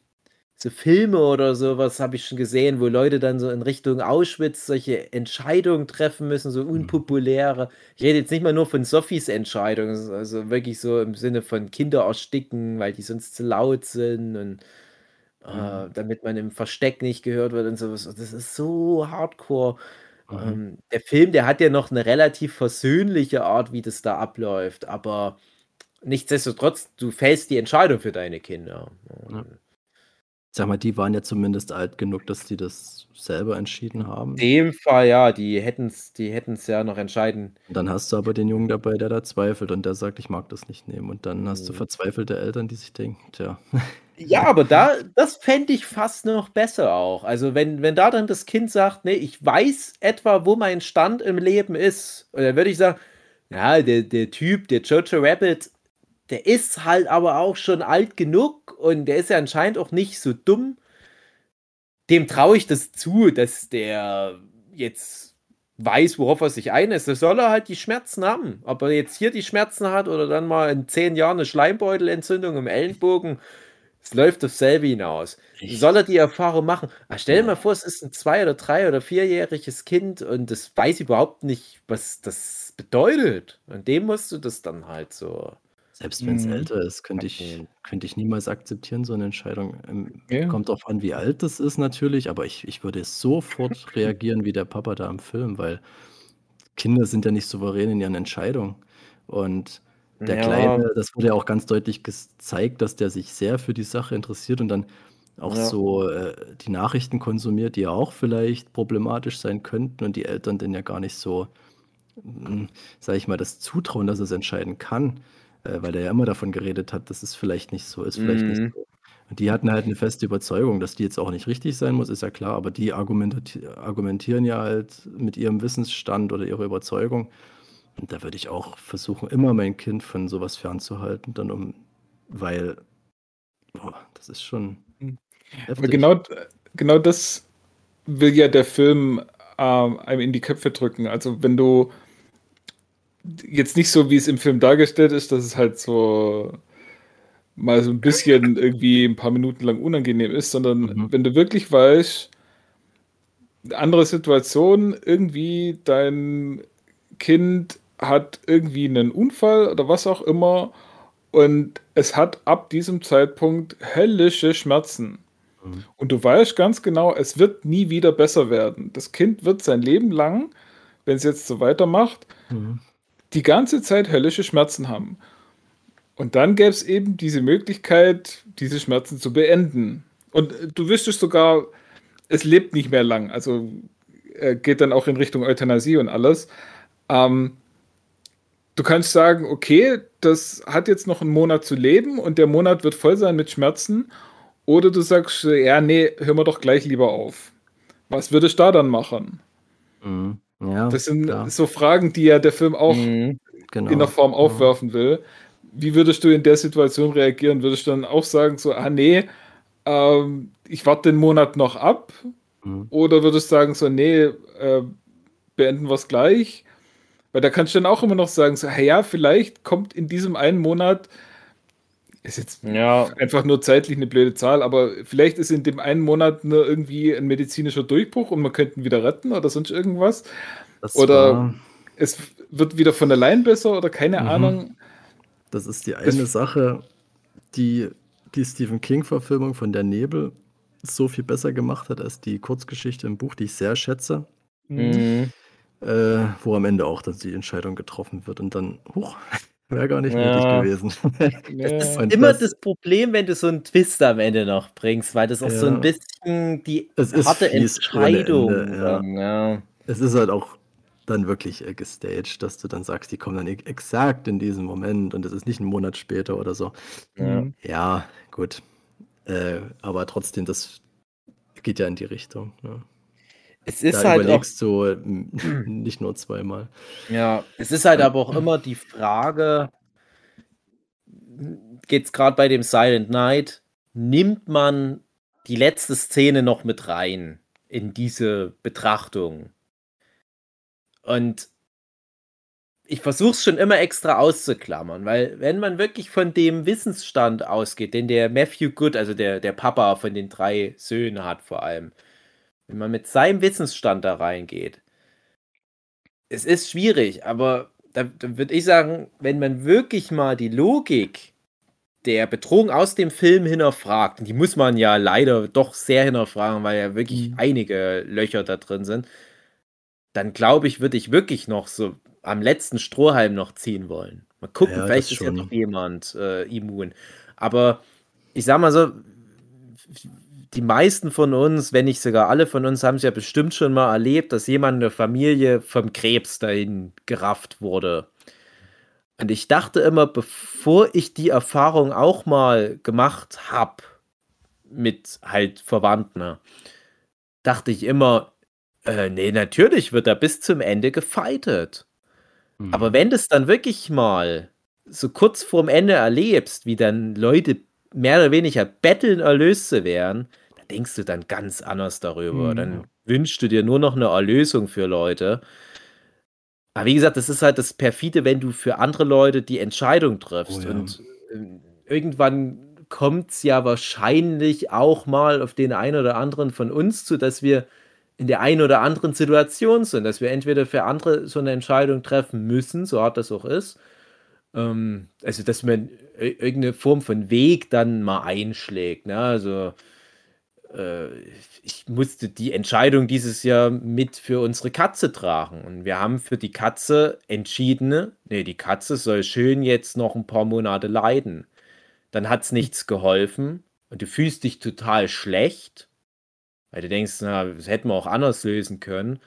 S2: so Filme oder sowas habe ich schon gesehen, wo Leute dann so in Richtung Auschwitz solche Entscheidungen treffen müssen, so mhm. unpopuläre. Ich rede jetzt nicht mal nur von Sophies Entscheidung, also wirklich so im Sinne von Kinder ersticken, weil die sonst zu laut sind und äh, damit man im Versteck nicht gehört wird und sowas. Das ist so hardcore. Mhm. Ähm, der Film, der hat ja noch eine relativ versöhnliche Art, wie das da abläuft, aber nichtsdestotrotz, du fällst die Entscheidung für deine Kinder. Ja.
S3: Sag mal, die waren ja zumindest alt genug, dass die das selber entschieden haben.
S2: In dem Fall, ja, die hätten es die hätten's ja noch entscheiden.
S3: Dann hast du aber den Jungen dabei, der da zweifelt und der sagt, ich mag das nicht nehmen. Und dann hast du mhm. verzweifelte Eltern, die sich denken, tja.
S2: Ja, aber da, das fände ich fast noch besser auch. Also, wenn, wenn da dann das Kind sagt, nee, ich weiß etwa, wo mein Stand im Leben ist, dann würde ich sagen, ja, der, der Typ, der Jojo Rabbit, der ist halt aber auch schon alt genug und der ist ja anscheinend auch nicht so dumm. Dem traue ich das zu, dass der jetzt weiß, worauf er sich einlässt. Da soll er halt die Schmerzen haben. Ob er jetzt hier die Schmerzen hat oder dann mal in zehn Jahren eine Schleimbeutelentzündung im Ellenbogen, es läuft auf selbe hinaus. Richtig. Soll er die Erfahrung machen? Aber stell dir ja. mal vor, es ist ein zwei- oder drei- oder vierjähriges Kind und das weiß überhaupt nicht, was das bedeutet. Und dem musst du das dann halt so.
S3: Selbst wenn es mhm. älter ist, könnte ich, könnte ich niemals akzeptieren, so eine Entscheidung. Ähm, ja. Kommt darauf an, wie alt das ist natürlich, aber ich, ich würde sofort reagieren wie der Papa da im Film, weil Kinder sind ja nicht souverän in ihren Entscheidungen. Und der Ja. Kleine, das wurde ja auch ganz deutlich gezeigt, dass der sich sehr für die Sache interessiert und dann auch Ja. so, äh, die Nachrichten konsumiert, die ja auch vielleicht problematisch sein könnten und die Eltern den ja gar nicht so, hm, sage ich mal, das zutrauen, dass er es entscheiden kann, äh, weil er ja immer davon geredet hat, dass es vielleicht nicht so ist, vielleicht nicht mhm. so. Und die hatten halt eine feste Überzeugung, dass die jetzt auch nicht richtig sein muss, ist ja klar, aber die argumentieren ja halt mit ihrem Wissensstand oder ihrer Überzeugung. Und da würde ich auch versuchen, immer mein Kind von sowas fernzuhalten, dann um, weil, boah, das ist schon.
S4: Aber genau, genau das will ja der Film äh, einem in die Köpfe drücken. Also wenn du jetzt nicht so, wie es im Film dargestellt ist, dass es halt so mal so ein bisschen irgendwie ein paar Minuten lang unangenehm ist, sondern mhm. wenn du wirklich weißt, andere Situation, irgendwie dein Kind hat irgendwie einen Unfall oder was auch immer und es hat ab diesem Zeitpunkt höllische Schmerzen. Mhm. Und du weißt ganz genau, es wird nie wieder besser werden. Das Kind wird sein Leben lang, wenn es jetzt so weitermacht, mhm. die ganze Zeit höllische Schmerzen haben. Und dann gäbe es eben diese Möglichkeit, diese Schmerzen zu beenden. Und du wüsstest sogar, es lebt nicht mehr lang. Also äh, geht dann auch in Richtung Euthanasie und alles. Ähm, du kannst sagen, okay, das hat jetzt noch einen Monat zu leben und der Monat wird voll sein mit Schmerzen. Oder du sagst, ja, nee, hör mal doch gleich lieber auf. Was würdest du da dann machen? Mhm. Ja, das sind klar. so Fragen, die ja der Film auch mhm, genau. in der Form aufwerfen will. Wie würdest du in der Situation reagieren? Würdest du dann auch sagen, so, ah nee, ähm, ich warte den Monat noch ab? Mhm. Oder würdest du sagen, so, nee, äh, beenden wir es gleich? Weil da kannst du dann auch immer noch sagen, so, hey, ja, vielleicht kommt in diesem einen Monat, ist jetzt ja. einfach nur zeitlich eine blöde Zahl, aber vielleicht ist in dem einen Monat nur irgendwie ein medizinischer Durchbruch und man könnte ihn wieder retten oder sonst irgendwas. Das oder war... es wird wieder von allein besser oder keine mhm. Ahnung.
S3: Das ist die eine das Sache, die die Stephen King-Verfilmung von Der Nebel so viel besser gemacht hat als die Kurzgeschichte im Buch, die ich sehr schätze. Mhm. Äh, wo am Ende auch dann die Entscheidung getroffen wird und dann, huch, wäre gar nicht ja. nötig gewesen.
S2: Das ist immer das, das, Problem, wenn du so einen Twist am Ende noch bringst, weil das auch ja. so ein bisschen die harte Entscheidung. Ende,
S3: ja. Dann, ja. Es ist halt auch dann wirklich äh, gestaged, dass du dann sagst, die kommen dann e-, exakt in diesem Moment und es ist nicht ein Monat später oder so. Ja, ja gut. Äh, aber trotzdem, das geht ja in die Richtung. Ne?
S2: Es ist da halt
S3: überlegst auch, du nicht nur zweimal.
S2: Ja, es ist halt aber auch immer die Frage, geht es gerade bei dem Silent Night, nimmt man die letzte Szene noch mit rein in diese Betrachtung? Und ich versuche es schon immer extra auszuklammern, weil wenn man wirklich von dem Wissensstand ausgeht, den der Matthew Good, also der, der Papa von den drei Söhnen hat vor allem, wenn man mit seinem Wissensstand da reingeht, es ist schwierig, aber da, da würde ich sagen, wenn man wirklich mal die Logik der Bedrohung aus dem Film hinterfragt, und die muss man ja leider doch sehr hinterfragen, weil ja wirklich mhm. einige Löcher da drin sind, dann glaube ich, würde ich wirklich noch so am letzten Strohhalm noch ziehen wollen. Mal gucken, ja, vielleicht ist ja noch jemand äh, immun. Aber ich sag mal so, die meisten von uns, wenn nicht sogar alle von uns, haben es ja bestimmt schon mal erlebt, dass jemand in der Familie vom Krebs dahin gerafft wurde. Und ich dachte immer, bevor ich die Erfahrung auch mal gemacht habe mit halt Verwandten, dachte ich immer, äh, nee, natürlich wird er bis zum Ende gefeitet. Mhm. Aber wenn du es dann wirklich mal so kurz vorm Ende erlebst, wie dann Leute mehr oder weniger betteln, erlöst zu werden, denkst du dann ganz anders darüber. Mhm. Dann wünschst du dir nur noch eine Erlösung für Leute. Aber wie gesagt, das ist halt das Perfide, wenn du für andere Leute die Entscheidung triffst. Oh, ja. Und äh, irgendwann kommt es ja wahrscheinlich auch mal auf den einen oder anderen von uns zu, dass wir in der einen oder anderen Situation sind, dass wir entweder für andere so eine Entscheidung treffen müssen, so hart das auch ist, ähm, also dass man irgendeine Form von Weg dann mal einschlägt. Ne? Also ich musste die Entscheidung dieses Jahr mit für unsere Katze tragen. Und wir haben für die Katze entschieden, nee, die Katze soll schön jetzt noch ein paar Monate leiden. Dann hat es nichts geholfen und du fühlst dich total schlecht, weil du denkst, na, das hätten wir auch anders lösen können.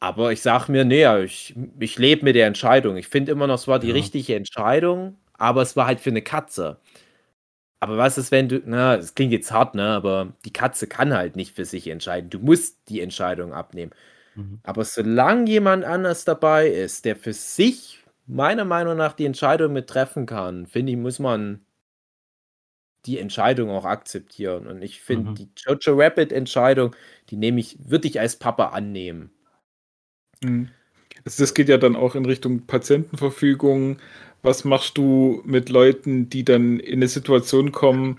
S2: Aber ich sag mir, nee, ich, ich lebe mit der Entscheidung. Ich finde immer noch, es war die ja. richtige Entscheidung, aber es war halt für eine Katze. Aber was ist, wenn du, na, das klingt jetzt hart, ne, aber die Katze kann halt nicht für sich entscheiden. Du musst die Entscheidung abnehmen. Mhm. Aber solange jemand anders dabei ist, der für sich meiner Meinung nach die Entscheidung mit treffen kann, finde ich, muss man die Entscheidung auch akzeptieren. Und ich finde, mhm. die Jojo Rabbit Entscheidung, die nehme ich, würde ich als Papa annehmen.
S4: Mhm. Also das geht ja dann auch in Richtung Patientenverfügung, was machst du mit Leuten, die dann in eine Situation kommen,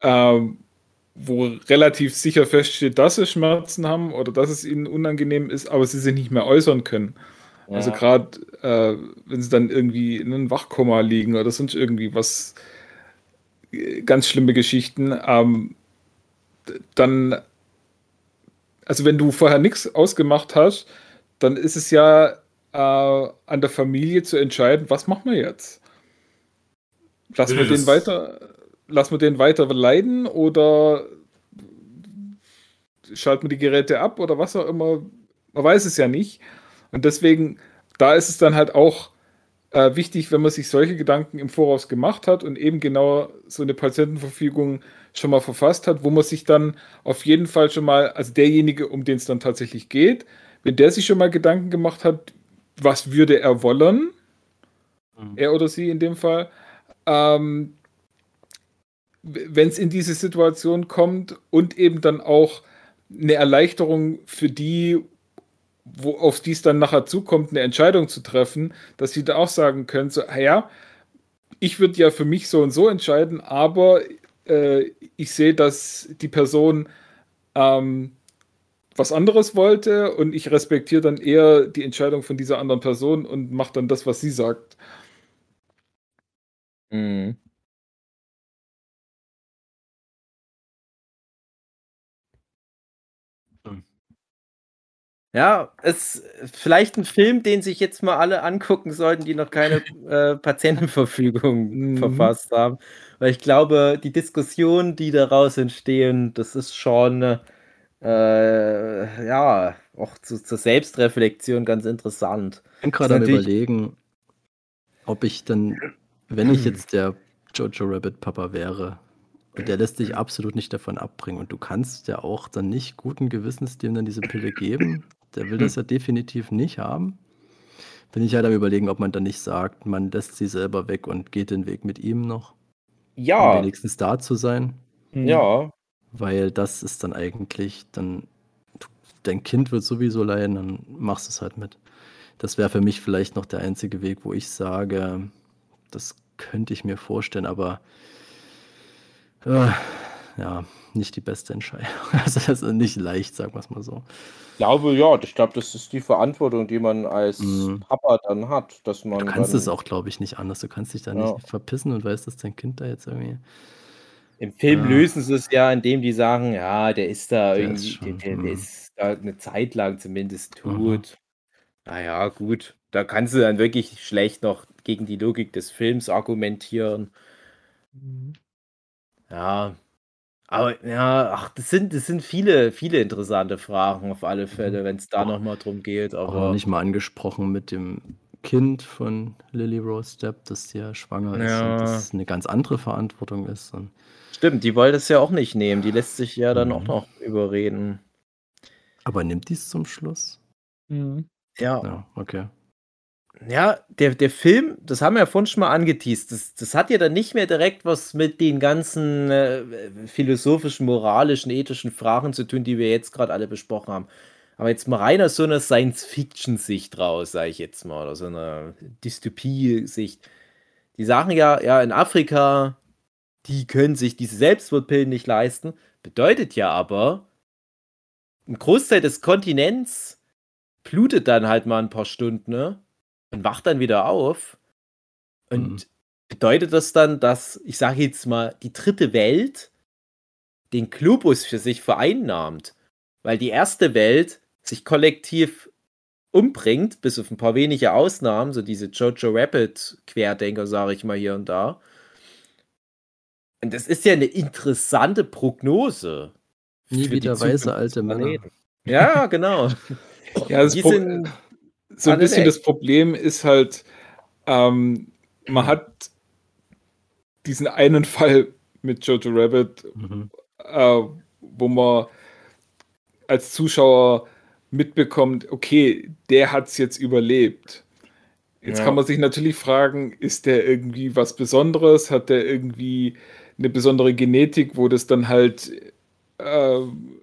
S4: äh, wo relativ sicher feststeht, dass sie Schmerzen haben oder dass es ihnen unangenehm ist, aber sie sich nicht mehr äußern können. Ja. Also gerade äh, wenn sie dann irgendwie in einem Wachkoma liegen oder sonst irgendwie was, äh, ganz schlimme Geschichten, ähm, dann, also wenn du vorher nichts ausgemacht hast, dann ist es ja äh, an der Familie zu entscheiden, was machen wir jetzt? Lassen wir den weiter, lassen wir den weiter leiden oder schalten wir die Geräte ab oder was auch immer? Man weiß es ja nicht. Und deswegen, da ist es dann halt auch äh, wichtig, wenn man sich solche Gedanken im Voraus gemacht hat und eben genau so eine Patientenverfügung schon mal verfasst hat, wo man sich dann auf jeden Fall schon mal, also derjenige, um den es dann tatsächlich geht, wenn der sich schon mal Gedanken gemacht hat, was würde er wollen, mhm. er oder sie in dem Fall, ähm, wenn es in diese Situation kommt und eben dann auch eine Erleichterung für die, wo, auf die es dann nachher zukommt, eine Entscheidung zu treffen, dass sie da auch sagen können, so, ah ja, ich würde ja für mich so und so entscheiden, aber äh, ich sehe, dass die Person ähm, was anderes wollte und ich respektiere dann eher die Entscheidung von dieser anderen Person und mache dann das, was sie sagt. Mhm.
S2: Ja, es ist vielleicht ein Film, den sich jetzt mal alle angucken sollten, die noch keine äh, Patientenverfügung mhm. verfasst haben. Weil ich glaube, die Diskussionen, die daraus entstehen, das ist schon äh, ja auch zu, zur Selbstreflexion ganz interessant.
S3: Ich bin gerade am überlegen, ob ich dann, wenn ich jetzt der Jojo Rabbit Papa wäre, und der lässt sich absolut nicht davon abbringen. Und du kannst ja auch dann nicht guten Gewissens dem dann diese Pille geben. Der will das ja definitiv nicht haben. Bin ich halt am überlegen, ob man dann nicht sagt, man lässt sie selber weg und geht den Weg mit ihm noch. Ja. Um wenigstens da zu sein.
S2: Ja.
S3: Weil das ist dann eigentlich, dann, dein Kind wird sowieso leiden, dann machst du es halt mit. Das wäre für mich vielleicht noch der einzige Weg, wo ich sage, das könnte ich mir vorstellen, aber äh, ja, nicht die beste Entscheidung. Also das ist nicht leicht, sagen wir es mal so.
S2: Ich glaube, ja, ich glaube, das ist die Verantwortung, die man als mhm. Papa dann hat, dass man.
S3: Du kannst es auch, glaube ich, nicht anders. Du kannst dich da ja. nicht verpissen und weißt, dass dein Kind da jetzt irgendwie.
S2: Im Film ja. lösen sie es ja, indem die sagen, ja, der ist da der irgendwie, ist schon, der, der, mhm. ist da eine Zeit lang zumindest tot. Mhm. Naja, gut. Da kannst du dann wirklich schlecht noch gegen die Logik des Films argumentieren. Mhm. Ja, aber ja, ach, das sind, das sind viele, viele interessante Fragen auf alle Fälle, mhm. wenn es da nochmal drum geht.
S3: Auch noch nicht mal angesprochen mit dem Kind von Lily Rose Depp, das ja schwanger ist und das eine ganz andere Verantwortung ist. Und
S2: Stimmt, die wollte es ja auch nicht nehmen. Die lässt sich ja dann auch mhm. noch überreden.
S3: Aber nimmt die es zum Schluss?
S2: Mhm. Ja.
S3: Ja, okay.
S2: Ja, der, der Film, das haben wir ja vorhin schon mal angeteased, das, das hat ja dann nicht mehr direkt was mit den ganzen äh, philosophischen, moralischen, ethischen Fragen zu tun, die wir jetzt gerade alle besprochen haben. Aber jetzt mal rein aus so einer Science-Fiction-Sicht raus, sage ich jetzt mal, oder so einer Dystopie-Sicht. Die sagen ja, ja, in Afrika, die können sich diese Selbstmordpillen nicht leisten. Bedeutet ja aber, ein Großteil des Kontinents blutet dann halt mal ein paar Stunden, ne? und wacht dann wieder auf. Und mhm. bedeutet das dann, dass, ich sage jetzt mal, die dritte Welt den Globus für sich vereinnahmt? Weil die erste Welt sich kollektiv umbringt, bis auf ein paar wenige Ausnahmen, so diese Jojo Rabbit Querdenker, sage ich mal hier und da. Und das ist ja eine interessante Prognose.
S3: Nie wieder weiße alte Männer.
S2: Ja, genau.
S4: ja, das so ein bisschen das Problem ist halt, ähm, man hat diesen einen Fall mit Jojo Rabbit, mhm. äh, wo man als Zuschauer mitbekommt, okay, der hat es jetzt überlebt. Jetzt ja. kann man sich natürlich fragen, ist der irgendwie was Besonderes? Hat der irgendwie eine besondere Genetik, wo das dann halt äh,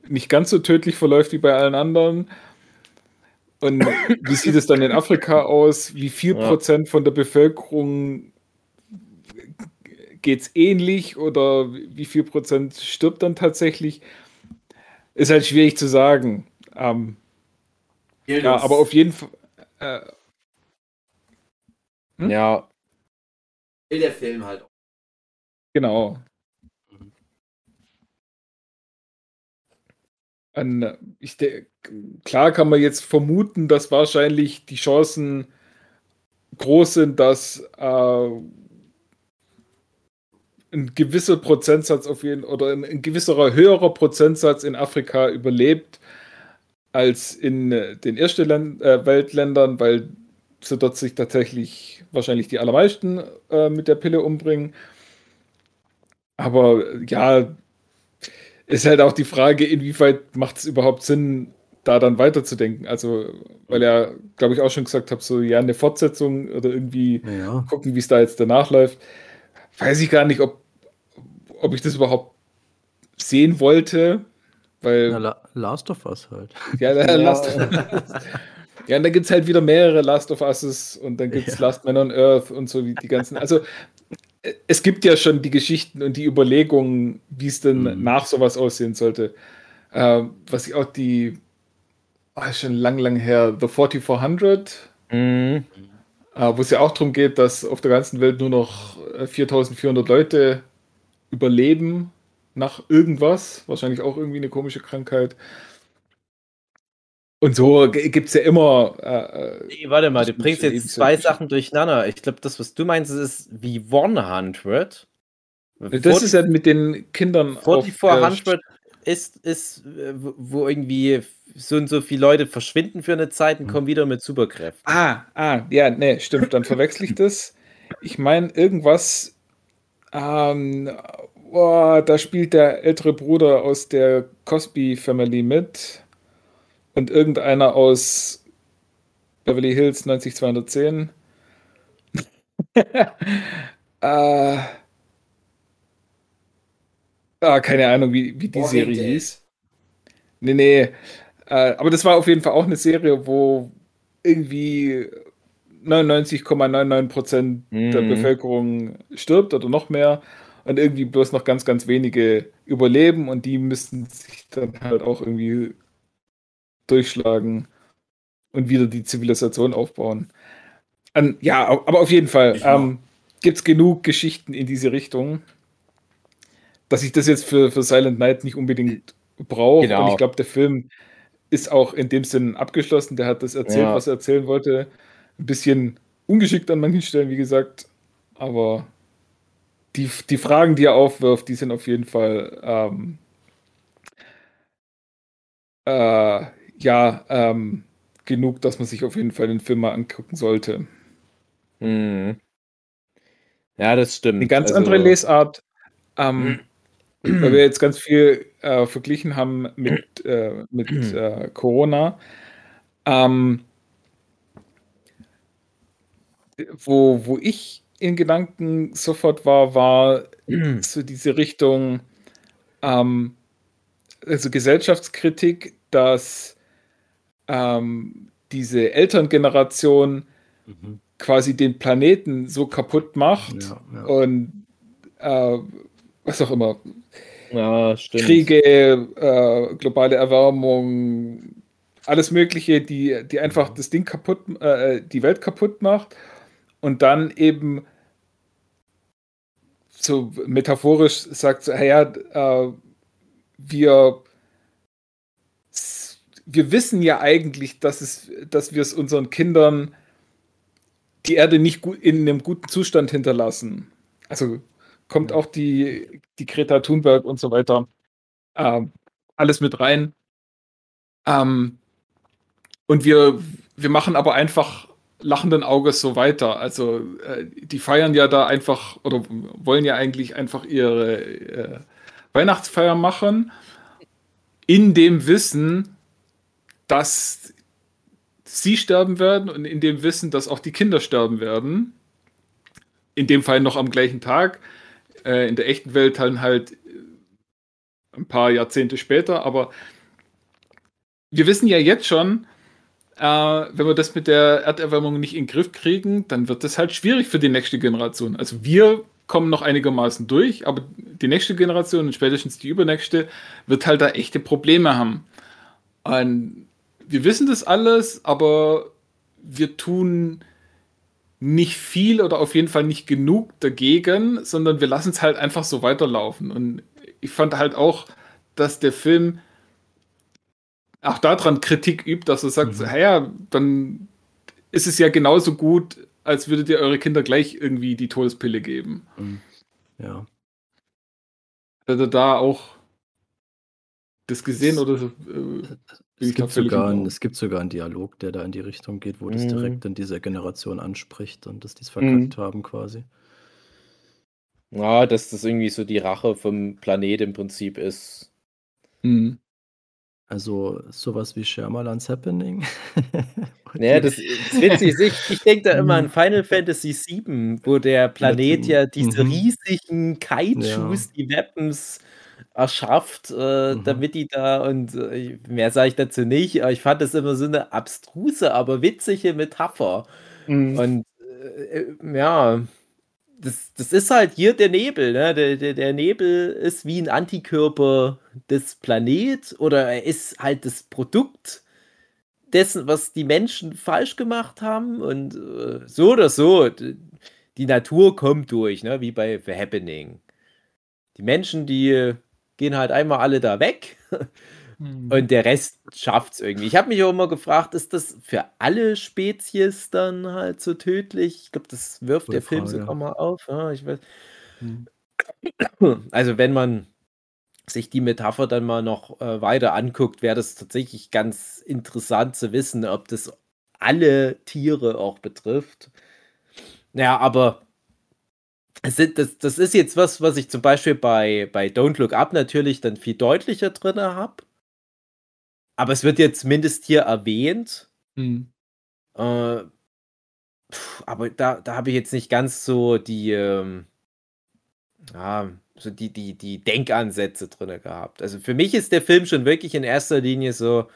S4: nicht ganz so tödlich verläuft wie bei allen anderen? Und wie sieht es dann in Afrika aus? Wie viel ja. Prozent von der Bevölkerung geht es ähnlich oder wie viel Prozent stirbt dann tatsächlich? Ist halt schwierig zu sagen. Ähm, ja, aber auf jeden Fall. Äh,
S2: hm? Ja.
S1: Will der Film halt.
S4: Genau. An, ich, klar kann man jetzt vermuten, dass wahrscheinlich die Chancen groß sind, dass äh, ein gewisser Prozentsatz auf jeden oder ein, ein gewisserer höherer Prozentsatz in Afrika überlebt als in äh, den ersten Länd äh, Weltländern, weil sie dort sich tatsächlich wahrscheinlich die allermeisten äh, mit der Pille umbringen. Aber ja, ist halt auch die Frage, inwieweit macht es überhaupt Sinn, da dann weiterzudenken. Also, weil er, glaube ich, auch schon gesagt hat, so ja, eine Fortsetzung oder irgendwie ja. gucken, wie es da jetzt danach läuft. Weiß ich gar nicht, ob, ob ich das überhaupt sehen wollte. Weil,
S3: Na, Last of Us halt.
S4: Ja, ja. Last of Us. Ja, und dann gibt es halt wieder mehrere Last of Uses und dann gibt es ja. Last Man on Earth und so wie die ganzen. Also es gibt ja schon die Geschichten und die Überlegungen, wie es denn mhm. nach sowas aussehen sollte. Äh, was ich auch die oh, schon lang, lang her, The 4400, mhm. äh, wo es ja auch darum geht, dass auf der ganzen Welt nur noch 4400 äh, Leute überleben nach irgendwas, wahrscheinlich auch irgendwie eine komische Krankheit. Und so gibt es ja immer.
S2: Äh, nee, warte mal, du bringst jetzt zwei Sachen durcheinander. Ich glaube, das, was du meinst, ist wie 100.
S4: Das ist ja mit den Kindern.
S2: 4400 ist, ist, äh, wo irgendwie so und so viele Leute verschwinden für eine Zeit und hm. kommen wieder mit Superkräften.
S4: Ah, ah, ja, nee, stimmt, dann verwechsel ich das. Ich meine, irgendwas, ähm, oh, da spielt der ältere Bruder aus der Cosby Family mit und irgendeiner aus Beverly Hills 90210. äh, ah, keine Ahnung, wie, wie die Morning Serie Day. hieß. Nee, nee. Äh, aber das war auf jeden Fall auch eine Serie, wo irgendwie 99,99% mhm. der Bevölkerung stirbt oder noch mehr und irgendwie bloß noch ganz, ganz wenige überleben und die müssen sich dann halt auch irgendwie durchschlagen und wieder die Zivilisation aufbauen. Und, ja, aber auf jeden Fall ähm, gibt es genug Geschichten in diese Richtung, dass ich das jetzt für, für Silent Night nicht unbedingt brauche. Genau. Und ich glaube, der Film ist auch in dem Sinn abgeschlossen. Der hat das erzählt, ja. was er erzählen wollte. Ein bisschen ungeschickt an manchen Stellen, wie gesagt. Aber die, die Fragen, die er aufwirft, die sind auf jeden Fall ähm, äh, ja ähm, genug, dass man sich auf jeden Fall den Film mal angucken sollte.
S2: Mhm. Ja, das stimmt.
S4: Eine ganz also, andere Lesart. Ähm, weil wir jetzt ganz viel äh, verglichen haben mit, äh, mit äh, Corona. Ähm, wo, wo ich in Gedanken sofort war, war so diese Richtung, ähm, also Gesellschaftskritik, dass ähm, diese Elterngeneration mhm. quasi den Planeten so kaputt macht ja, ja. und äh, was auch immer,
S2: ja,
S4: Kriege, äh, globale Erwärmung, alles Mögliche, die, die einfach das Ding kaputt, äh, die Welt kaputt macht und dann eben so metaphorisch sagt, so, ja, äh, wir, wir wissen ja eigentlich, dass, es, dass wir es unseren Kindern die Erde nicht in einem guten Zustand hinterlassen. Also kommt auch die, die Greta Thunberg und so weiter. Ähm, alles mit rein. Ähm, und wir, wir machen aber einfach lachenden Auges so weiter. Also äh, die feiern ja da einfach oder wollen ja eigentlich einfach ihre äh, Weihnachtsfeier machen, in dem Wissen, dass sie sterben werden und in dem Wissen, dass auch die Kinder sterben werden. In dem Fall noch am gleichen Tag äh, in der echten Welt dann halt ein paar Jahrzehnte später. Aber wir wissen ja jetzt schon, äh, wenn wir das mit der Erderwärmung nicht in den Griff kriegen, dann wird das halt schwierig für die nächste Generation. Also wir kommen noch einigermaßen durch, aber die nächste Generation und spätestens die übernächste wird halt da echte Probleme haben. Und wir wissen das alles, aber wir tun nicht viel oder auf jeden Fall nicht genug dagegen, sondern wir lassen es halt einfach so weiterlaufen. Und ich fand halt auch, dass der Film auch daran Kritik übt, dass er sagt, mhm. ja, dann ist es ja genauso gut, als würdet ihr eure Kinder gleich irgendwie die Todespille geben. Mhm.
S3: Ja.
S4: Hat er da auch das gesehen oder so?
S3: Äh, es, gibt sogar ein, es gibt sogar einen Dialog, der da in die Richtung geht, wo mhm. das direkt in dieser Generation anspricht und dass die es verkackt mhm. haben quasi.
S2: Ja, dass das irgendwie so die Rache vom Planet im Prinzip ist.
S3: Mhm. Also sowas wie Shyamalan's Happening.
S2: ja, das, ist witzig. Ich, ich denke da immer an Final Fantasy VII, wo der Planet ja diese mhm. riesigen Kaijus, ja. die Weapons erschafft, äh, mhm. damit die da und äh, mehr sage ich dazu nicht, aber ich fand das immer so eine abstruse, aber witzige Metapher. Mhm. Und äh, äh ja, das, das ist halt hier der Nebel. Ne? Der, der, der Nebel ist wie ein Antikörper des Planet oder er ist halt das Produkt dessen, was die Menschen falsch gemacht haben. Und äh, so oder so, die Natur kommt durch, ne? wie bei The Happening. Die Menschen, die gehen halt einmal alle da weg. Hm. Und der Rest schafft es irgendwie. Ich habe mich auch immer gefragt, ist das für alle Spezies dann halt so tödlich? Ich glaube, das wirft Gute der Film Frage. sogar mal auf. Ja, ich weiß. Hm. Also, wenn man sich die Metapher dann mal noch äh, weiter anguckt, wäre das tatsächlich ganz interessant zu wissen, ob das alle Tiere auch betrifft. Ja, aber das, das ist jetzt was, was ich zum Beispiel bei, bei Don't Look Up natürlich dann viel deutlicher drin habe. Aber es wird jetzt zumindest hier erwähnt. Hm. Äh, pf, aber da, da habe ich jetzt nicht ganz so die, ähm, ja, so die, die, die Denkansätze drin gehabt. Also für mich ist der Film schon wirklich in erster Linie so,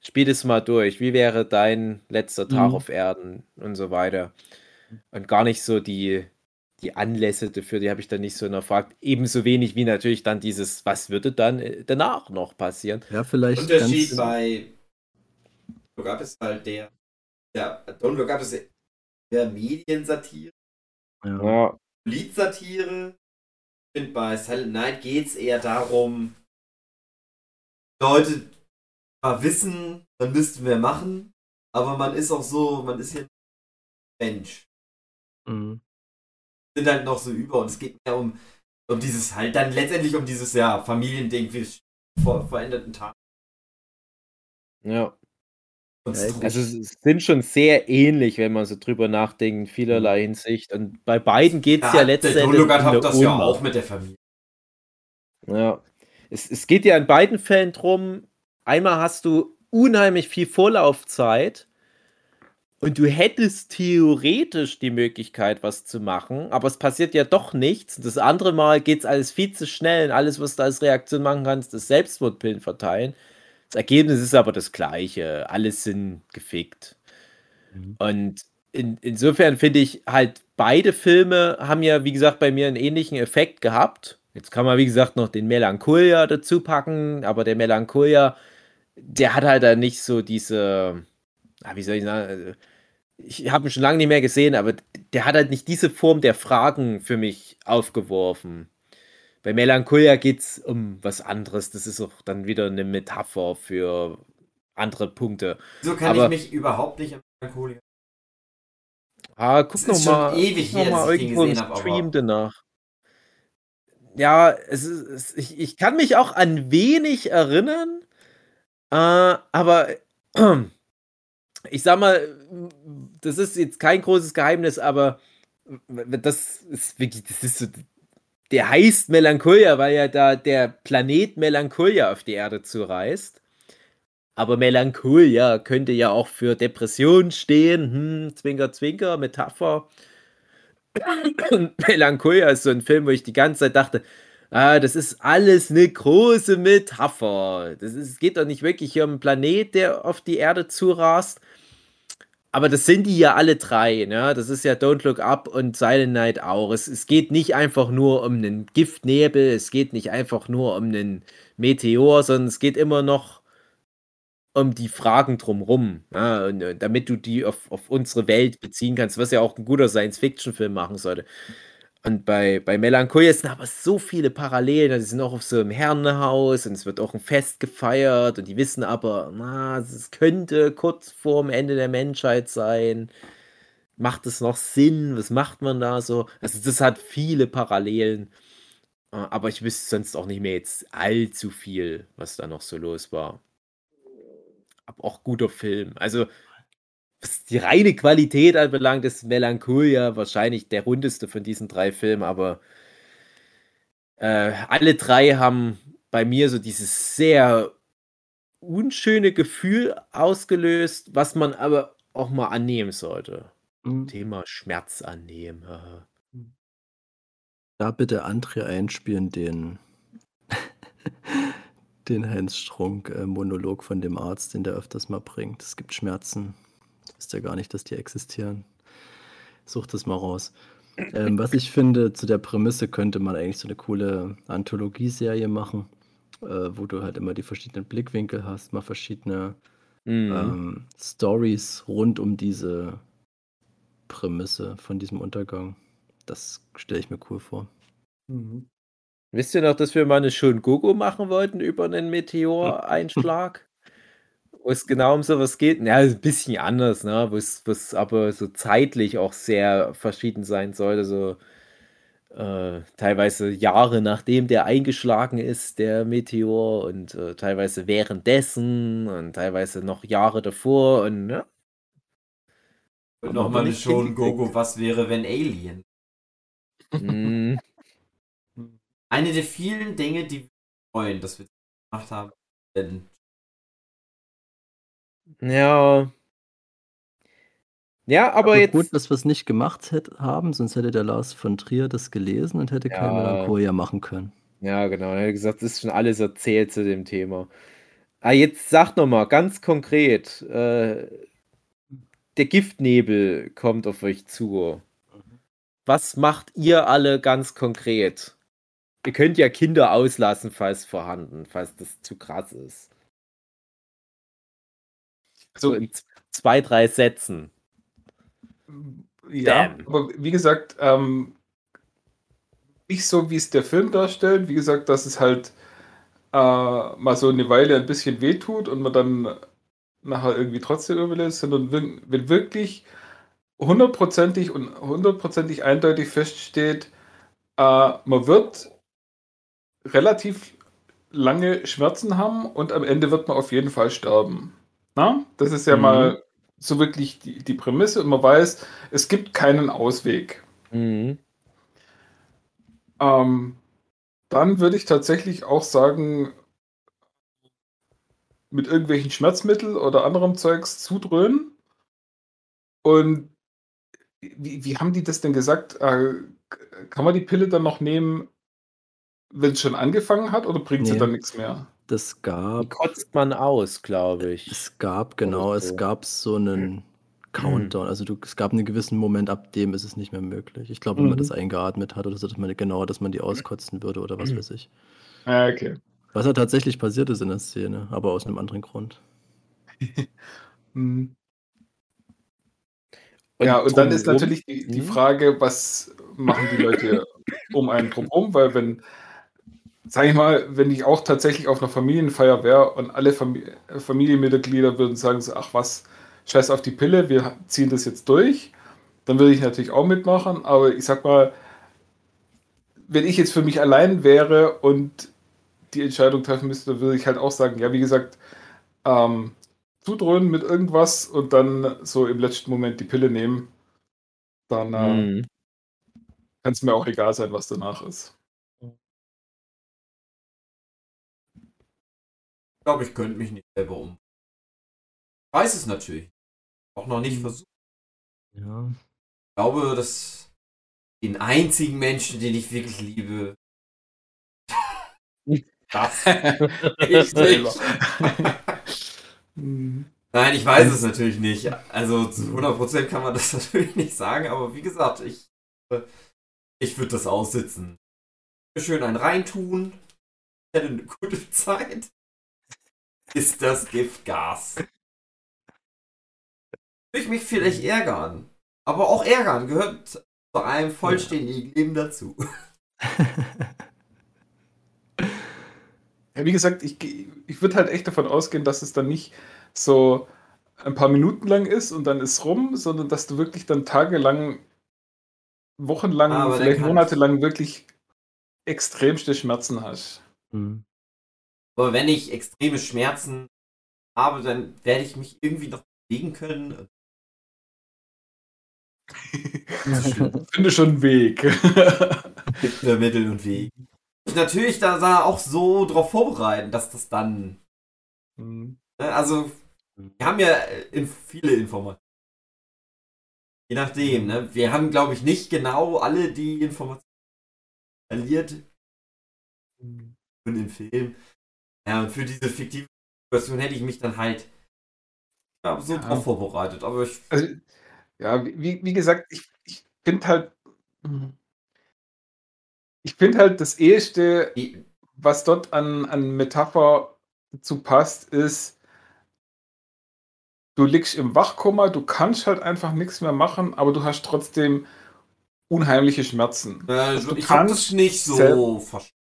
S2: spiel es mal durch. Wie wäre dein letzter Tag mhm. auf Erden und so weiter. Und gar nicht so die, die Anlässe dafür, die habe ich dann nicht so erfragt. Ebenso wenig wie natürlich dann dieses, was würde dann äh, danach noch passieren.
S3: Ja, vielleicht.
S1: Unterschied bei Look Up ist halt der, ja, Don't Look Up ist der Mediensatire. Ja. Politsatire. Ich finde, bei Silent Night geht es eher darum, Leute mal wissen, dann müssten wir machen, aber man ist auch so, man ist hier Mensch. Mhm sind halt noch so über und es geht mehr um, um dieses halt dann letztendlich um dieses ja Familiending wie vor veränderten Tagen.
S2: Ja. Also es sind schon sehr ähnlich, wenn man so drüber nachdenkt, in vielerlei mhm. Hinsicht. Und bei beiden geht es ja, ja letztendlich.
S1: Der hat das ja auch mit der Familie.
S2: Ja. Es, es geht ja in beiden Fällen drum, einmal hast du unheimlich viel Vorlaufzeit und du hättest theoretisch die Möglichkeit, was zu machen, aber es passiert ja doch nichts. Das andere Mal geht es alles viel zu schnell und alles, was du als Reaktion machen kannst, ist Selbstmordpillen verteilen. Das Ergebnis ist aber das gleiche. Alles sind gefickt. Mhm. Und in, insofern finde ich halt, beide Filme haben ja, wie gesagt, bei mir einen ähnlichen Effekt gehabt. Jetzt kann man, wie gesagt, noch den Melancholia dazu packen, aber der Melancholia, der hat halt da nicht so diese, wie soll ich sagen, ich habe ihn schon lange nicht mehr gesehen, aber der hat halt nicht diese Form der Fragen für mich aufgeworfen. Bei Melancholia geht es um was anderes. Das ist auch dann wieder eine Metapher für andere Punkte.
S1: So kann aber, ich mich überhaupt nicht an Melancholia.
S2: Ah, guck noch mal,
S1: ewig
S2: noch mal irgendwo im Stream danach. Ja, es ist, es, ich, ich kann mich auch an wenig erinnern, äh, aber ich sag mal, das ist jetzt kein großes Geheimnis, aber das ist wirklich, das ist so, der heißt Melancholia, weil ja da der Planet Melancholia auf die Erde zureist. Aber Melancholia könnte ja auch für Depression stehen. Hm, zwinker, zwinker, Metapher. Melancholia ist so ein Film, wo ich die ganze Zeit dachte, ah, das ist alles eine große Metapher. Das ist, es geht doch nicht wirklich um einen Planet, der auf die Erde zurast, aber das sind die ja alle drei, ne? Das ist ja Don't Look Up und Silent Night auch. Es, es geht nicht einfach nur um einen Giftnebel, es geht nicht einfach nur um einen Meteor, sondern es geht immer noch um die Fragen drumrum, ja, und, äh, damit du die auf, auf unsere Welt beziehen kannst, was ja auch ein guter Science-Fiction-Film machen sollte. Und bei, bei Melancholia sind aber so viele Parallelen. Also, sie sind auch auf so einem Herrenhaus und es wird auch ein Fest gefeiert und die wissen aber, na, es könnte kurz vorm Ende der Menschheit sein. Macht es noch Sinn? Was macht man da so? Also, das hat viele Parallelen. Äh, aber ich wüsste sonst auch nicht mehr jetzt allzu viel, was da noch so los war. Aber auch guter Film. Also, was die reine Qualität anbelangt, ist Melancholia wahrscheinlich der rundeste von diesen drei Filmen, aber äh, alle drei haben bei mir so dieses sehr unschöne Gefühl ausgelöst, was man aber auch mal annehmen sollte. Mhm. Thema Schmerz annehmen.
S3: Da bitte André einspielen, den, den Heinz Strunk-Monolog äh, von dem Arzt, den der öfters mal bringt. Es gibt Schmerzen, wisst ja gar nicht, dass die existieren. Such das mal raus. Ähm, was ich finde, zu der Prämisse könnte man eigentlich so eine coole Anthologieserie machen, äh, wo du halt immer die verschiedenen Blickwinkel hast, mal verschiedene mhm. ähm, Stories rund um diese Prämisse von diesem Untergang. Das stelle ich mir cool vor.
S2: Mhm. Wisst ihr noch, dass wir mal eine Schon Gogo machen wollten über einen Meteoreinschlag? Wo es genau um sowas geht. Ja, ein bisschen anders, ne? Wo es, wo es aber so zeitlich auch sehr verschieden sein sollte. So äh, teilweise Jahre nachdem der eingeschlagen ist, der Meteor, und äh, teilweise währenddessen und teilweise noch Jahre davor und ne?
S1: Und nochmal eine schon Gogo, was wäre, wenn Alien? Mm. Eine der vielen Dinge, die wir freuen, dass wir gemacht haben, denn
S2: ja. Ja, aber, aber jetzt.
S3: Gut, dass wir es nicht gemacht haben, sonst hätte der Lars von Trier das gelesen und hätte ja. kein Melancholia machen können.
S2: Ja, genau. Er hat gesagt, es ist schon alles erzählt zu dem Thema. Ah, jetzt sag nochmal ganz konkret: äh, Der Giftnebel kommt auf euch zu. Was macht ihr alle ganz konkret? Ihr könnt ja Kinder auslassen, falls vorhanden, falls das zu krass ist. So in zwei, drei Sätzen.
S4: Ja, Damn. aber wie gesagt, ähm, nicht so, wie es der Film darstellt. Wie gesagt, dass es halt äh, mal so eine Weile ein bisschen wehtut und man dann nachher irgendwie trotzdem überlebt, sondern wenn wirklich hundertprozentig und hundertprozentig eindeutig feststeht, äh, man wird relativ lange Schmerzen haben und am Ende wird man auf jeden Fall sterben. Na? Das ist ja mhm. mal so wirklich die, die Prämisse und man weiß, es gibt keinen Ausweg. Mhm. Ähm, dann würde ich tatsächlich auch sagen, mit irgendwelchen Schmerzmitteln oder anderem Zeugs zudröhnen. Und wie, wie haben die das denn gesagt? Äh, kann man die Pille dann noch nehmen, wenn es schon angefangen hat oder bringt nee. sie dann nichts mehr?
S3: Das
S2: Die
S3: gab
S2: kotzt man aus, glaube ich.
S3: es gab genau, es gab so einen Countdown. Also du, es gab einen gewissen Moment, ab dem ist es nicht mehr möglich. Ich glaube, wenn man das mhm. eingeatmet hat oder so, dass man genau, dass man die auskotzen würde oder was weiß ich.
S4: Ah, okay.
S3: Was ja tatsächlich passiert ist in der Szene, aber aus einem anderen Grund.
S4: Mhm. Ja, und dann ist natürlich die, die mhm. Frage, was machen die Leute um einen drum rum? Weil wenn sag ich mal, wenn ich auch tatsächlich auf einer Familienfeier wäre und alle Famili Familienmitglieder würden sagen so, ach was, scheiß auf die Pille, wir ziehen das jetzt durch, dann würde ich natürlich auch mitmachen, aber ich sag mal, wenn ich jetzt für mich allein wäre und die Entscheidung treffen müsste, würde ich halt auch sagen, ja, wie gesagt, ähm, zudröhnen mit irgendwas und dann so im letzten Moment die Pille nehmen, dann äh, mhm. kann es mir auch egal sein, was danach ist.
S1: Ich glaube, ich könnte mich nicht selber um. Ich weiß es natürlich. Auch noch nicht mhm. versucht.
S3: Ja.
S1: Ich glaube, dass den einzigen Menschen, den ich wirklich liebe, das ich selber.
S3: Mhm.
S1: Nein, ich weiß es natürlich nicht. Also zu 100% kann man das natürlich nicht sagen, aber wie gesagt, ich, ich würde das aussitzen. Schön ein reintun. Ich hätte eine gute Zeit. Ist das Giftgas? Würde ich mich vielleicht ärgern. Aber auch ärgern gehört zu einem vollständigen Leben dazu.
S4: Ja, wie gesagt, ich, ich würde halt echt davon ausgehen, dass es dann nicht so ein paar Minuten lang ist und dann ist rum, sondern dass du wirklich dann tagelang, wochenlang,
S1: Aber
S4: vielleicht monatelang wirklich extremste Schmerzen hast.
S3: Mhm.
S1: Aber wenn ich extreme Schmerzen habe, dann werde ich mich irgendwie noch bewegen können.
S4: Finde schon einen Weg.
S1: Gibt Mittel und Wege. Ich natürlich da, da auch so drauf vorbereiten, dass das dann.
S4: Mhm.
S1: Ne, also, wir haben ja äh, in viele Informationen. Je nachdem, ne? Wir haben, glaube ich, nicht genau alle die Informationen verliert
S4: Mhm.
S1: im Film. Ja, und für diese fiktive Situation hätte ich mich dann halt ja, so
S4: Ja.
S1: drauf vorbereitet. Aber ich.
S4: Also, ja, wie, wie gesagt, ich, ich finde halt, ich finde halt das Eheste, was dort an, an Metapher dazu passt, ist, du liegst im Wachkoma, du kannst halt einfach nichts mehr machen, aber du hast trotzdem unheimliche Schmerzen.
S1: äh,
S4: Also du
S1: ich
S4: kannst
S1: das nicht so verstanden.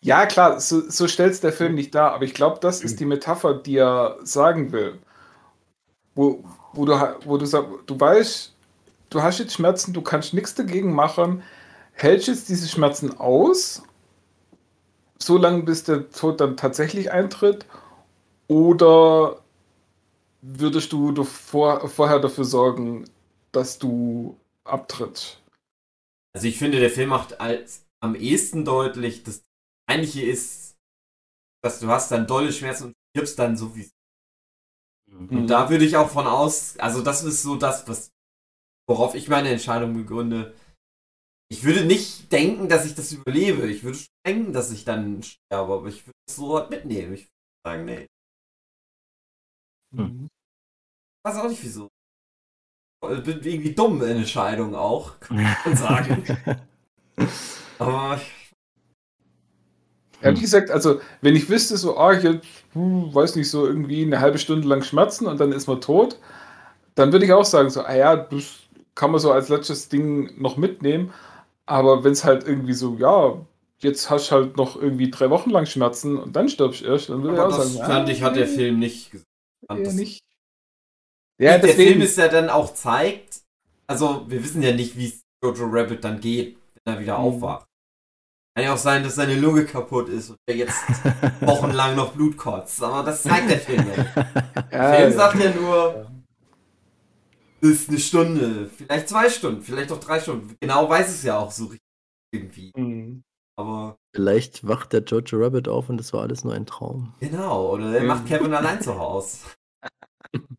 S4: Ja, klar, so, so stellt der Film nicht dar, aber ich glaube, das ist die Metapher, die er sagen will. Wo, wo, du, wo du sagst, du weißt, du hast jetzt Schmerzen, du kannst nichts dagegen machen, hältst jetzt diese Schmerzen aus, so lange bis der Tod dann tatsächlich eintritt, oder würdest du, du vor, vorher dafür sorgen, dass du abtrittst?
S1: Also ich finde, der Film macht als am ehesten deutlich, dass das Eigentliche ist, dass du hast dann dolle Schmerzen und stirbst dann so wie
S3: Mhm.
S1: Und da würde ich auch von aus, also das ist so das, was, worauf ich meine Entscheidung begründe. Ich würde nicht denken, dass ich das überlebe. Ich würde schon denken, dass ich dann sterbe, aber ich würde es so halt mitnehmen. Ich würde sagen, nee,
S3: Hm.
S1: ich weiß auch nicht wieso. Ich bin irgendwie dumm in Entscheidung auch, kann man sagen. aber ich,
S4: Ja, wie gesagt, also wenn ich wüsste, so, ah, ich hab, hm, weiß nicht, so irgendwie eine halbe Stunde lang Schmerzen und dann ist man tot, dann würde ich auch sagen, so, ah ja, das kann man so als letztes Ding noch mitnehmen. Aber wenn es halt irgendwie so, ja, jetzt hast du halt noch irgendwie drei Wochen lang Schmerzen und dann stirbst du erst, dann würde ich auch
S1: das
S4: sagen,
S1: fand
S4: ah,
S1: ich, hat der Film nicht gesagt. Das-
S4: nicht.
S1: Ja,
S4: Ja,
S1: der Film ist ja dann auch zeigt, also wir wissen ja nicht, wie es Jojo Rabbit dann geht, wenn er wieder
S4: Mhm.
S1: aufwacht. Kann ja auch sein, dass seine Lunge kaputt ist und er jetzt wochenlang noch Blut kotzt, aber das zeigt der Film ja nicht. Der Film sagt ja nur, es ist eine Stunde, vielleicht zwei Stunden, vielleicht auch drei Stunden. Genau weiß es ja auch so richtig irgendwie.
S4: Mhm.
S1: Aber
S3: Vielleicht wacht der Jojo Rabbit auf und das war alles nur ein Traum.
S1: genau, oder er macht Kevin allein zu Hause.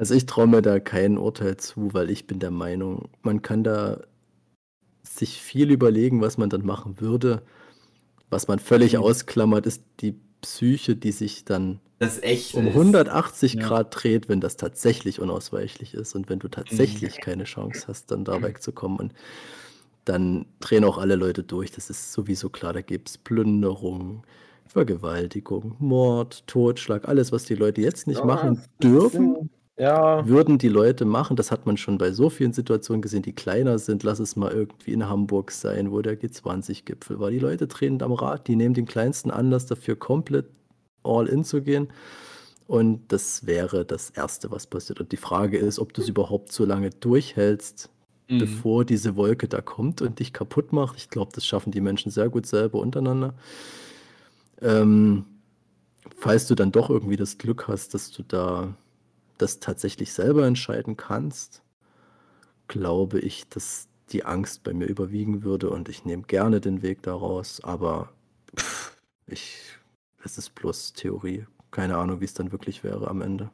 S3: Also ich traue mir da kein Urteil zu, weil ich bin der Meinung, man kann da sich viel überlegen, was man dann machen würde. Was man völlig
S4: Mhm.
S3: ausklammert, ist die Psyche, die sich dann
S1: Das ist echt.
S3: um
S1: ist.
S3: 180
S4: Ja.
S3: Grad dreht, wenn das tatsächlich unausweichlich ist und wenn du tatsächlich keine Chance hast, dann da wegzukommen. Und dann drehen auch alle Leute durch. Das ist sowieso klar. Da gibt es Plünderung, Vergewaltigung, Mord, Totschlag, alles, was die Leute jetzt nicht
S2: Ja,
S3: machen dürfen,
S2: Ja,
S3: würden die Leute machen. Das hat man schon bei so vielen Situationen gesehen, die kleiner sind. Lass es mal irgendwie in Hamburg sein, wo der G20-Gipfel war. Die Leute drehen am Rad, die nehmen den kleinsten Anlass dafür, komplett all in zu gehen. Und das wäre das Erste, was passiert. Und die Frage ist, ob du es überhaupt so lange durchhältst,
S4: Mhm.
S3: bevor diese Wolke da kommt und dich kaputt macht. Ich glaube, das schaffen die Menschen sehr gut selber untereinander. Ähm, falls du dann doch irgendwie das Glück hast, dass du da das tatsächlich selber entscheiden kannst, glaube ich, dass die Angst bei mir überwiegen würde und ich nehme gerne den Weg daraus, aber pff, ich, es ist bloß Theorie. Keine Ahnung, wie es dann wirklich wäre am Ende.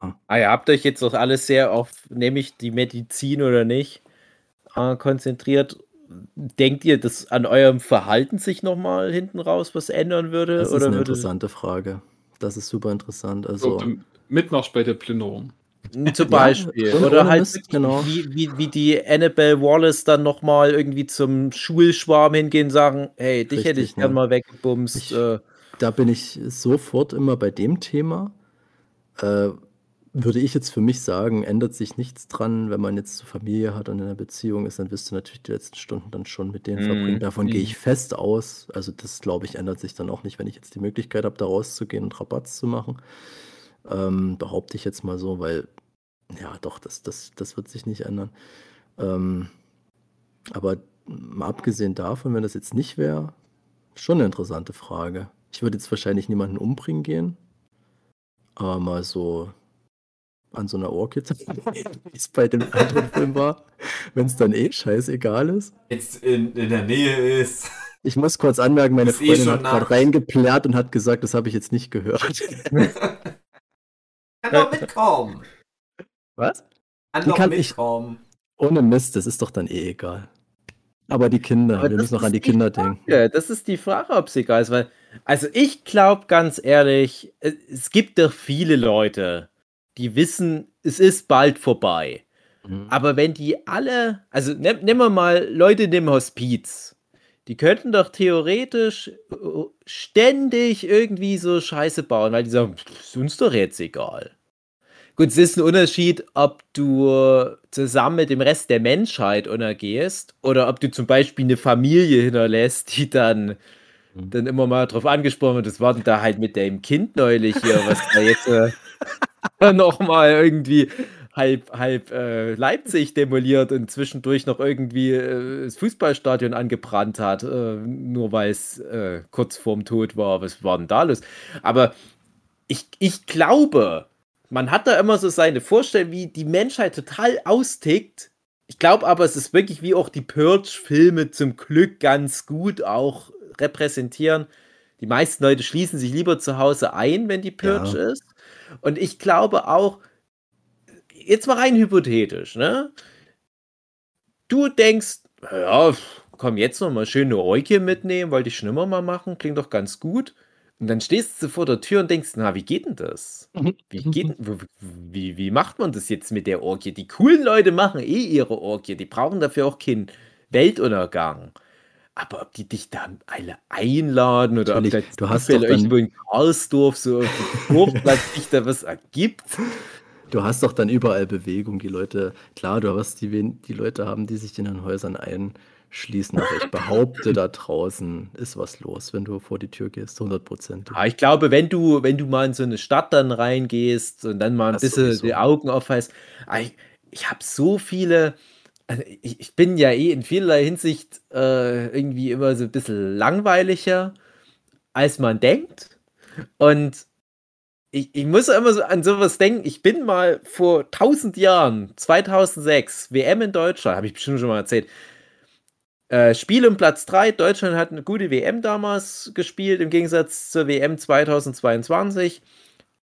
S2: Ah, ihr habt euch jetzt doch alles sehr auf, nämlich die Medizin oder nicht, äh, konzentriert. denkt ihr, dass an eurem Verhalten sich nochmal hinten raus was ändern würde?
S3: Das ist
S2: oder
S3: eine
S2: würde
S3: interessante Frage. Das ist super interessant. Also,
S4: du mitmachst bei der Plünderung.
S2: Zum Beispiel.
S3: ohne-
S2: Oder halt
S3: Mist, genau.
S2: wie, wie, wie die Annabelle Wallace dann nochmal irgendwie zum Schulschwarm hingehen und sagen, hey, dich hätte ich
S3: Richtig,
S2: gern
S3: ne?
S2: mal weggebumst.
S3: Ich-
S2: äh,
S3: da bin ich sofort immer bei dem Thema. Äh, würde ich jetzt für mich sagen, ändert sich nichts dran, wenn man jetzt eine Familie hat und in einer Beziehung ist, dann wirst du natürlich die letzten Stunden dann schon mit denen
S2: Mhm.
S3: verbringen. Davon
S4: Mhm.
S3: gehe ich fest aus. Also das, glaube ich, ändert sich dann auch nicht, wenn ich jetzt die Möglichkeit habe, da rauszugehen und Rabatz zu machen. Ähm, behaupte ich jetzt mal so, weil, ja, doch, das, das, das wird sich nicht ändern. Ähm, aber mal abgesehen davon, wenn das jetzt nicht wäre, schon eine interessante Frage. Ich würde jetzt wahrscheinlich niemanden umbringen gehen, aber mal so an so einer Orchid, wie es bei dem anderen Film war, wenn es dann eh scheißegal ist.
S1: Jetzt in, in der Nähe ist.
S3: Ich muss kurz anmerken, meine
S1: Ist eh
S3: Freundin
S1: schon
S3: hat gerade reingeplärt und hat gesagt, das habe ich jetzt nicht gehört.
S1: Kann doch mitkommen.
S3: Was?
S1: Kann
S3: Die
S1: doch
S3: kann ich-
S1: mitkommen.
S3: Ohne Mist, das ist doch dann eh egal. Aber die Kinder,
S2: Aber
S3: wir müssen noch an die
S2: die
S3: Kinder denken.
S2: Ja, das ist die Frage, ob es egal ist, weil, also ich glaube ganz ehrlich, es gibt doch viele Leute, die wissen, es ist bald vorbei.
S3: Mhm.
S2: Aber wenn die alle, also nehm, nehmen wir mal Leute in dem Hospiz, die könnten doch theoretisch äh, ständig irgendwie so Scheiße bauen, weil die sagen, "Pff, ist uns doch jetzt egal. Gut, es ist ein Unterschied, ob du zusammen mit dem Rest der Menschheit untergehst oder ob du zum Beispiel eine Familie hinterlässt, die dann,
S3: Mhm.
S2: dann immer mal drauf angesprochen wird. Das war denn da halt mit dem Kind neulich hier, was da jetzt äh, nochmal irgendwie halb, halb äh, Leipzig demoliert und zwischendurch noch irgendwie äh, das Fußballstadion angebrannt hat, äh, nur weil es äh, kurz vorm Tod war. Was war denn da los? Aber ich, ich glaube, man hat da immer so seine Vorstellung, wie die Menschheit total austickt. Ich glaube aber, es ist wirklich wie auch die Purge-Filme zum Glück ganz gut auch repräsentieren. Die meisten Leute schließen sich lieber zu Hause ein, wenn die Purge
S3: Ja.
S2: ist. Und ich glaube auch, jetzt mal rein hypothetisch, ne? Du denkst, ja, komm, jetzt noch mal schön eine Orgie mitnehmen, wollte ich schon immer mal machen, klingt doch ganz gut. Und dann stehst du vor der Tür und denkst, na, wie geht denn das? Wie, geht, wie, wie macht man das jetzt mit der Orgie? Die coolen Leute machen eh ihre Orgie, die brauchen dafür auch keinen Weltuntergang. Aber ob die dich da alle einladen oder ob
S3: Natürlich,
S2: da
S3: du hast doch dann-
S2: irgendwo in Karlsdorf so auf dem Dorfplatz sich da was ergibt.
S3: Du hast doch dann überall Bewegung. Die Leute, klar, du wirst die, die Leute haben, die sich in den Häusern einschließen. Aber ich behaupte, da draußen ist was los, wenn du vor die Tür gehst, 100 Prozent.
S2: Ja, ich glaube, wenn du, wenn du mal in so eine Stadt dann reingehst und dann mal ein
S3: Das
S2: bisschen
S3: sowieso.
S2: die Augen aufheißt, ah, ich, ich habe so viele, also ich, ich bin ja eh in vielerlei Hinsicht äh, irgendwie immer so ein bisschen langweiliger, als man denkt. Und ich, ich muss immer so an sowas denken. Ich bin mal vor 1000 Jahren, 2006, WM in Deutschland, habe ich bestimmt schon mal erzählt. Äh, Spiel um Platz 3. Deutschland hat eine gute WM damals gespielt, im Gegensatz zur WM 2022.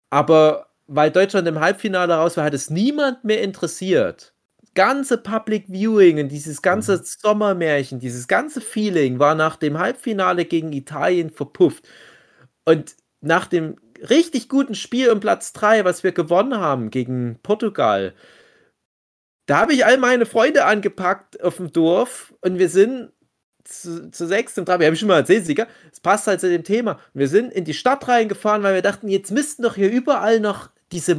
S2: Aber weil Deutschland im Halbfinale raus war, hat es niemand mehr interessiert. Ganze Public Viewing und dieses ganze Sommermärchen, dieses ganze Feeling war nach dem Halbfinale gegen Italien verpufft. Und nach dem richtig guten Spiel um Platz 3, was wir gewonnen haben gegen Portugal, da habe ich all meine Freunde angepackt auf dem Dorf und wir sind zu, zu sechs und drei, habe ich schon mal erzählt, Sieger, es passt halt zu dem Thema. Wir sind in die Stadt reingefahren, weil wir dachten, jetzt müssten doch hier überall noch diese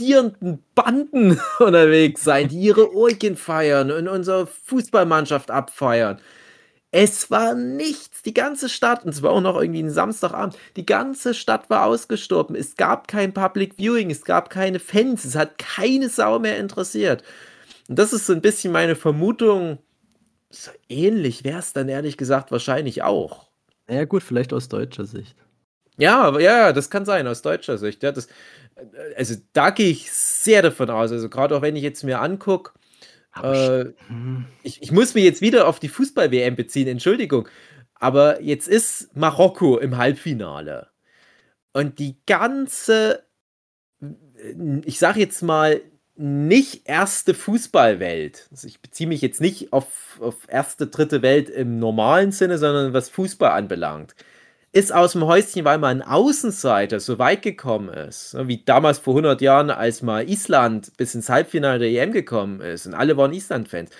S2: marodierenden Banden unterwegs sein, die ihre Orgien feiern und unsere Fußballmannschaft abfeiern. Es war nichts. Die ganze Stadt, und es war auch noch irgendwie ein Samstagabend, die ganze Stadt war ausgestorben. Es gab kein Public Viewing, es gab keine Fans, es hat keine Sau mehr interessiert. Und das ist so ein bisschen meine Vermutung. So ähnlich wäre es dann ehrlich gesagt wahrscheinlich auch.
S3: Ja, gut, vielleicht aus deutscher Sicht.
S2: Ja, ja, das kann sein, aus deutscher Sicht. Ja, das, äh, also da gehe ich sehr davon aus. Also gerade auch wenn ich jetzt mir angucke, äh,
S3: hm,
S2: ich, ich muss mich jetzt wieder auf die Fußball-WM beziehen, Entschuldigung. Aber jetzt ist Marokko im Halbfinale. Und die ganze, ich sag jetzt mal, nicht erste Fußballwelt. Also ich beziehe mich jetzt nicht auf, auf erste, dritte Welt im normalen Sinne, sondern was Fußball anbelangt. Ist aus dem Häuschen, weil man ein Außenseiter so weit gekommen ist. Wie damals vor 100 Jahren, als mal Island bis ins Halbfinale der EM gekommen ist und alle waren Island-Fans.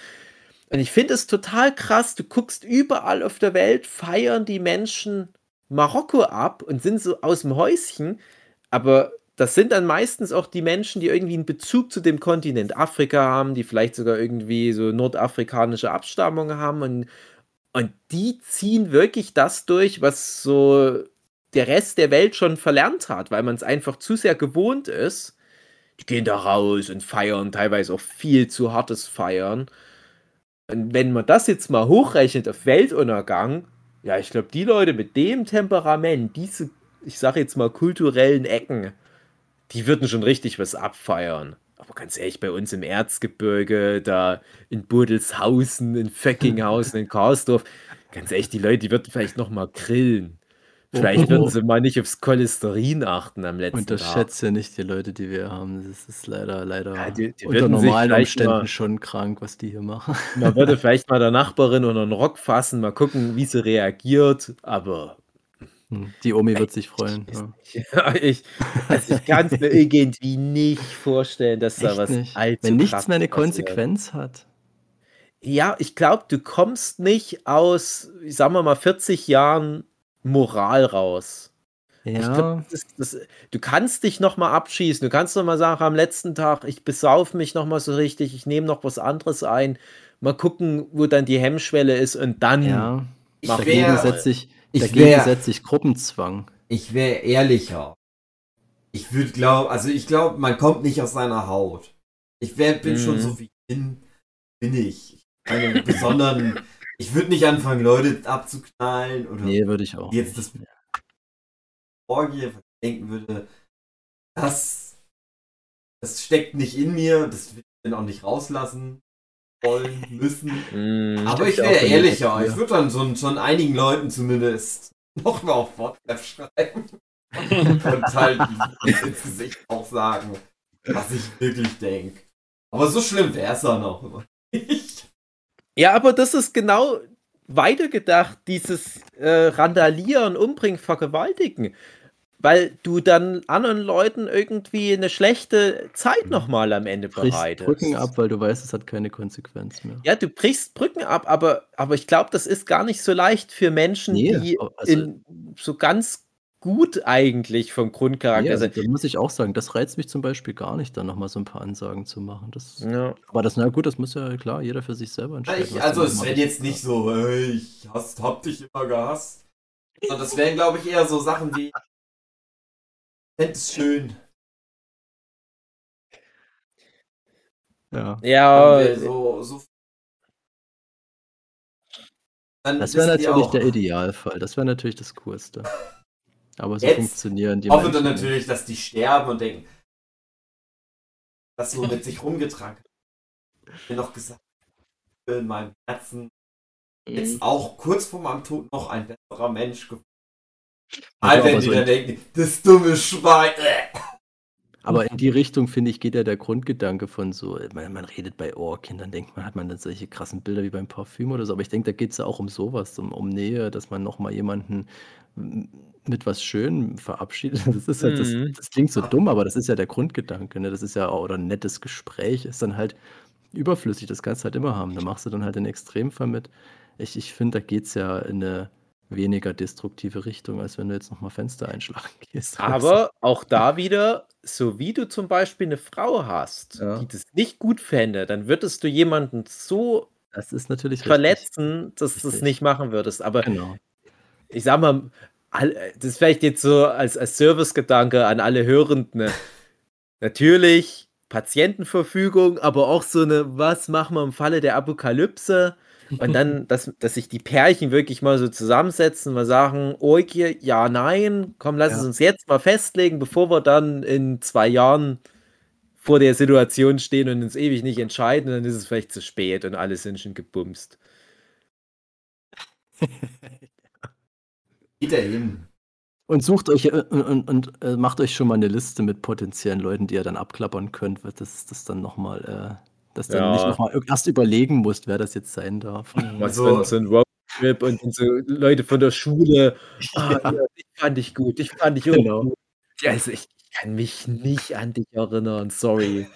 S2: Und ich finde es total krass. Du guckst überall auf der Welt, feiern die Menschen Marokko ab und sind so aus dem Häuschen. Aber das sind dann meistens auch die Menschen, die irgendwie einen Bezug zu dem Kontinent Afrika haben, die vielleicht sogar irgendwie so nordafrikanische Abstammung haben und, und die ziehen wirklich das durch, was so der Rest der Welt schon verlernt hat, weil man es einfach zu sehr gewohnt ist. Die gehen da raus und feiern, teilweise auch viel zu hartes Feiern. Und wenn man das jetzt mal hochrechnet auf Weltuntergang, ja, ich glaube, die Leute mit dem Temperament, diese, ich sage jetzt mal, kulturellen Ecken, die würden schon richtig was abfeiern. Aber ganz ehrlich, bei uns im Erzgebirge, da in Budelshausen, in Föckinghausen, in Karlsdorf, ganz ehrlich, die Leute, die würden vielleicht noch mal grillen. Vielleicht würden sie mal nicht aufs Cholesterin achten am letzten
S3: Unterschätze Tag. nicht die Leute, die wir haben. Das ist leider, leider ja, die, die unter normalen Umständen mal, schon krank, was die hier machen.
S2: Man würde vielleicht mal der Nachbarin unter den Rock fassen, mal gucken, wie sie reagiert. Aber
S3: die Omi wird sich freuen.
S2: Ja. ja ich, also ich kann es mir irgendwie nicht vorstellen, dass Echt da was
S3: nicht. allzu Wenn nichts mehr eine Konsequenz hat.
S2: Ja, ich glaube, du kommst nicht aus, sagen wir mal, 40 Jahren Moral raus. Ja. Glaub, das, das, du kannst dich noch mal abschießen. Du kannst noch mal sagen, am letzten Tag, ich besauf mich noch mal so richtig, ich nehme noch was anderes ein. Mal gucken, wo dann die Hemmschwelle ist und dann.
S3: Ja. Dagegen setze ich, ich Dagegen wär, setze ich Gruppenzwang.
S1: Ich wäre ehrlicher. Ich würde glauben, also ich glaube, man kommt nicht aus seiner Haut. Ich wär, bin mhm. schon so wie ich bin, bin ich. Einen besonderen, ich würde nicht anfangen, Leute abzuknallen oder.
S3: Nee, würde ich auch.
S1: Jetzt das Orgie, denken würde, das, das steckt nicht in mir, das will ich dann auch nicht rauslassen wollen, müssen. Mm, Aber ich wäre ehrlicher. Ich würde dann so, schon einigen Leuten zumindest noch mal auf WhatsApp schreiben. und halt ins Gesicht auch sagen, was ich wirklich denke. Aber so schlimm wäre es dann auch nicht.
S2: Ja, aber das ist genau weitergedacht, dieses äh, Randalieren, Umbringen, Vergewaltigen weil du dann anderen Leuten irgendwie eine schlechte Zeit mhm. nochmal am Ende
S3: brichst bereitest. Brücken ab, weil du weißt, es hat keine Konsequenz mehr.
S2: Ja, du brichst Brücken ab, aber, aber ich glaube, das ist gar nicht so leicht für Menschen, nee, die also, in, so ganz gut eigentlich vom Grundcharakter nee,
S3: also, sind. Da muss ich auch sagen, das reizt mich zum Beispiel gar nicht, dann nochmal so ein paar Ansagen zu machen. Das, ja. Aber das, na gut, das muss ja klar, jeder für sich selber entscheiden.
S1: Ich, also es wäre jetzt nicht so, hey, ich hast, hab dich immer gehasst. Sondern das wären, glaube ich, eher so Sachen wie, fände es schön.
S3: Ja.
S2: Ja.
S1: So, so
S3: das wäre natürlich der Idealfall. Das wäre natürlich das Coolste. Aber so
S1: Jetzt
S3: funktionieren
S1: die hoffe dann natürlich, dass die sterben und denken, das so mit sich rumgetragen. Ich bin noch gesagt, in meinem Herzen jetzt mhm. auch kurz vor meinem Tod noch ein besserer Mensch geworden. All wenn die so dann denken, das dumme Schwein.
S3: Aber in die Richtung, finde ich, geht ja der Grundgedanke von so, man, man redet bei Ohrkindern, denkt man, hat man dann solche krassen Bilder wie beim Parfüm oder so, aber ich denke, da geht es ja auch um sowas, um, um Nähe, dass man nochmal jemanden mit was Schönem verabschiedet. Das ist halt, das, mhm. das klingt so dumm, aber das ist ja der Grundgedanke, ne? Das ist ja, oder ein nettes Gespräch ist dann halt überflüssig, das kannst du halt immer haben. Da machst du dann halt den Extremfall mit. Ich, ich finde, da geht es ja in eine weniger destruktive Richtung, als wenn du jetzt nochmal Fenster einschlagen gehst.
S2: Aber auch da wieder, so wie du zum Beispiel eine Frau hast, ja. die das nicht gut fände, dann würdest du jemanden so
S3: das ist natürlich
S2: verletzen, richtig. dass du es nicht machen würdest. Aber genau. ich sag mal, das ist vielleicht jetzt so als, als Servicegedanke an alle Hörenden. Natürlich Patientenverfügung, aber auch so eine, was machen wir im Falle der Apokalypse? Und dann, dass, dass sich die Pärchen wirklich mal so zusammensetzen, mal sagen, Oike, ja, nein, komm, lass ja. es uns jetzt mal festlegen, bevor wir dann in zwei Jahren vor der Situation stehen und uns ewig nicht entscheiden, dann ist es vielleicht zu spät und alle sind schon gebumst.
S1: Geht er hin.
S3: Und sucht euch äh, und, und, und äh, macht euch schon mal eine Liste mit potenziellen Leuten, die ihr dann abklappern könnt, weil das, das dann nochmal, äh, dass du ja. nicht nochmal erst überlegen musst, wer das jetzt sein darf.
S2: Was so, wenn so ein Roadtrip und, so Leute von der Schule, ah, ja. ja, dich fand ich gut, dich fand ich genau. gut. Ja, also ich kann mich nicht an dich erinnern, sorry.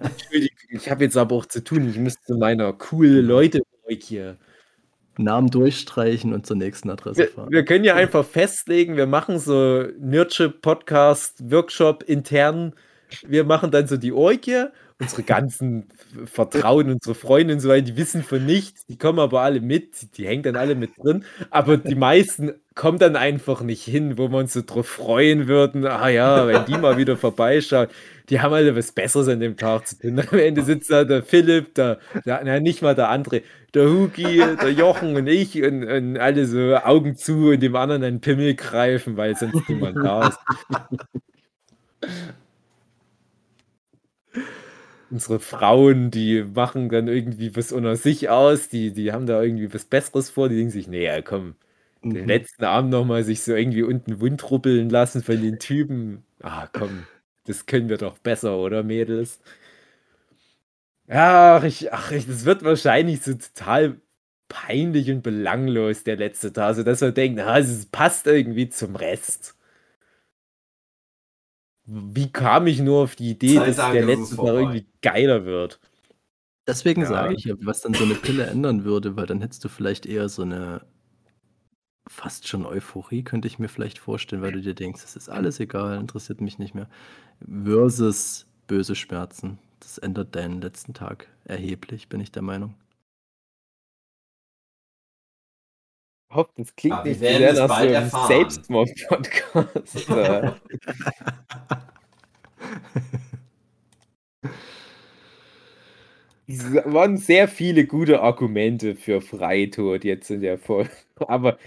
S2: Entschuldigung, ich habe jetzt aber auch zu tun, ich müsste meiner coole Leute hier.
S3: Namen durchstreichen und zur nächsten Adresse
S2: fahren. Wir, wir können ja einfach festlegen, wir machen so Nerdship Podcast Workshop intern. Wir machen dann so die Orgie unsere ganzen Vertrauen, unsere Freunde und so weiter, die wissen von nichts, die kommen aber alle mit, die hängen dann alle mit drin, aber die meisten kommen dann einfach nicht hin, wo wir uns so drauf freuen würden, ah ja, wenn die mal wieder vorbeischauen, die haben alle was Besseres an dem Tag zu tun. Am Ende sitzt da der Philipp, der, der na, nicht mal der André, der Hugi, der Jochen und ich und, und alle so Augen zu und dem anderen einen Pimmel greifen, weil sonst niemand da ist unsere Frauen, die machen dann irgendwie was unter sich aus, die, die haben da irgendwie was Besseres vor, die denken sich, nee, komm, mhm. den letzten Abend nochmal sich so irgendwie unten Wund ruppeln lassen von den Typen. Ah, komm, das können wir doch besser, oder Mädels? Ach, ich, ach, ich, das wird wahrscheinlich so total peinlich und belanglos, der letzte Tag, so dass man denkt, na, es passt irgendwie zum Rest wie kam ich nur auf die Idee, dass der letzte Mal irgendwie geiler wird?
S3: Deswegen ja. sage ich, was dann so eine Pille ändern würde, weil dann hättest du vielleicht eher so eine fast schon Euphorie, könnte ich mir vielleicht vorstellen, weil du dir denkst, es ist alles egal, interessiert mich nicht mehr. Versus böse Schmerzen. Das ändert deinen letzten Tag erheblich, bin ich der Meinung.
S2: Hoffe, das klingt ja, nicht sehr nach so einem Selbstmord-Podcast. es waren sehr viele gute Argumente für Freitod jetzt in der Folge. Aber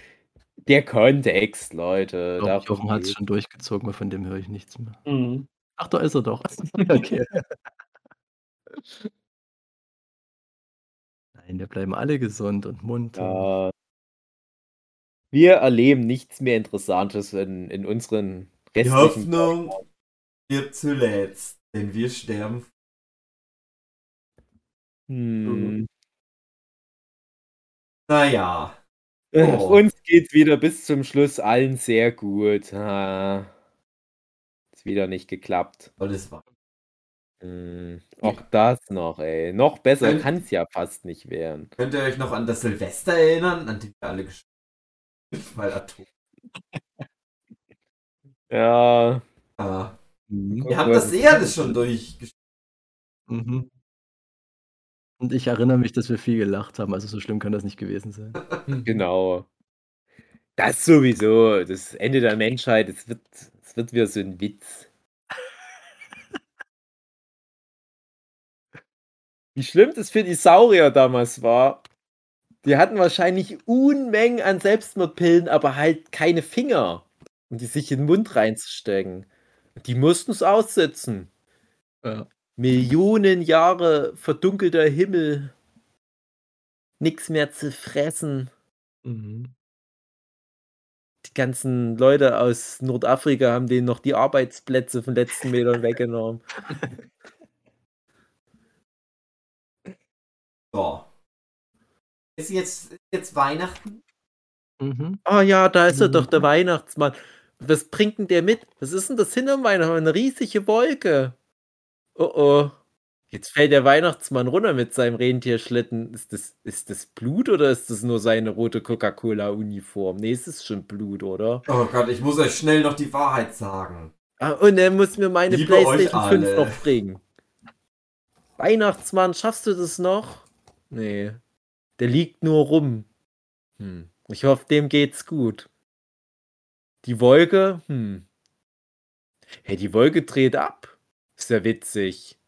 S2: der Kontext, Leute.
S3: Jochen hat es schon durchgezogen, aber von dem höre ich nichts mehr. Mhm. Ach, da ist er doch. okay. Nein, wir bleiben alle gesund und munter. Ja,
S2: wir erleben nichts mehr Interessantes in, in unseren
S1: restlichen... Die Hoffnung wird zuletzt, denn wir sterben. Hm. Naja.
S2: Oh. Uns geht's wieder bis zum Schluss allen sehr gut. Ah. Ist wieder nicht geklappt.
S1: Alles war.
S2: Hm. Auch das noch, ey. Noch besser kann es ja fast nicht werden.
S1: Könnt ihr euch noch an das Silvester erinnern, an die wir alle gestorben weil Atom.
S2: ja.
S1: Ah. Mhm. Wir haben das eh alles schon durchgespielt. Mhm.
S3: Und ich erinnere mich, dass wir viel gelacht haben, also so schlimm kann das nicht gewesen sein.
S2: genau. Das sowieso. Das Ende der Menschheit, es wird, es wird wieder so ein Witz. Wie schlimm das für die Saurier damals war, die hatten wahrscheinlich Unmengen an Selbstmordpillen, aber halt keine Finger, um die sich in den Mund reinzustecken. Die mussten es aussetzen. Ja. Millionen Jahre verdunkelter Himmel. Nichts mehr zu fressen. Mhm. Die ganzen Leute aus Nordafrika haben denen noch die Arbeitsplätze von letzten Metern weggenommen.
S1: So. Ist jetzt, jetzt Weihnachten?
S2: Mhm. Oh ja, da ist er doch, der mhm. Weihnachtsmann. Was bringt denn der mit? Was ist denn das hinterm Weihnachtsmann? Eine riesige Wolke. Oh oh. Jetzt fällt der Weihnachtsmann runter mit seinem Rentierschlitten. Ist das, ist das Blut oder ist das nur seine rote Coca-Cola-Uniform? Nee, es ist schon Blut, oder?
S1: Oh Gott, ich muss euch schnell noch die Wahrheit sagen.
S2: Ah, und er muss mir meine Liebe Playstation 5 noch bringen. Weihnachtsmann, schaffst du das noch? Nee. Der liegt nur rum. Hm. Ich hoffe, dem geht's gut. Die Wolke, hm. Hey, die Wolke dreht ab. Ist ja witzig.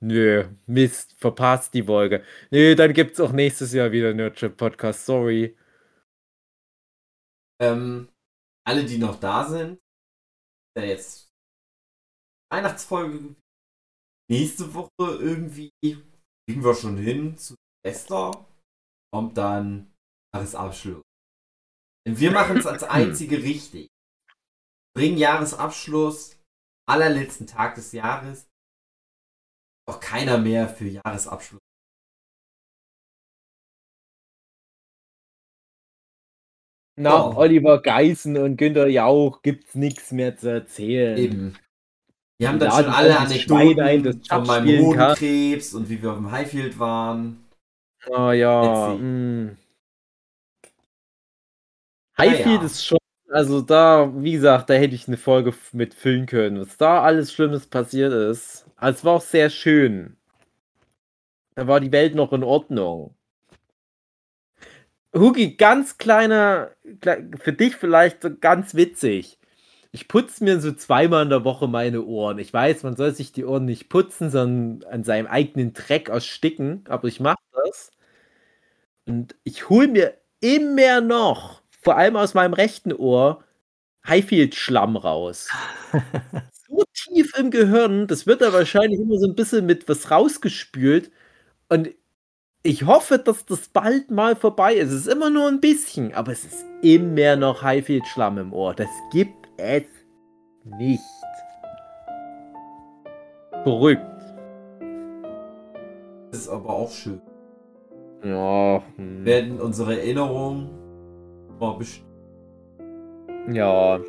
S2: Nö, Mist, verpasst die Wolke. Nö, dann gibt's auch nächstes Jahr wieder Nerdship Podcast, sorry.
S1: Ähm, alle, die noch da sind, ja jetzt Weihnachtsfolge nächste Woche irgendwie kriegen wir schon hin zu Esther. Kommt dann Jahresabschluss. Denn wir machen es als einzige richtig. Bringen Jahresabschluss, allerletzten Tag des Jahres. Auch keiner mehr für Jahresabschluss.
S2: Nach oh. Oliver Geißen und Günter Jauch gibt's nichts mehr zu erzählen. Eben.
S1: Wir haben dann schon alle Anekdoten ein, von meinem Hodenkrebs und wie wir auf dem Highfield waren.
S2: Oh ja. Mm. Highfield ja. ist schon, also da, wie gesagt, da hätte ich eine Folge mit füllen können, was da alles Schlimmes passiert ist. Also es war auch sehr schön. Da war die Welt noch in Ordnung. Hugi, ganz kleiner, für dich vielleicht ganz witzig. Ich putze mir so zweimal in der Woche meine Ohren. Ich weiß, man soll sich die Ohren nicht putzen, sondern an seinem eigenen Dreck ersticken, aber ich mache das. Und ich hole mir immer noch, vor allem aus meinem rechten Ohr, Highfield-Schlamm raus. so tief im Gehirn, das wird da wahrscheinlich immer so ein bisschen mit was rausgespült. Und ich hoffe, dass das bald mal vorbei ist. Es ist immer nur ein bisschen, aber es ist immer noch Highfield-Schlamm im Ohr. Das gibt es nicht. Verrückt.
S1: Das ist aber auch schön.
S2: Ja.
S1: Hm. Werden unsere Erinnerungen mal bestimmt.
S2: Ja.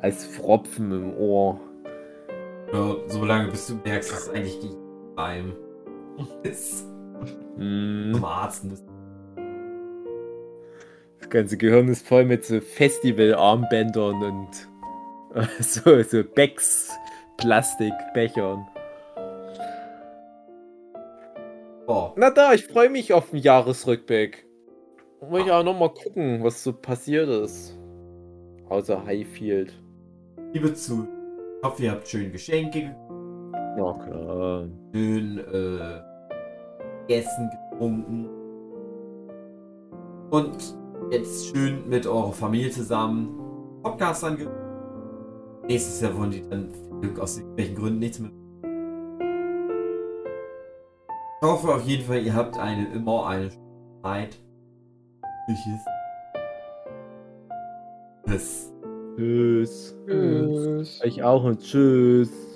S2: Als Fropfen im Ohr.
S1: Ja, so lange bis du merkst, dass es eigentlich geheim ist.
S2: Mm.
S1: Zum Arzt müssen.
S2: Das ganze Gehirn ist voll mit so Festival-Armbändern und so, so Becks, Plastikbechern. Oh. Na da, ich freue mich auf den Jahresrückblick. Will ich auch nochmal gucken, was so passiert ist. Außer Highfield.
S1: Liebe zu. Ich hoffe, ihr habt schön Geschenke.
S2: Ja, klar.
S1: Schön, äh, gegessen, getrunken. Und jetzt schön mit eurer Familie zusammen Podcast angehört. Nächstes Jahr wollen die dann aus irgendwelchen Gründen nichts mit. Ich hoffe auf jeden Fall, ihr habt eine, immer eine Zeit. Tschüss.
S2: Tschüss. Tschüss. Ich auch und tschüss.